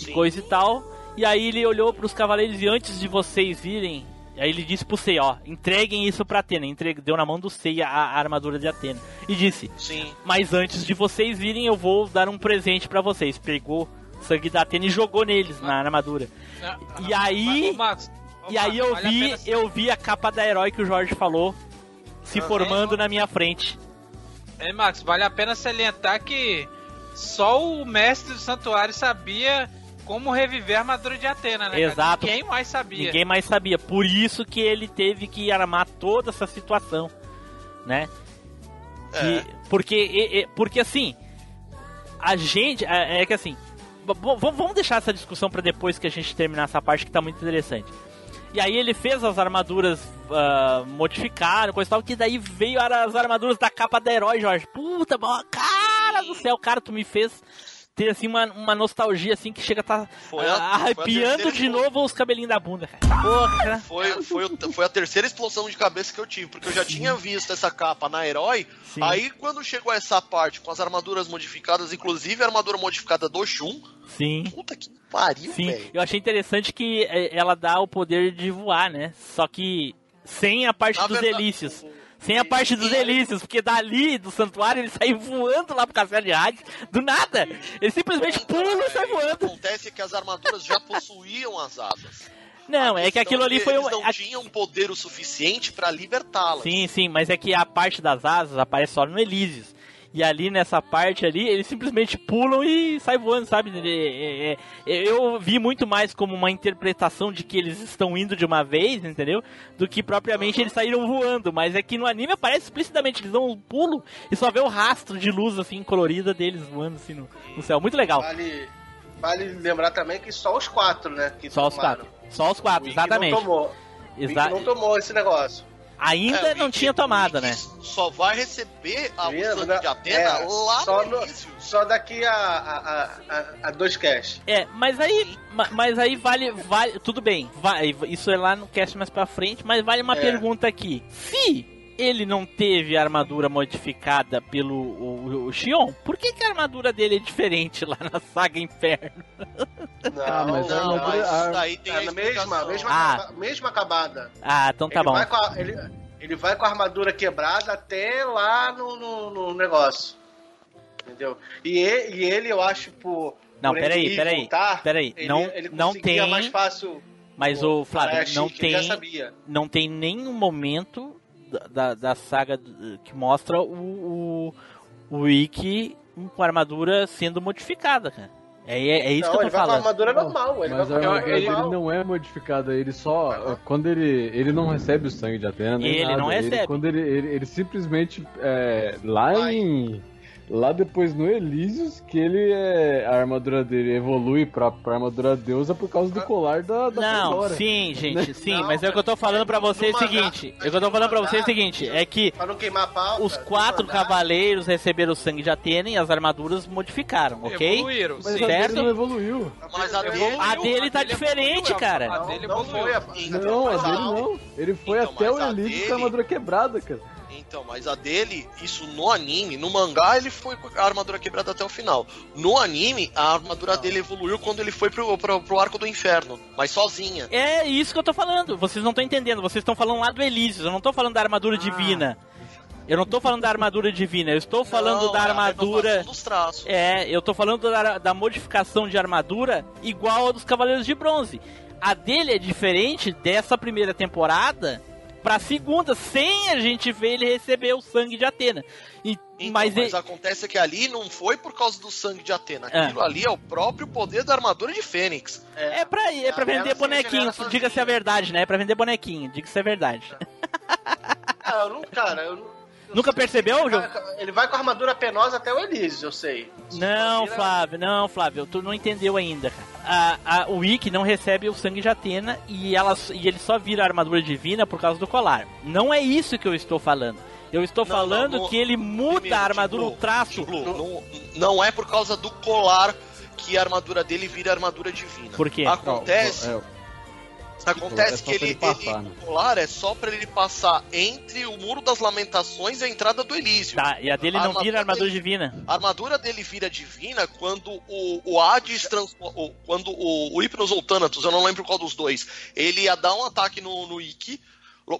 e coisa e tal. E aí ele olhou pros cavaleiros e antes de vocês virem, aí ele disse pro Sei, ó, entreguem isso pra Atena. Entregue, deu na mão do Sei a, a armadura de Atena. E disse, Sim. mas antes de vocês virem, eu vou dar um presente pra vocês. Pegou o sangue da Atena e jogou neles na armadura. Não, E aí, Ô, Max, ô, e aí eu vi, eu vi a capa da herói que o Jorge falou se Ah, formando na minha frente. Ei, Max, vale a pena salientar que só o mestre do santuário sabia como reviver a armadura de Atena, né? cara? Exato. Ninguém mais sabia. Ninguém mais sabia. Por isso que ele teve que armar toda essa situação, né? Que- porque, e- e- porque assim, a gente é, é que assim, vamos deixar essa discussão para depois que a gente terminar essa parte que tá muito interessante. E aí ele fez as armaduras ah, modificaram, coisa e tal, que daí veio as armaduras da capa da herói, Jorge. Puta, cara do céu, cara, tu me fez ter assim uma, uma nostalgia assim que chega a tá Foi a- ah, foi a arrepiando de novo os cabelinhos da bunda, cara. Porra. Foi, foi, o- foi a terceira explosão de cabeça que eu tive, porque eu já tinha visto essa capa na Herói. Sim. Aí quando chegou essa parte com as armaduras modificadas, inclusive a armadura modificada do Shun, Sim. puta que pariu, Sim, velho. eu achei interessante que é, ela dá o poder de voar, né? Só que sem a parte Na dos verdade, delícios. Sem a parte dos delícios, porque dali do santuário ele sai voando lá pro castelo de Hades, do nada. Ele simplesmente pula e sai voando. Acontece que as armaduras já possuíam as asas. Não, é que aquilo ali foi Eles um. não tinham poder o suficiente pra libertá-las. Sim, sim, mas é que a parte das asas aparece só no Elísios. E ali nessa parte ali, eles simplesmente pulam e saem voando, sabe? É, é, é, eu vi muito mais como uma interpretação de que eles estão indo de uma vez, entendeu? Do que propriamente eles saíram voando. Mas é que no anime aparece explicitamente, eles dão um pulo e só vê o rastro de luz assim colorida deles voando assim no, no céu. Muito legal. Vale, vale lembrar também que só os quatro, né? Só os tomaram. quatro. Só os quatro, exatamente. Não tomou. Exa- não tomou esse negócio. Ainda É, não tinha tomada, né? Só vai receber a Mesmo, né? de Atena É, lá só, no no- início. só daqui a, a, a, a- dois cash. É, mas aí, ma- mas aí vale, vale, tudo bem, vai, isso é lá no cast mais pra frente, mas vale uma É. pergunta aqui. Se ele não teve a armadura modificada pelo o, o Xion, por que, que a armadura dele é diferente lá na saga Inferno? Não, Ah, mas a não, armadura- mas a- isso daí tem a mesma, mesma, Ah. mesma acabada. Ah, então tá ele bom. Vai com a, ele, ele vai com a armadura quebrada até lá no, no, no negócio. Entendeu? E ele, e ele, eu acho, por. Não, por peraí, peraí, voltar, peraí, ele- não- ele não tem- mais fácil. Mas o Flávio, não tem, sabia. não tem nenhum momento da, da, saga que mostra o, o, o Ikki com a armadura sendo modificada, cara. É, é, é isso Não, que eu ele tô vai com a falando. armadura normal. Ele Mas vai com a armadura armadura dele normal. não é modificada, ele só. Quando ele. Ele não recebe o sangue de Atena, nem Ele nada. não recebe. quando ele, ele, ele simplesmente. É, lá em. Lá depois no Elísios, que ele é. A armadura dele evolui pra, pra armadura deusa por causa do colar da, da Não, Pandora. sim, gente, Né? (laughs) sim, mas é o que eu tô falando pra você é o seguinte. É o que eu tô falando pra você é o seguinte, é que Pra não queimar a pauta. os quatro cavaleiros receberam o sangue de Atena e as armaduras modificaram, ok? Evoluíram, Mas sim. a dele Certo? não evoluiu. Mas a dele, A dele tá dele diferente, evoluiu, cara. A dele Não evoluiu. a. Não, a dele não. Ele foi Então, até o a Elísios com a armadura quebrada, cara. Então, mas a dele, isso no anime, no mangá ele foi com a armadura quebrada até o final. No anime, a armadura dele evoluiu quando ele foi pro, pro, pro arco do inferno, mas sozinha. É isso que eu tô falando. Vocês não estão entendendo. Vocês estão falando lá do Elísios. Eu não tô falando da armadura divina. Eu não tô falando da armadura divina. Eu estou falando Não, da é armadura. dos traços. É, eu tô falando da, da modificação de armadura igual a dos Cavaleiros de Bronze. A dele é diferente dessa primeira temporada pra segunda, sem a gente ver ele receber o sangue de Atena. E, Então, mas mas ele- acontece que ali não foi por causa do sangue de Atena. É. Aquilo ali é o próprio poder da armadura de Fênix. é pra, é pra vender bonequinho, diga-se a verdade, né? É pra vender bonequinho, diga-se a verdade. Ah, eu não, cara, eu não. Nunca percebeu, ele João? vai, ele vai com a armadura penosa até o Elísio, eu sei. Não, Vira- Flávio, não, Flávio, tu não entendeu ainda, cara. A, a, o Ikki não recebe o sangue de Atena e, ela, e ele só vira armadura divina por causa do colar. Não é isso que eu estou falando. Eu estou Não, falando não, no- que ele muda Primeiro, a armadura, Tim o traço. Blue, não, não é por causa do colar que a armadura dele vira armadura divina. Por quê? Acontece, É, acontece é que ele, ele passar, ele- né? é só pra ele passar entre o muro das lamentações e a entrada do Elísio. Tá, e a dele não vira armadura dele- divina. A armadura dele vira divina quando o, o Hades transforma. o- Quando o, o Hypnos ou Thanatos, eu não lembro qual dos dois, ele ia dar um ataque no, no Ikki.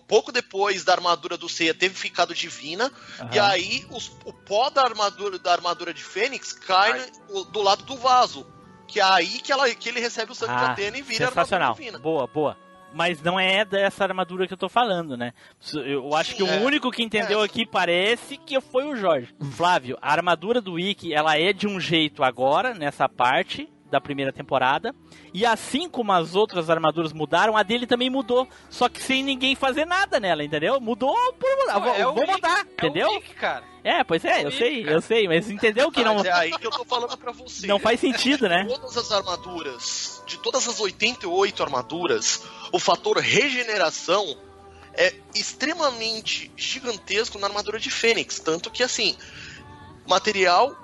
Pouco depois da armadura do Seiya teve ficado divina. E Aham. aí os- o pó da armadura, da armadura de Fênix cai no- do lado do vaso. Que é aí que, ela, que ele recebe o sangue de Ah, Atena e vira sensacional. armadura divina. Boa, boa. Mas não é dessa armadura que eu tô falando, né? Eu acho que Sim, o é. único que entendeu É. aqui parece que foi o Jorge. Flávio, a armadura do Ikki, ela é de um jeito agora, nessa parte da primeira temporada. E assim como as outras armaduras mudaram, a dele também mudou. Só que sem ninguém fazer nada nela, entendeu? Mudou por mudar. Pô, é Vou, o vou mudar, É o entendeu? Cara. É, pois é, eu sei, eu sei, mas entendeu que não, Mas é aí que eu tô falando pra você. não faz sentido, né? Todas as armaduras, de todas as 88 armaduras, o fator regeneração é extremamente gigantesco na armadura de Fênix. Tanto que, assim, material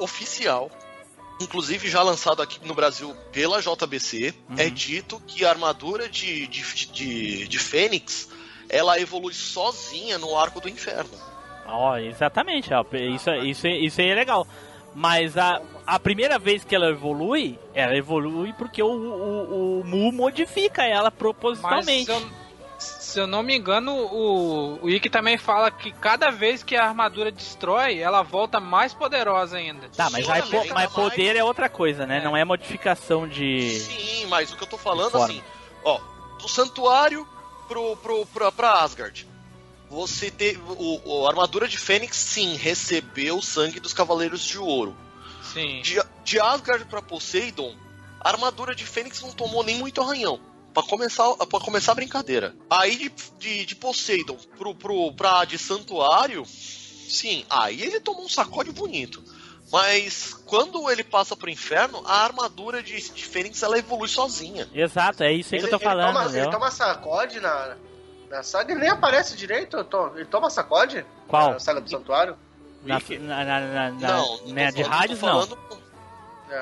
oficial inclusive já lançado aqui no Brasil pela JBC, é dito que a armadura de, de, de, de Fênix ela evolui sozinha no arco do inferno. Ó, exatamente, ó, isso, isso, isso aí é legal. Mas a, a primeira vez que ela evolui, ela evolui porque o, o, o Mu modifica ela propositalmente. Mas se eu, se eu não me engano, o, o Ikki também fala que cada vez que a armadura destrói, ela volta mais poderosa ainda. Tá, mas, aí, po- mas poder é outra coisa, né? Não é modificação de. Sim, mas o que eu tô falando assim, ó, do santuário pro, pro, pra, pra Asgard. Você teve. O, o- a armadura de Fênix, sim, recebeu o sangue dos Cavaleiros de Ouro. Sim. De, de Asgard pra Poseidon, a armadura de Fênix não tomou nem muito arranhão. Pra começar, pra começar a brincadeira. Aí de, de, de Poseidon pro, pro, pra de Santuário, sim, aí ele tomou um sacode bonito. Mas quando ele passa pro inferno, a armadura de, de Fênix ela evolui sozinha. Exato, é isso aí Ele, que eu tô ele falando. toma, ele toma sacode na, na saga, ele nem aparece direito. to- Ele toma sacode? Qual? Na saga do santuário? Na, na, na, na, na- Não, não né, de tô não. falando-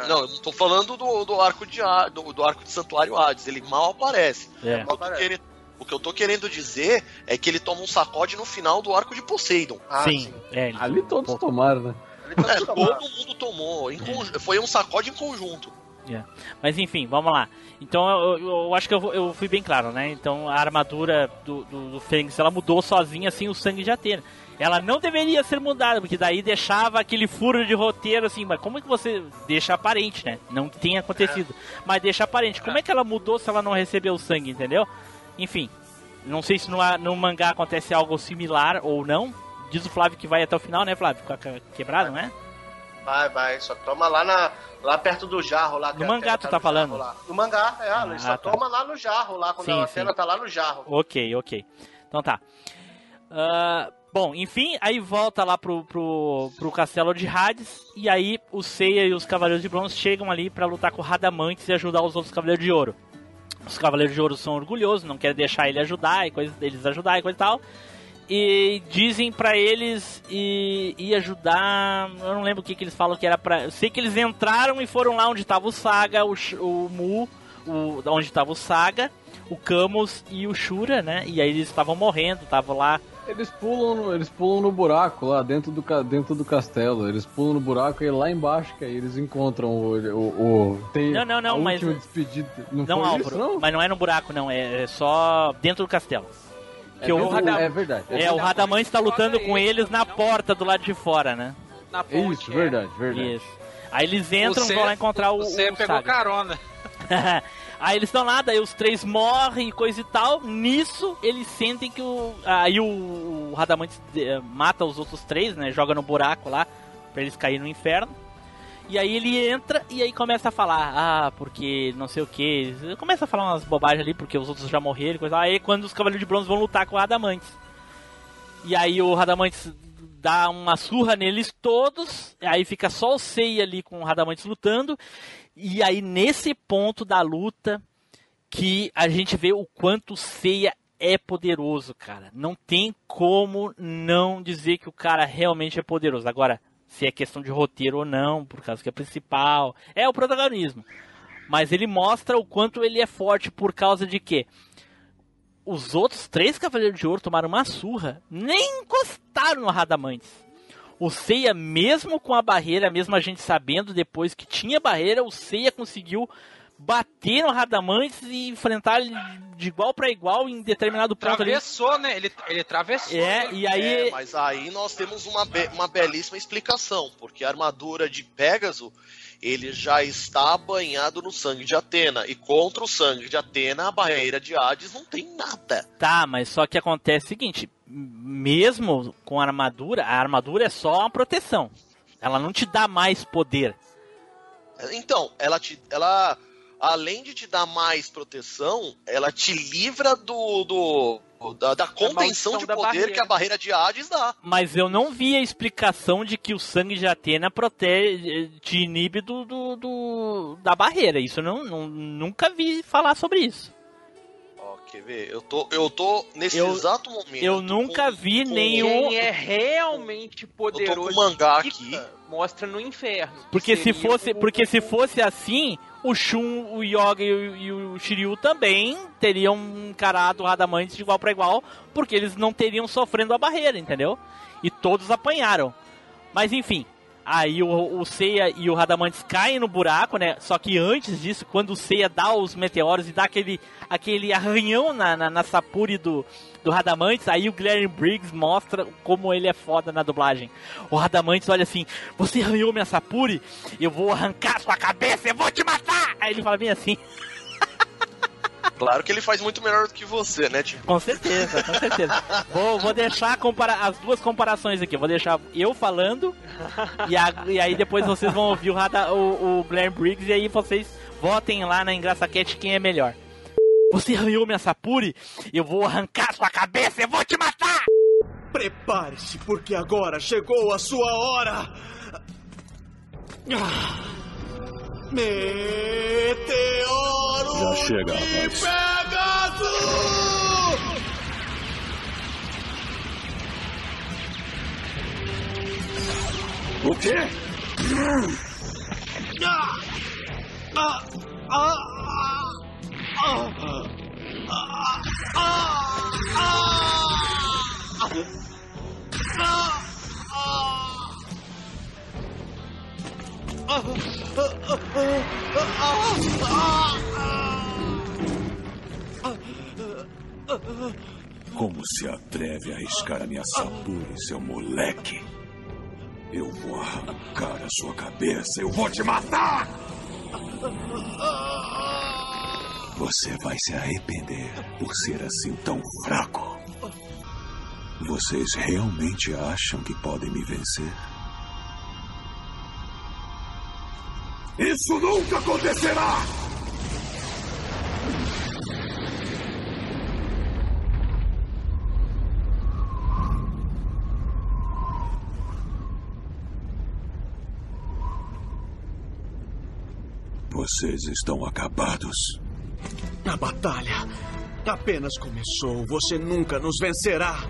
Não, eu não tô falando do, do arco de do, do arco de Santuário Hades, ele mal aparece. É. O, que eu tô querendo, o que eu tô querendo dizer é que ele toma um sacode no final do arco de Poseidon. sim, é. ele- Ali todos tomaram, né? É, todo mundo tomou. em conju- Foi um sacode em conjunto. É. Mas enfim, vamos lá. Então eu, eu- eu acho que eu, eu fui bem claro, né? Então a armadura do, do, do Fênix ela mudou sozinha assim o sangue de Atena. Ela não deveria ser mudada, porque daí deixava aquele furo de roteiro assim, mas como é que você deixa aparente, né? Não que tenha acontecido, mas deixa aparente. Como é que ela mudou se ela não recebeu o sangue, entendeu? Enfim, não sei se no, no mangá acontece algo similar ou não. Diz o Flávio que vai até o final, né, Flávio? Quebrada, não é? Vai, vai, só toma lá, na, lá perto do jarro. Lá, No a mangá tu tá no falando? jarro. No mangá, é, ele só Ah, tá. toma lá no jarro, lá, quando Sim, a sim. tá lá no jarro. Ok, ok. Então tá. Ah, bom, enfim, aí volta lá pro, pro, pro castelo de Hades. E aí o Seiya e os Cavaleiros de Bronze chegam ali pra lutar com o Radamantes e ajudar os outros Cavaleiros de Ouro. Os Cavaleiros de Ouro são orgulhosos, não querem deixar ele ajudar e coisa, eles ajudar e coisa e tal. E dizem pra eles e, e ajudar. Eu não lembro o que, que eles falam que era pra. Eu sei que eles entraram e foram lá onde tava o Saga, o, o Mu, o, onde tava o Saga, o Camus e o Shura, né? E aí eles estavam morrendo, estavam lá. Eles pulam, no, eles pulam no buraco lá dentro do, dentro do castelo. Eles pulam no buraco e lá embaixo que aí eles encontram o. o, o- tem Não, não, não, a mas- despedida. Não, Não, Álvaro, isso, não? mas não é no buraco, não, é, é só dentro do castelo. É dentro- é verdade. É, o Radamantes tá lutando com eles na porta do lado de fora, né? Na Isso, verdade, verdade. Isso. Aí eles entram e Você- vão lá encontrar o, Você o pegou Saga. carona. (laughs) aí eles estão lá, daí os três morrem e coisa e tal. Nisso, eles sentem que o. Aí o, o Radamantes eh, mata os outros três, né? Joga no buraco lá, pra eles caírem no inferno. E aí ele entra e aí começa a falar, ah, porque não sei o que. Começa a falar umas bobagens ali, porque os outros já morreram coisa. Aí quando os Cavaleiros de Bronze vão lutar com o Radamantes. E aí o Radamantes dá uma surra neles todos. Aí fica só o Seiya ali com o Radamantes lutando. E aí nesse ponto da luta que a gente vê o quanto o Seiya é poderoso, cara. Não tem como não dizer que o cara realmente é poderoso. Agora, se é questão de roteiro ou não, por causa que é principal, é o protagonismo. Mas ele mostra o quanto ele é forte por causa de quê? Os outros três Cavaleiros de Ouro tomaram uma surra, nem encostaram no Radamantes. O Seiya, mesmo com a barreira, mesmo a gente sabendo depois que tinha barreira, o Seiya conseguiu bater no Radamantes e enfrentar ele de igual para igual em determinado ponto ali. Travessou, né? Ele, ele travessou. É, e aí É, mas aí nós temos uma, be- uma belíssima explicação, porque a armadura de Pégaso ele já está banhado no sangue de Atena, e contra o sangue de Atena, a barreira de Hades não tem nada. Tá, mas só que acontece o seguinte, mesmo com a armadura, a armadura é só uma proteção. Ela não te dá mais poder. Então, ela te. Ela, além de te dar mais proteção, ela te livra do. do da, da contenção de poder barreira. que a barreira de Hades dá. Mas eu não vi a explicação de que o sangue de Atena protege, te inibe do, do, do- da barreira. Isso eu não, não, nunca vi falar sobre isso. Ok. Quer ver? Eu tô, eu tô nesse Eu- exato momento. Eu nunca vi nenhum. Quem é realmente poderoso com o mangá Nika mostra no inferno. Porque se fosse, o- porque se fosse assim, o Shun, o Yoga e o, Shiryu também teriam encarado o Radamantes de igual para igual, porque eles não teriam sofrendo a barreira, entendeu? E todos apanharam. Mas enfim, aí o, o Seiya e o Radamantes caem no buraco, né? Só que antes disso, quando o Seiya dá os meteoros e dá aquele, aquele arranhão na, na, na Sapuri do, do Radamantes, aí o Glenn Briggs mostra como ele é foda na dublagem. O Radamantes olha assim: Você arranhou minha Sapuri? Eu vou arrancar sua cabeça, eu vou te matar! Aí ele fala bem assim. (laughs) Claro que ele faz muito melhor do que você, né, tipo? Com certeza, com certeza. vou, vou deixar compara as duas comparações aqui. Vou deixar eu falando e, a- e aí depois vocês vão ouvir o, Rada, o, o Glenn Briggs e aí vocês votem lá na Engraçaquete quem é melhor. Você arranhou minha Sapuri? Eu vou arrancar sua cabeça, eu vou te matar! Prepare-se, porque agora chegou a sua hora! Ah. Meteoro Já chega, rapaz. Pegasus! O quê? Ah! Ah! Ah! Ah! Ah! Ah! Ah! Como se atreve a arriscar a minha sapura, seu moleque? Eu vou arrancar a sua cabeça, eu vou te matar! Você vai se arrepender por ser assim tão fraco. Vocês realmente acham que podem me vencer? Isso nunca acontecerá! Vocês estão acabados. A batalha apenas começou. Você nunca nos vencerá.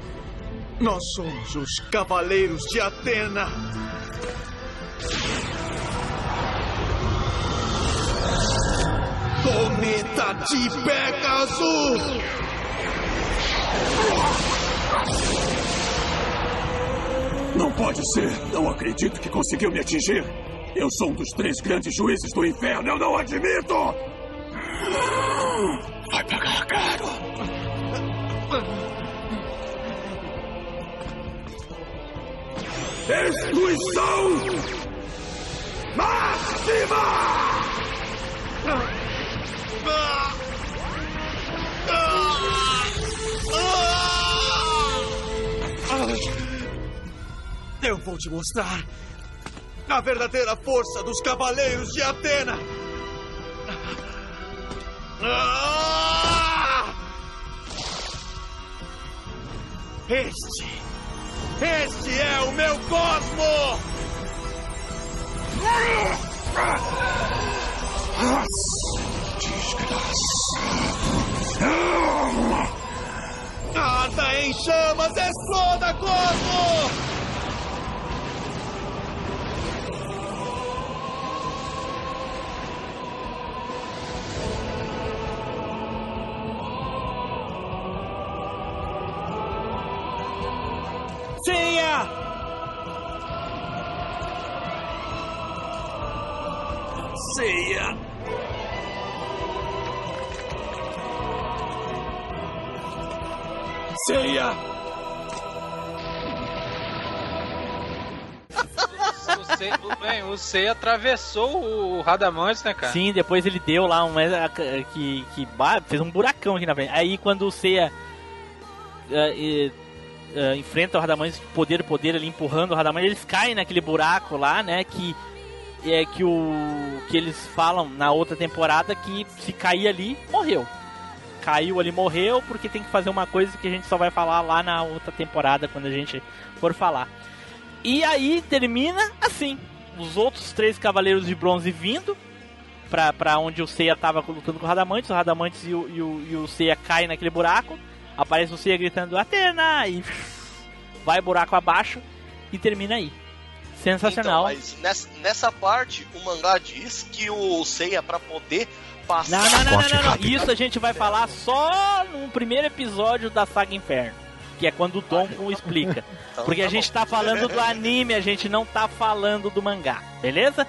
Nós somos os Cavaleiros de Atena. Cometa de Pegasus! Não pode ser. Não acredito que conseguiu me atingir. Eu sou um dos três grandes juízes do inferno. Eu não admito! Vai pagar caro. Destruição máxima! Eu vou te mostrar a verdadeira força dos Cavaleiros de Atena! Ah! Este! Este é o meu cosmo! Arda em chamas, exploda, cosmo! Senha! Ceia! Ceia! O Sei, o- bem, o Sei atravessou o Radamantes, né, cara? Sim, depois ele deu lá um que, que bah, fez um buracão aqui na frente. Aí quando o Seiya eh, eh, enfrenta o Radamantes de poder poder ali empurrando o Radamantes, eles caem naquele buraco lá, né, que é que o que eles falam na outra temporada que se cair ali, morreu. Caiu ali, morreu, porque tem que fazer uma coisa que a gente só vai falar lá na outra temporada quando a gente for falar. E aí termina assim: os outros três cavaleiros de bronze vindo, pra, pra onde o Seiya tava lutando com o Radamantes. O Radamantes e o, e o, e o Seiya caem naquele buraco. Aparece o Seiya gritando Atena! E (laughs) vai buraco abaixo e termina aí. Sensacional. Então, mas nessa, nessa parte, o mangá diz que o Seiya, pra poder passar... Não, não, não, não, não, não. Isso a gente vai falar só no primeiro episódio da Saga Inferno. Que é quando o Donko explica. Porque a gente tá falando do anime, a gente não tá falando do mangá, beleza?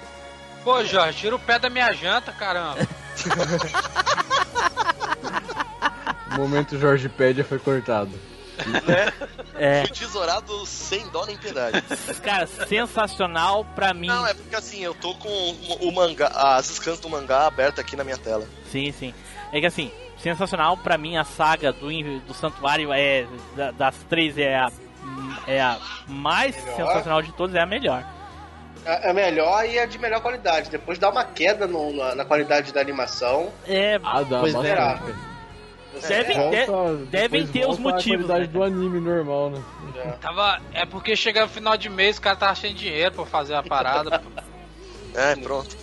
Pô, Jorge, tira o pé da minha janta, caramba. (laughs) O momento Jorge Pédia foi cortado. Né? É. Fui tesourado sem dó nem piedade. Cara, sensacional pra mim. Não, é porque assim, eu tô com o mangá, as scans do mangá aberta aqui na minha tela. Sim, sim. É que assim, sensacional pra mim a saga do, do Santuário é da- das três é a é a mais Melhor. sensacional de todas, é a melhor. É é melhor e é de melhor qualidade. Depois dá uma queda no- na, na qualidade da animação. É, Ah, dá Pois cara. Devem, Volta- de- devem ter os a motivos. qualidade né? do anime normal, né? Tava, é porque chega no final de mês, o cara tava sem dinheiro pra fazer a parada. (laughs) É, pronto.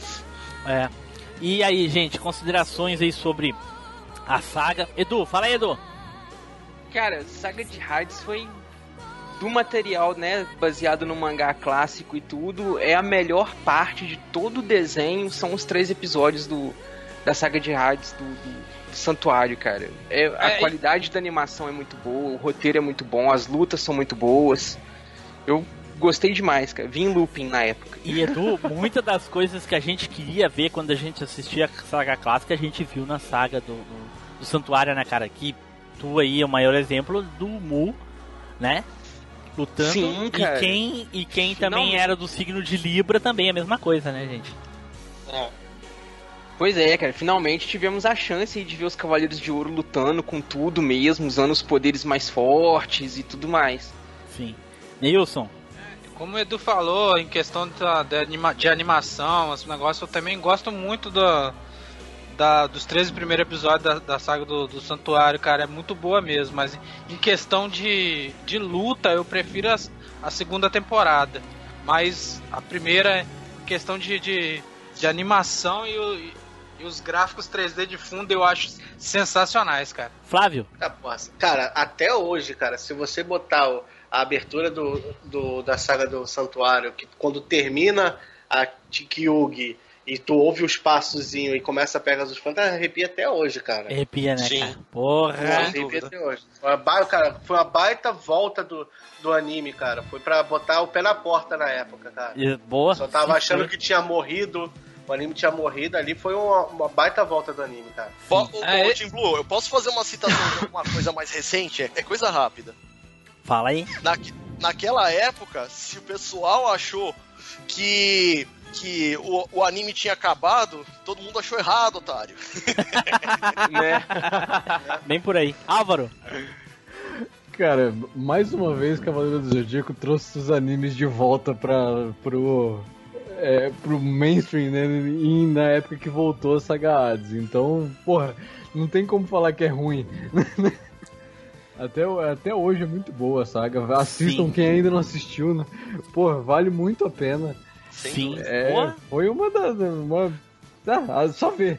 É. E aí, gente, considerações aí sobre a saga. Edu, fala aí, Edu. Cara, Saga de Hades foi do material, né, baseado no mangá clássico e tudo, é a melhor parte de todo o desenho, são os três episódios do da Saga de Hades do- do Santuário, cara. É, a É, e- qualidade da animação é muito boa, o roteiro é muito bom, as lutas são muito boas. Eu gostei demais, cara. Vi em looping na época. E Edu, muitas das coisas que a gente queria ver quando a gente assistia a saga clássica, a gente viu na saga do, do, do Santuário, né, cara? Que tu aí é o maior exemplo do Mu, né? Lutando. Sim, cara. E quem, e quem também Finalmente. era do signo de Libra também é a mesma coisa, né, gente? Pois é, cara, finalmente tivemos a chance de ver os Cavaleiros de Ouro lutando com tudo mesmo, usando os poderes mais fortes e tudo mais. Sim. Nilson. Como o Edu falou, em questão da, da anima- de animação, esse negócio, eu também gosto muito da, da- dos 13 primeiros episódios da, da saga do, do Santuário, cara, é muito boa mesmo. Mas em questão de, de luta, eu prefiro as- a segunda temporada. Mas a primeira, em questão de, de, de animação e, o- e os gráficos 3D de fundo, eu acho sensacionais, cara. Flávio. Ah, porra, Cara, até hoje, cara, se você botar o- a abertura do, do- da saga do Santuário, que quando termina a Tikyugi e tu ouve os passozinhos e começa a pegar os fantasmas, arrepia até hoje, cara. Arrepia, né, Sim. cara? Porra. Arrepia até hoje. Foi uma, ba- cara, foi uma baita volta do, do anime, cara. Foi pra botar o pé na porta na época, cara. E- Boa. Só tava achando que tinha morrido, o anime tinha morrido ali, foi uma, uma baita volta do anime, cara. É, ô, é- Tim Blue, eu posso fazer uma citação de alguma coisa mais recente? É, é coisa rápida. Fala aí. Na, naquela época, se o pessoal achou que, que o, o anime tinha acabado, todo mundo achou errado, otário. (laughs) Né? Bem por aí. Álvaro. Cara, mais uma vez Cavaleiro do Zodíaco trouxe os animes de volta pra, pro, é, pro mainstream, né? E na época que voltou a Saga Hades. Então, porra, não tem como falar que é ruim. (laughs) Até, até hoje é muito boa a saga. Assistam Sim. quem ainda não assistiu, né? Porra, vale muito a pena. Sim. É, foi uma das. Uma... Ah, só ver.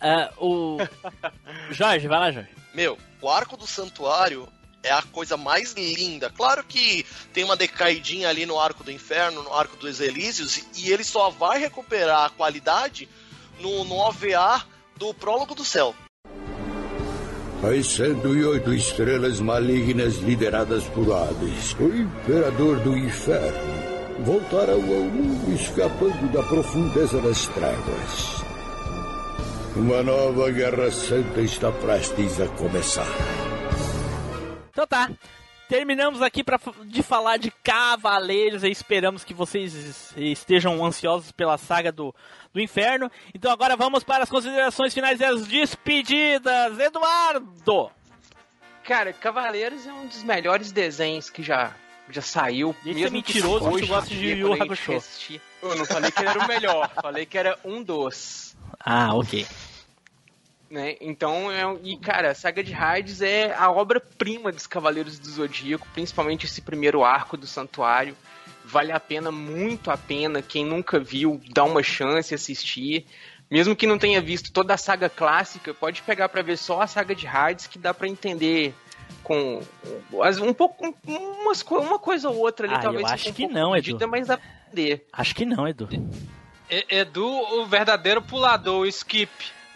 Ah, o. (laughs) Jorge, vai lá, Jorge. Meu, o arco do santuário é a coisa mais linda. Claro que tem uma decaidinha ali no arco do inferno, no arco dos Elísios, e ele só vai recuperar a qualidade no, no OVA do prólogo do céu. As 108 estrelas malignas lideradas por Hades, o imperador do inferno, voltarão ao mundo escapando da profundeza das trevas. Uma nova guerra santa está prestes a começar. Então tá. Terminamos aqui pra, de falar de Cavaleiros e esperamos que vocês estejam ansiosos pela saga do, do inferno. Então agora vamos para as considerações finais e as despedidas. Eduardo! Cara, Cavaleiros é um dos melhores desenhos que já, já saiu. Esse mesmo é mentiroso, que tu hoje gosta de Yu Hakusho. Eu não falei que ele era o melhor, falei que era um dos. Ah, ok. Né? Então, é, e cara, a saga de Hades é a obra-prima dos Cavaleiros do Zodíaco, principalmente esse primeiro arco do Santuário. vale a pena, muito a pena. Quem nunca viu, dá uma chance assistir. Mesmo que não tenha visto toda a saga clássica, pode pegar pra ver só a saga de Hades, que dá pra entender com um pouco um- umas, uma coisa ou outra ali, Ah, talvez eu seja acho um que não, Edu. mas dá pra entender. Acho que não, Edu. Edu, o verdadeiro pulador, o Skip.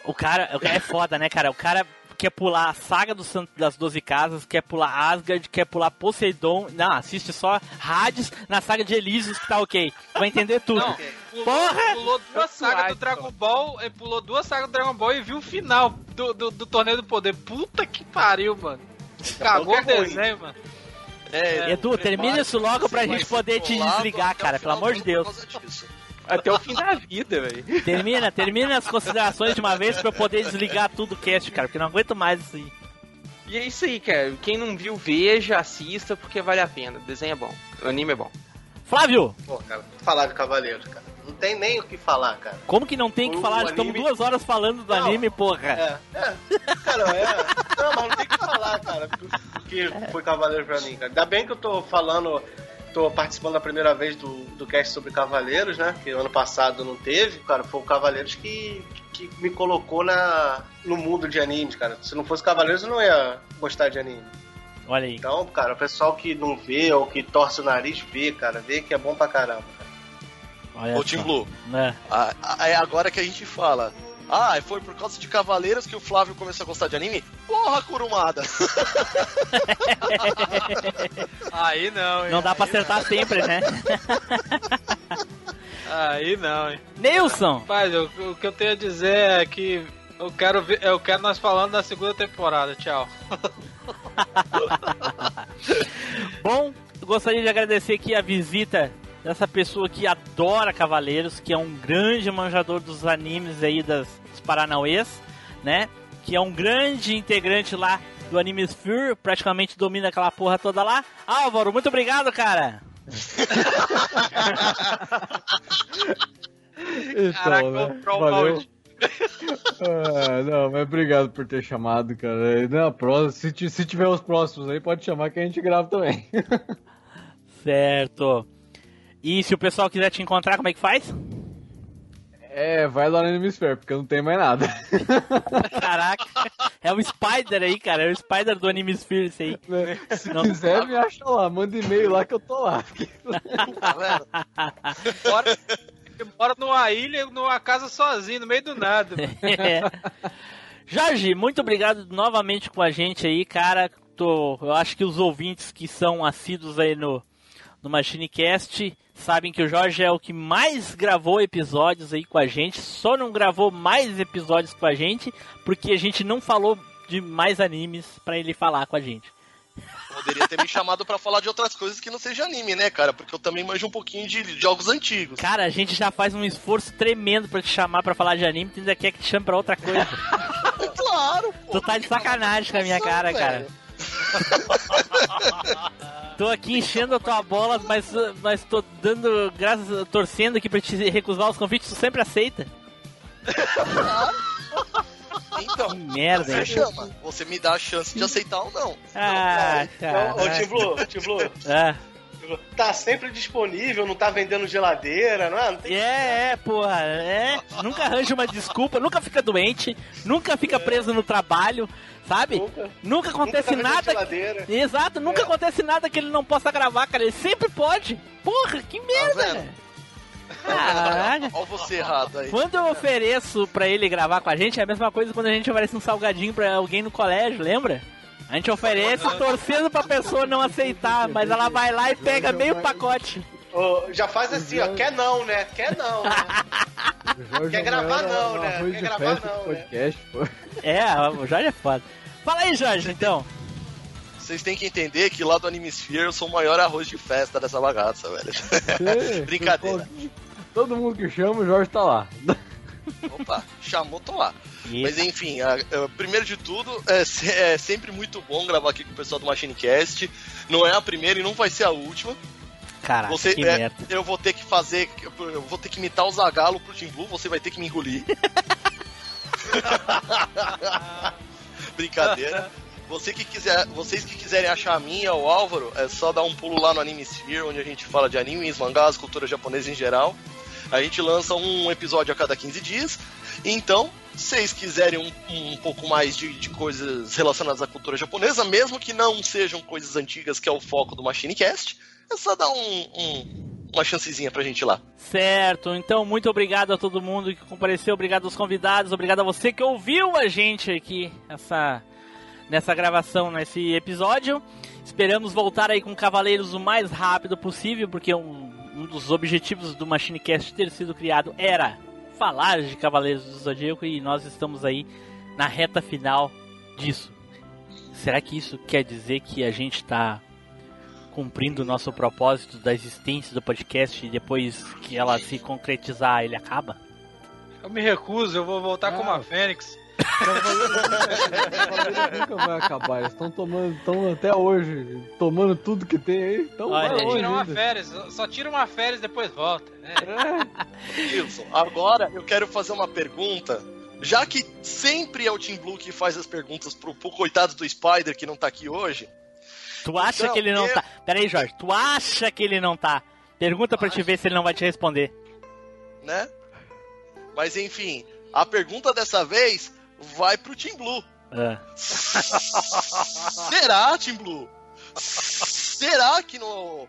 O cara, o cara é foda, né, cara? O cara quer pular a saga do Santo das Doze Casas, quer pular Asgard, quer pular Poseidon. Não, assiste só Hades na saga de Elísios que tá ok. Vai entender tudo. Não, pulou, Porra! pulou duas sagas do Dragon Ball, ele pulou duas sagas do Dragon Ball e viu o final do, do, do Torneio do Poder. Puta que pariu, mano. Cagou o é ruim. desenho, mano. É, Edu, termina isso logo pra gente poder te desligar, cara, pelo amor de Deus. Até o fim da vida, velho. Termina, termina as considerações de uma vez pra eu poder desligar tudo o cast, cara, porque não aguento mais isso aí. E é isso aí, cara. Quem não viu, veja, assista, porque vale a pena. O desenho é bom. O anime é bom. Flávio! Pô, cara, falar de Cavaleiros, cara. Não tem nem o que falar, cara. Como que não tem que O falar? Estamos anime- duas horas falando do anime, porra. É, é. Cara, é. Não, mas não tem o que falar, cara. O que foi Cavaleiro pra mim, cara. Ainda bem que eu tô falando. Tô participando da primeira vez do, do cast sobre Cavaleiros, né? Que ano passado não teve. Cara, foi o Cavaleiros que, que me colocou na, no mundo de animes, cara. Se não fosse Cavaleiros, eu não ia gostar de anime. Olha aí. Então, cara, o pessoal que não vê ou que torce o nariz, vê, cara. Vê que é bom pra caramba. Olha Ô. Tim Blue. É. Ah, ah, É agora que a gente fala. Ah, foi por causa de Cavaleiros que o Flávio começou a gostar de anime? Porra, Kurumada! (laughs) Aí não, hein? Não dá pra acertar sempre, né? (laughs) Aí não, hein? Nilson! Rapaz, o, o que eu tenho a dizer é que eu quero ver, eu quero nós falando da segunda temporada. Tchau. (laughs) Bom, gostaria de agradecer aqui a visita dessa pessoa que adora Cavaleiros, que é um grande manjador dos animes aí das, dos Paranauês, né? Que é um grande integrante lá do Anime Sphere, praticamente domina aquela porra toda lá. Álvaro, muito obrigado, cara! (laughs) Então, Caraca, né? Valeu. Ah, não, mas obrigado por ter chamado, cara. E Na próxima, se, se tiver os próximos aí, pode chamar que a gente grava também. (laughs) Certo. E se o pessoal quiser te encontrar, como é que faz? É, vai lá no Animesphere, porque eu não tenho mais nada. (laughs) Caraca, é o Spider aí, cara. É o Spider do Anime Sphere, isso aí. Se Não. quiser, me acha lá. Manda e-mail lá que eu tô lá. Bora, você mora numa ilha, numa casa sozinho, no meio do nada. É. (laughs) Jorge, muito obrigado novamente com a gente aí, cara. Tô, eu acho que os ouvintes que são assíduos aí no, no MachineCast sabem que o Jorge é o que mais gravou episódios aí com a gente. Só não gravou mais episódios com a gente porque a gente não falou de mais animes pra ele falar com a gente. Poderia ter me chamado pra falar de outras coisas que não seja anime, né, cara? Porque eu também manjo um pouquinho de jogos antigos. Cara, a gente já faz um esforço tremendo pra te chamar pra falar de anime, tu ainda quer que te chame pra outra coisa. (laughs) claro, pô. Tu tá de sacanagem com a minha cara, cara. (laughs) Tô aqui enchendo a tua bola, mas, mas tô dando graças, torcendo aqui pra te recusar os convites, tu sempre aceita. Então, Que merda, você chama. Você me dá a chance de aceitar ou não. Ah, cara. Ô, ô, Tim Blue, É. tá sempre disponível, não tá vendendo geladeira, não é? Não tem É, é, porra, é. Nunca arranja uma desculpa, nunca fica doente, nunca fica preso no trabalho, sabe? Nunca, acontece tá vendendo nada. geladeira. Exato, nunca acontece nada que ele não possa gravar, cara. Ele sempre pode. Porra, que merda, vendo? velho. Caraca. Olha você errado aí. Quando eu ofereço pra ele gravar com a gente, é a mesma coisa quando a gente oferece um salgadinho pra alguém no colégio, lembra? A gente oferece torcendo pra pessoa não aceitar, mas ela vai lá e pega meio pacote. Ô, já faz assim, ó, quer não, né? Quer não, né? Quer gravar não, né? arroz Quer de gravar festa não, né? podcast, pô. É, o Jorge é foda. Fala aí, Jorge, então. Vocês têm que entender que lá do Animesphere eu sou o maior arroz de festa dessa bagaça, velho. (laughs) Brincadeira. Todo mundo que chama, o Jorge tá lá. Opa, chamou, tô lá. Mas enfim, a- a- primeiro de tudo, é, é sempre muito bom gravar aqui com o pessoal do MachineCast. Não é a primeira e não vai ser a última. Caraca, Você, que é, merda. eu vou ter que fazer. Eu vou ter que imitar o Zagalo pro Tim Blue, você vai ter que me engolir. (laughs) Brincadeira. Você que quiser, vocês que quiserem achar a minha ou o Álvaro, é só dar um pulo lá no Anime Sphere, onde a gente fala de animes, mangás, cultura japonesa em geral. A gente lança um episódio a cada 15 dias. Então, se vocês quiserem um, um pouco mais de, de coisas relacionadas à cultura japonesa, mesmo que não sejam coisas antigas, que é o foco do MachineCast, é só dar um, um, uma chancezinha pra gente lá. Certo, então muito obrigado a todo mundo que compareceu, obrigado aos convidados, obrigado a você que ouviu a gente aqui essa, nessa gravação, nesse episódio. Esperamos voltar aí com Cavaleiros o mais rápido possível, porque um, um dos objetivos do MachineCast ter sido criado era falar de Cavaleiros do Zodíaco e nós estamos aí na reta final disso. Será que isso quer dizer que a gente está cumprindo o nosso propósito da existência do podcast e depois que ela se concretizar ele acaba? Eu me recuso, eu vou voltar como a Fênix. Cavaleiros nunca vai acabar. Eles estão tomando, estão até hoje tomando tudo que tem aí. Então Olha, vai longe tira uma ainda. férias, só tira uma férias e depois volta. né? Wilson, agora eu quero fazer uma pergunta. Já que sempre é o Team Blue que faz as perguntas pro, pro coitado do Spider que não tá aqui hoje. Tu acha Então, que ele não eu- tá. Pera aí, Jorge, tu acha que ele não tá? Pergunta pra te ver se ele não vai te responder. né? Mas enfim, a pergunta dessa vez vai pro Team Blue. Ah. (laughs) Será, Team Blue? Será que no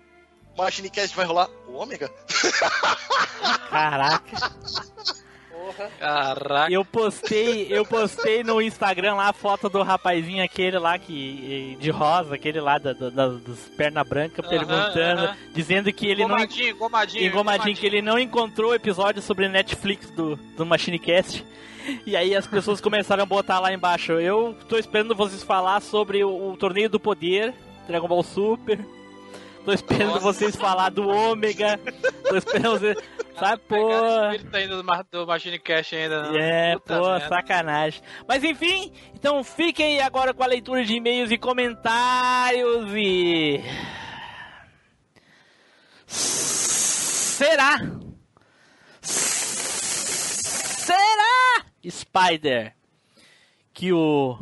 MachineCast vai rolar o Ômega? (laughs) Caraca. Caraca. Eu postei, eu postei no Instagram lá a foto do rapazinho aquele lá que de rosa, aquele lá da, da- das dos perna branca Aham, perguntando, dizendo que ele Gomadinho, não gomadinho, engomadinho, que ele não encontrou o episódio sobre Netflix do do MachineCast. E aí as pessoas começaram a botar lá embaixo. Eu tô esperando vocês falar sobre o, o torneio do poder, Dragon Ball Super. Tô esperando Nossa. vocês falar do Ômega. Tô esperando vocês. Sabe, pô. Ele tá indo do, do Machine Cash ainda. Não. É, Puta pô, merda. sacanagem. Mas enfim, então fiquem agora com a leitura de e-mails e comentários e. Será? Será, Spider, que o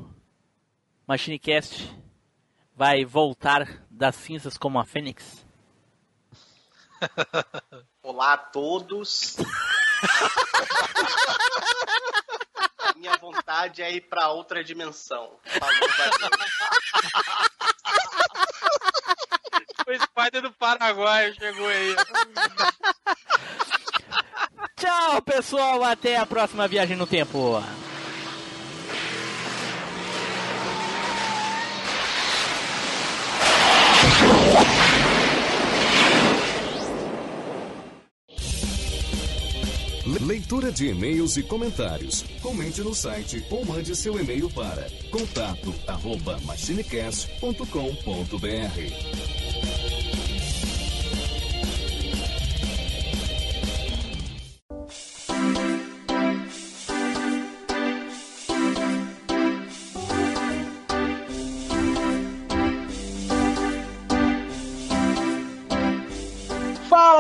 MachineCast vai voltar das cinzas como a Fênix? (laughs) Olá a todos. Minha vontade é ir pra outra dimensão. O Spider do Paraguai chegou aí. (laughs) Tchau, pessoal. Até a próxima viagem no tempo. Leitura de e-mails e comentários. Comente no site ou mande seu e-mail para contato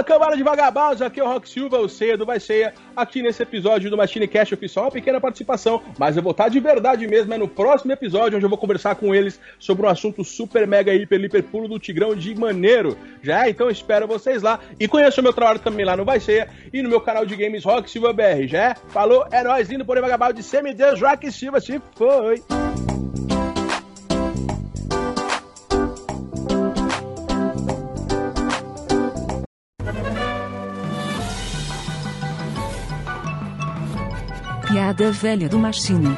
cambada de vagabundos, aqui é o Rock Silva, o Ceia do Vai Ceia, aqui nesse episódio do Machine Cash Oficial, uma pequena participação, mas eu vou estar de verdade mesmo, é no próximo episódio, onde eu vou conversar com eles sobre um assunto super, mega, hiper, hiper pulo do Tigrão de Maneiro, já? Então espero vocês lá, e conheça o meu trabalho também lá no Vai Ceia, e no meu canal de games Rock Silva BR, já? é? Falou, é nóis, indo por aí, vagabundo de semideus, Rock Silva, se foi! Piada velha do Machine.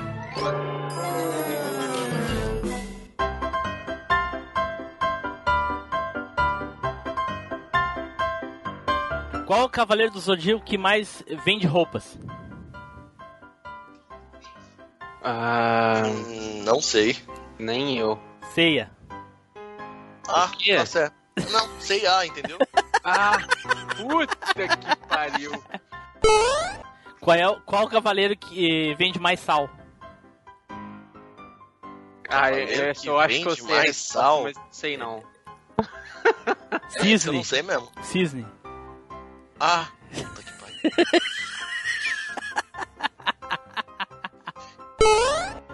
Qual o cavaleiro do Zodíaco que mais vende roupas? Ah, não sei. nem eu. Ceia. Ah, tá certo. Não, sei ah, entendeu? (laughs) Ah, puta que pariu. Qual é o, qual cavaleiro que vende mais sal? Ah, eu, eu, eu acho que eu vende sei mais sal. mas não sei não. Eu Cisne. não sei mesmo. Cisne. Ah, puta que pariu.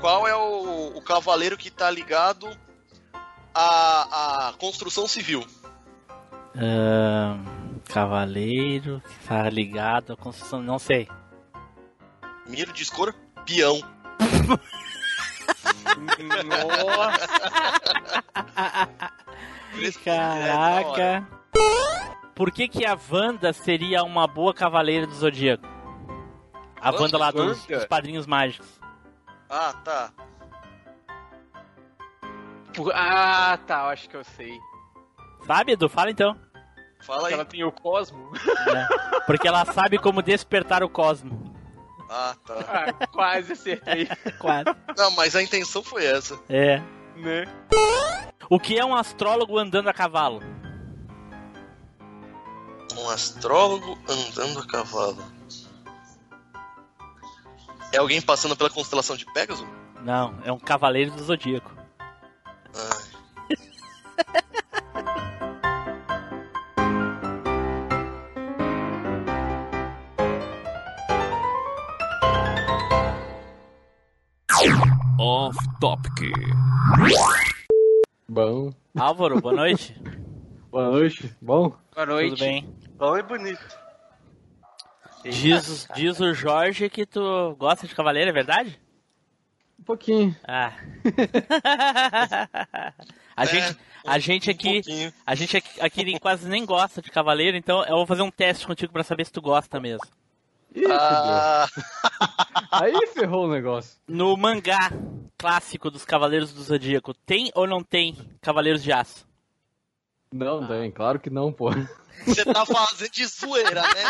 Qual é o, o, cavaleiro que tá ligado à, à construção civil. Cavaleiro que tá ligado à construção. Não sei. Miro de escorpião. Caraca. Por que que a Wanda seria uma boa cavaleira do Zodíaco? A Wanda? Wanda lá dos, dos Padrinhos Mágicos. Ah, tá. Ah, tá, eu acho que eu sei. Sabe, Edu? Fala então. Fala aí. Ela tem o Cosmo. É, Porque ela sabe como despertar o cosmo. Ah, tá. Ah, quase acertei. (laughs) Quase. Não, mas a intenção foi essa. É. Né? O que é um astrólogo andando a cavalo? Um astrólogo andando a cavalo. É alguém passando pela constelação de Pégaso? Não, é um cavaleiro do Zodíaco. Off Topic. Bom. Álvaro, boa noite. (laughs) Boa noite. Bom? Boa noite. Tudo bem? Bom e bonito. Diz, diz o Jorge que tu gosta de cavaleiro, é verdade? Um pouquinho. Ah. (laughs) a gente, a gente aqui, a gente aqui, aqui quase nem gosta de cavaleiro, então eu vou fazer um teste contigo pra saber se tu gosta mesmo. Ih, Ah. (laughs) Aí ferrou o negócio. No mangá clássico dos Cavaleiros do Zodíaco, tem ou não tem Cavaleiros de Aço? Não tem, claro que não, pô. Você tá fazendo de zoeira, né?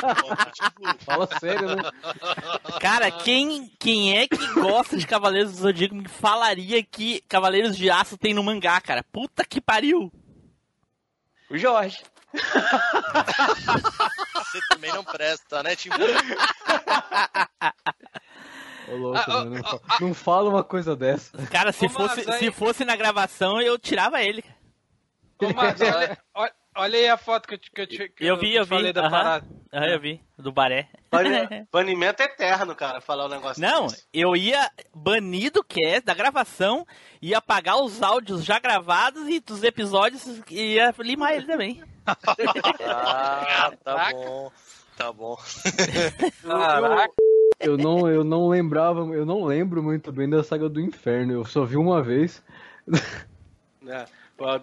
(laughs) Fala sério, né? Cara, quem, quem é que gosta de Cavaleiros do Zodíaco me falaria que Cavaleiros de Aço tem no mangá, cara? Puta que pariu! O Jorge. Você também não presta, né, Tim? Ô, louco, né? não, fa- não fala uma coisa dessa. Cara, se Ô, fosse, aí- se fosse na gravação, eu tirava ele. Ô, olha, olha- olha aí a foto que eu, te- que eu, te- que Eu vi, eu vi. falei da aham. parada. Aham, eu vi. Do Baré. Bani- (laughs) Banimento eterno, cara, falar o negócio Não, desse. eu ia banir do cast, da gravação, ia apagar os áudios já gravados e dos episódios e ia limar ele também. Ah, tá bom. Tá bom. Caraca. Eu não, eu não lembrava, eu não lembro muito bem da saga do inferno. Eu só vi uma vez. É.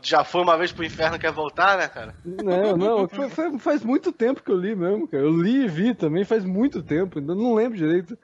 Já foi uma vez pro inferno, quer voltar, né, cara? Não, não, foi- foi- faz muito tempo que eu li mesmo, cara. Eu li e vi também faz muito tempo, ainda não lembro direito.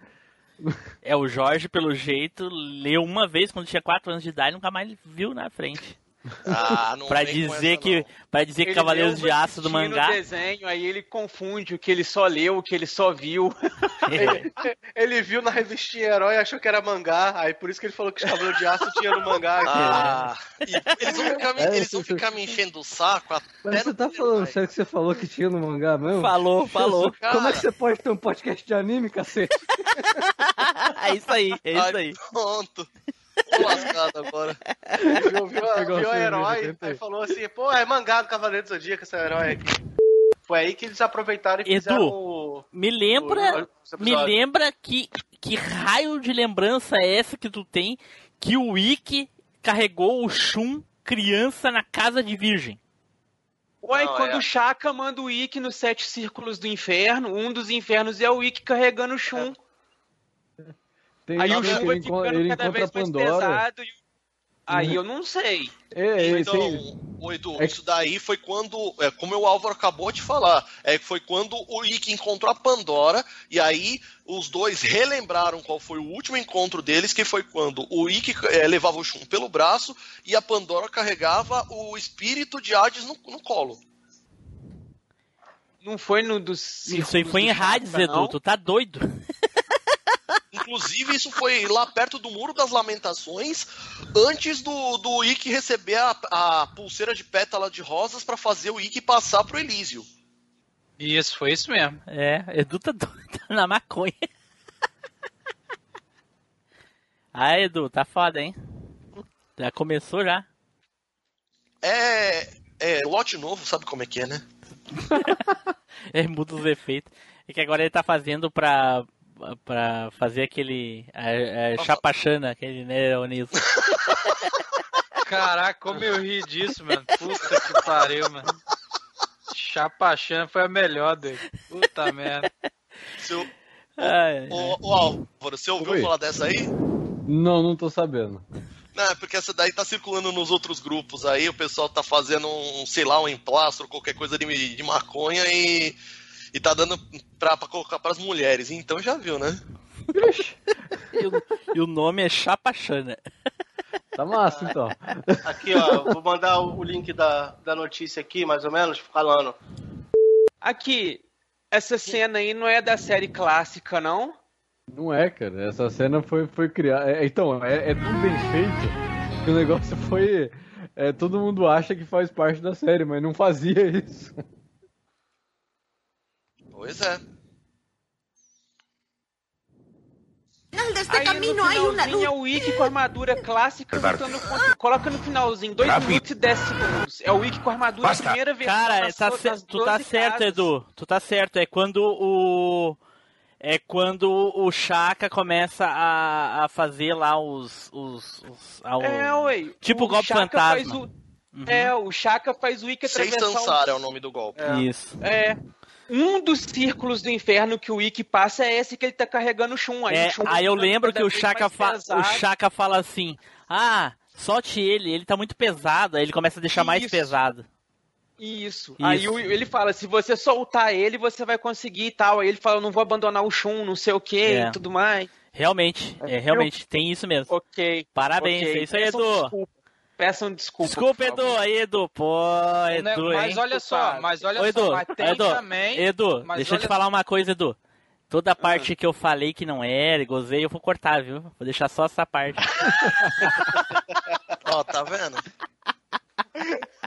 É, o Jorge, pelo jeito, leu uma vez quando tinha 4 anos de idade e nunca mais viu na frente. Ah, não (laughs) pra dizer essa, que para dizer que Ele Cavaleiros leu de Aço do mangá no desenho, aí ele confunde o que ele só leu, o que ele só viu. (laughs) Ele, ele viu na revistinha Herói e achou que era mangá, aí por isso que ele falou que os cabelos de aço tinha no mangá. Ah, eles vão ficar me, É, eles vão você- ficar me enchendo o saco até Mas você tá falando sério que você falou que tinha no mangá mesmo? Falou, falou. (laughs) Como é que você pode ter um podcast de anime, cacete? é isso aí, é isso aí. Pronto. Tô lascado agora. Ele viu, viu, viu a Herói, aí falou assim, pô, é mangá do Cavaleiro do Zodíaco esse herói aqui. Foi aí que eles aproveitaram e fizeram Edu, o... me o- lembra, episódios. me lembra que que raio de lembrança é essa que tu tem que o Wiki carregou o Shun criança na casa de virgem? Ué, Não, quando é. o Chaka manda o Ikki nos sete círculos do inferno, um dos infernos é o Ikki carregando o Shun. Tem Aí o ele, vai ficando ele cada vez mais Pandora. pesado. e- Aí eu não sei. É, é, Então, tem- ô Edu, É isso daí foi quando, é, como o Álvaro acabou de falar, é que foi quando o Ikki encontrou a Pandora, e aí os dois relembraram qual foi o último encontro deles, que foi quando o Ikki é, levava o Shun pelo braço e a Pandora carregava o espírito de Hades no, no colo. Não foi no dos Isso aí foi em Hades, Edu, tu tá doido. Inclusive, isso foi lá perto do Muro das Lamentações, antes do, do Ikki receber a, a pulseira de pétala de rosas pra fazer o Ikki passar pro Elísio. Isso, foi isso mesmo. É, Edu tá (laughs) doido tá na maconha. (laughs) ah, Edu, tá foda, hein? Já começou já. É, é lote novo, sabe como é que é, né? (laughs) É, muda os efeitos. É que agora ele tá fazendo pra, pra fazer aquele. A, a chapachana, aquele, né, Onilson? (laughs) Caraca, como eu ri disso, mano. Puta que pariu, mano. Chapachã foi a melhor dele. Puta merda. Seu... Ai, ai, Ô, ô, Álvaro, você ouviu Oi. falar dessa aí? Não, não tô sabendo. Não, é porque essa daí tá circulando nos outros grupos aí, o pessoal tá fazendo um, sei lá, um emplastro, qualquer coisa de, de maconha e, e tá dando pra, pra colocar pras mulheres. Então já viu, né? (laughs) E o, e o nome é Chapachana. Tá massa, então. Aqui, ó, vou mandar o link da, da notícia aqui, mais ou menos, falando. Aqui, essa cena aí não é da série clássica, não? Não é, cara. Essa cena foi, foi criada. é, então, é, é tão bem feito que o negócio foi. é, todo mundo acha que faz parte da série, mas não fazia isso. Pois é. Aí no finalzinho é o Wiki com armadura clássica lutando contra... Coloca no finalzinho, 2 Rápido. minutos e 10 segundos. É o Wiki com armadura, Basta. primeira versão. Cara, tá nas tu tá 12 certo, casas. Edu. Tu tá certo. É quando o. É quando o Chaka começa a, a fazer lá os. os, os a- o- É, ué. Tipo o golpe Chaka fantasma. faz o- É, o Chaka faz o Wiki atravessar Sansara é o... o nome do golpe. Isso. É. Um dos círculos do inferno que o Wiki passa é esse que ele tá carregando o Shun. Aí, É, o Shun aí eu lembro que o mais pesado. o Chaka fala assim: Ah, solte ele, ele tá muito pesado. Aí ele começa a deixar mais Isso. pesado. Isso. Isso. Aí ele fala, se você soltar ele, você vai conseguir e tal. Aí ele fala, não vou abandonar o Shun, não sei o que É. e tudo mais. Realmente, é, realmente, tem isso mesmo. Ok. Parabéns, ok. é isso aí, Edu. Peçam desculpa. Desculpa. Edu, aí, Edu. Pô, Né, Edu, mas hein? olha só, mas olha Ô, Edu, só, mas tem Edu, também. Edu, deixa eu te falar uma coisa, Edu. Toda a parte que eu falei que não era, e gozei, eu vou cortar, viu? Vou deixar só essa parte. Ó, tá vendo?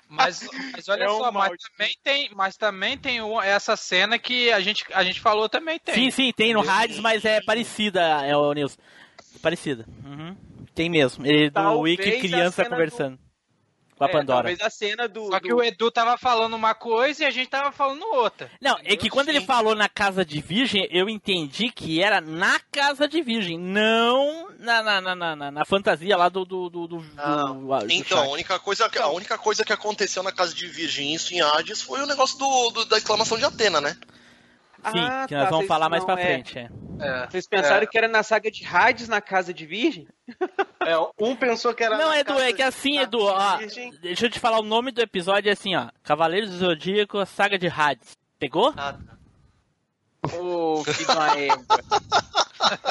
Mas, mas olha É um só, mas também tem, mas também tem essa cena que a gente, a gente falou também tem. sim, sim, tem no Hades, mas é parecida, é o Nilson. Parecida. Uhum. Tem mesmo. Ele do Talvez Wiki a criança conversando com a É, Pandora. talvez a cena do... Só que do- o Edu tava falando uma coisa e a gente tava falando outra. Não, é que quando ele falou na casa de virgem, eu entendi que era na casa de virgem, não na, na, na, na, na- na fantasia lá do. do, do, do, do- do Então, a Shaka. única, coisa, que- a única coisa que aconteceu na casa de Virgem, isso em Hades, foi o negócio do, do- da exclamação de Atena, né? Sim, Ah, que nós tá, vamos falar mais pra é. frente. É. Vocês pensaram É. que era na saga de Hades na casa de Virgem? É, um pensou que era. Não, na Edu, casa é que assim, Edu, ó, deixa eu te falar o nome do episódio é assim, ó. Cavaleiros do Zodíaco, Saga de Hades. Pegou? Ah, Ô, uma égua.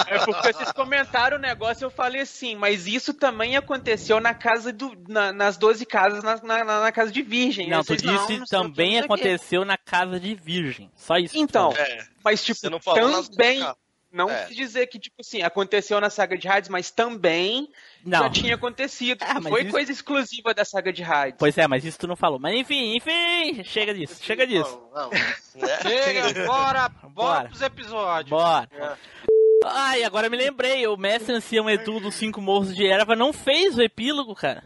É porque vocês comentaram o negócio eu falei assim, mas isso também aconteceu na casa do. na- nas 12 casas na, na, na casa de Virgem. Não, tu disse não que, também não sei o quê. aconteceu na casa de virgem. Só isso. que Então. É. mas tipo, Você não falou nas também. Não É. quis dizer que, tipo assim, aconteceu na saga de Hades, mas também Não. já tinha acontecido. Ah, Não foi isso- coisa exclusiva da saga de Hades. Pois é, mas isso tu não falou. Mas enfim, enfim, chega disso, chega disso. Não, não. (laughs) Chega, bora, bora Bora. pros episódios. Bora. Ai, agora me lembrei, o mestre ancião Edu dos Cinco Morros de Erva não fez o epílogo, cara.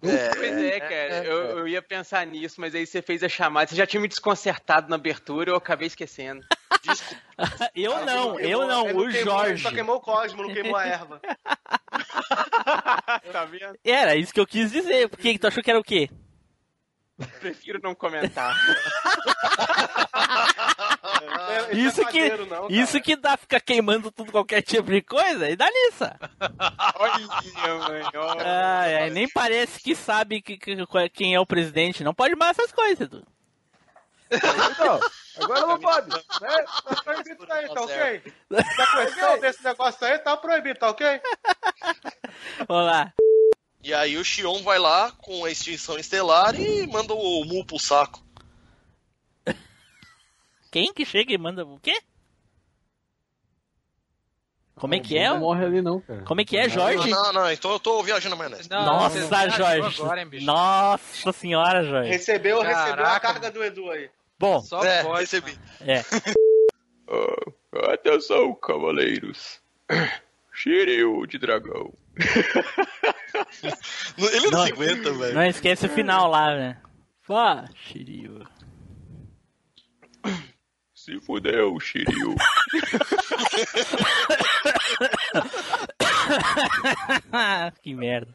Pois é, cara, eu, eu ia pensar nisso, mas aí você fez a chamada. Você já tinha me desconcertado na abertura, eu acabei esquecendo. (laughs) Eu não, eu não, Ele o queimou, ele Jorge. Só queimou o cosmo, não queimou a erva. (laughs) (laughs) tá vendo? Era isso que eu quis dizer. Por que tu achou que era o quê? Prefiro não comentar. (laughs) Ele Isso é que, não, isso que dá ficar queimando tudo, qualquer tipo de coisa, e dá nisso. Olha, mãe, olha. Ai, ai, nem parece que sabe que, que- quem é o presidente. Não pode mais essas coisas, Edu. Então, agora não pode. Né? Tá proibido isso aí, tá ok? Tá questão desse negócio aí, tá proibido, tá ok? Vamos lá. E aí o Xion vai lá com a extinção estelar e manda o Mu pro saco. Quem que chega e manda o quê? Como é que é? Não morre ali não, cara. Como é que é, Jorge? Não, não, então eu tô viajando na maionese. Nossa, Jorge. Agora, hein? Nossa senhora, Jorge. Recebeu, recebeu a Caraca. carga do Edu aí. Bom, Só É, pode. recebi. é. Ah, atenção, cavaleiros. Shiryu de dragão. Ele não, Não. se aguenta, velho. Não esquece o final lá, né? Fá, Shiryu. Se fudeu, Shiryu. (laughs) que merda.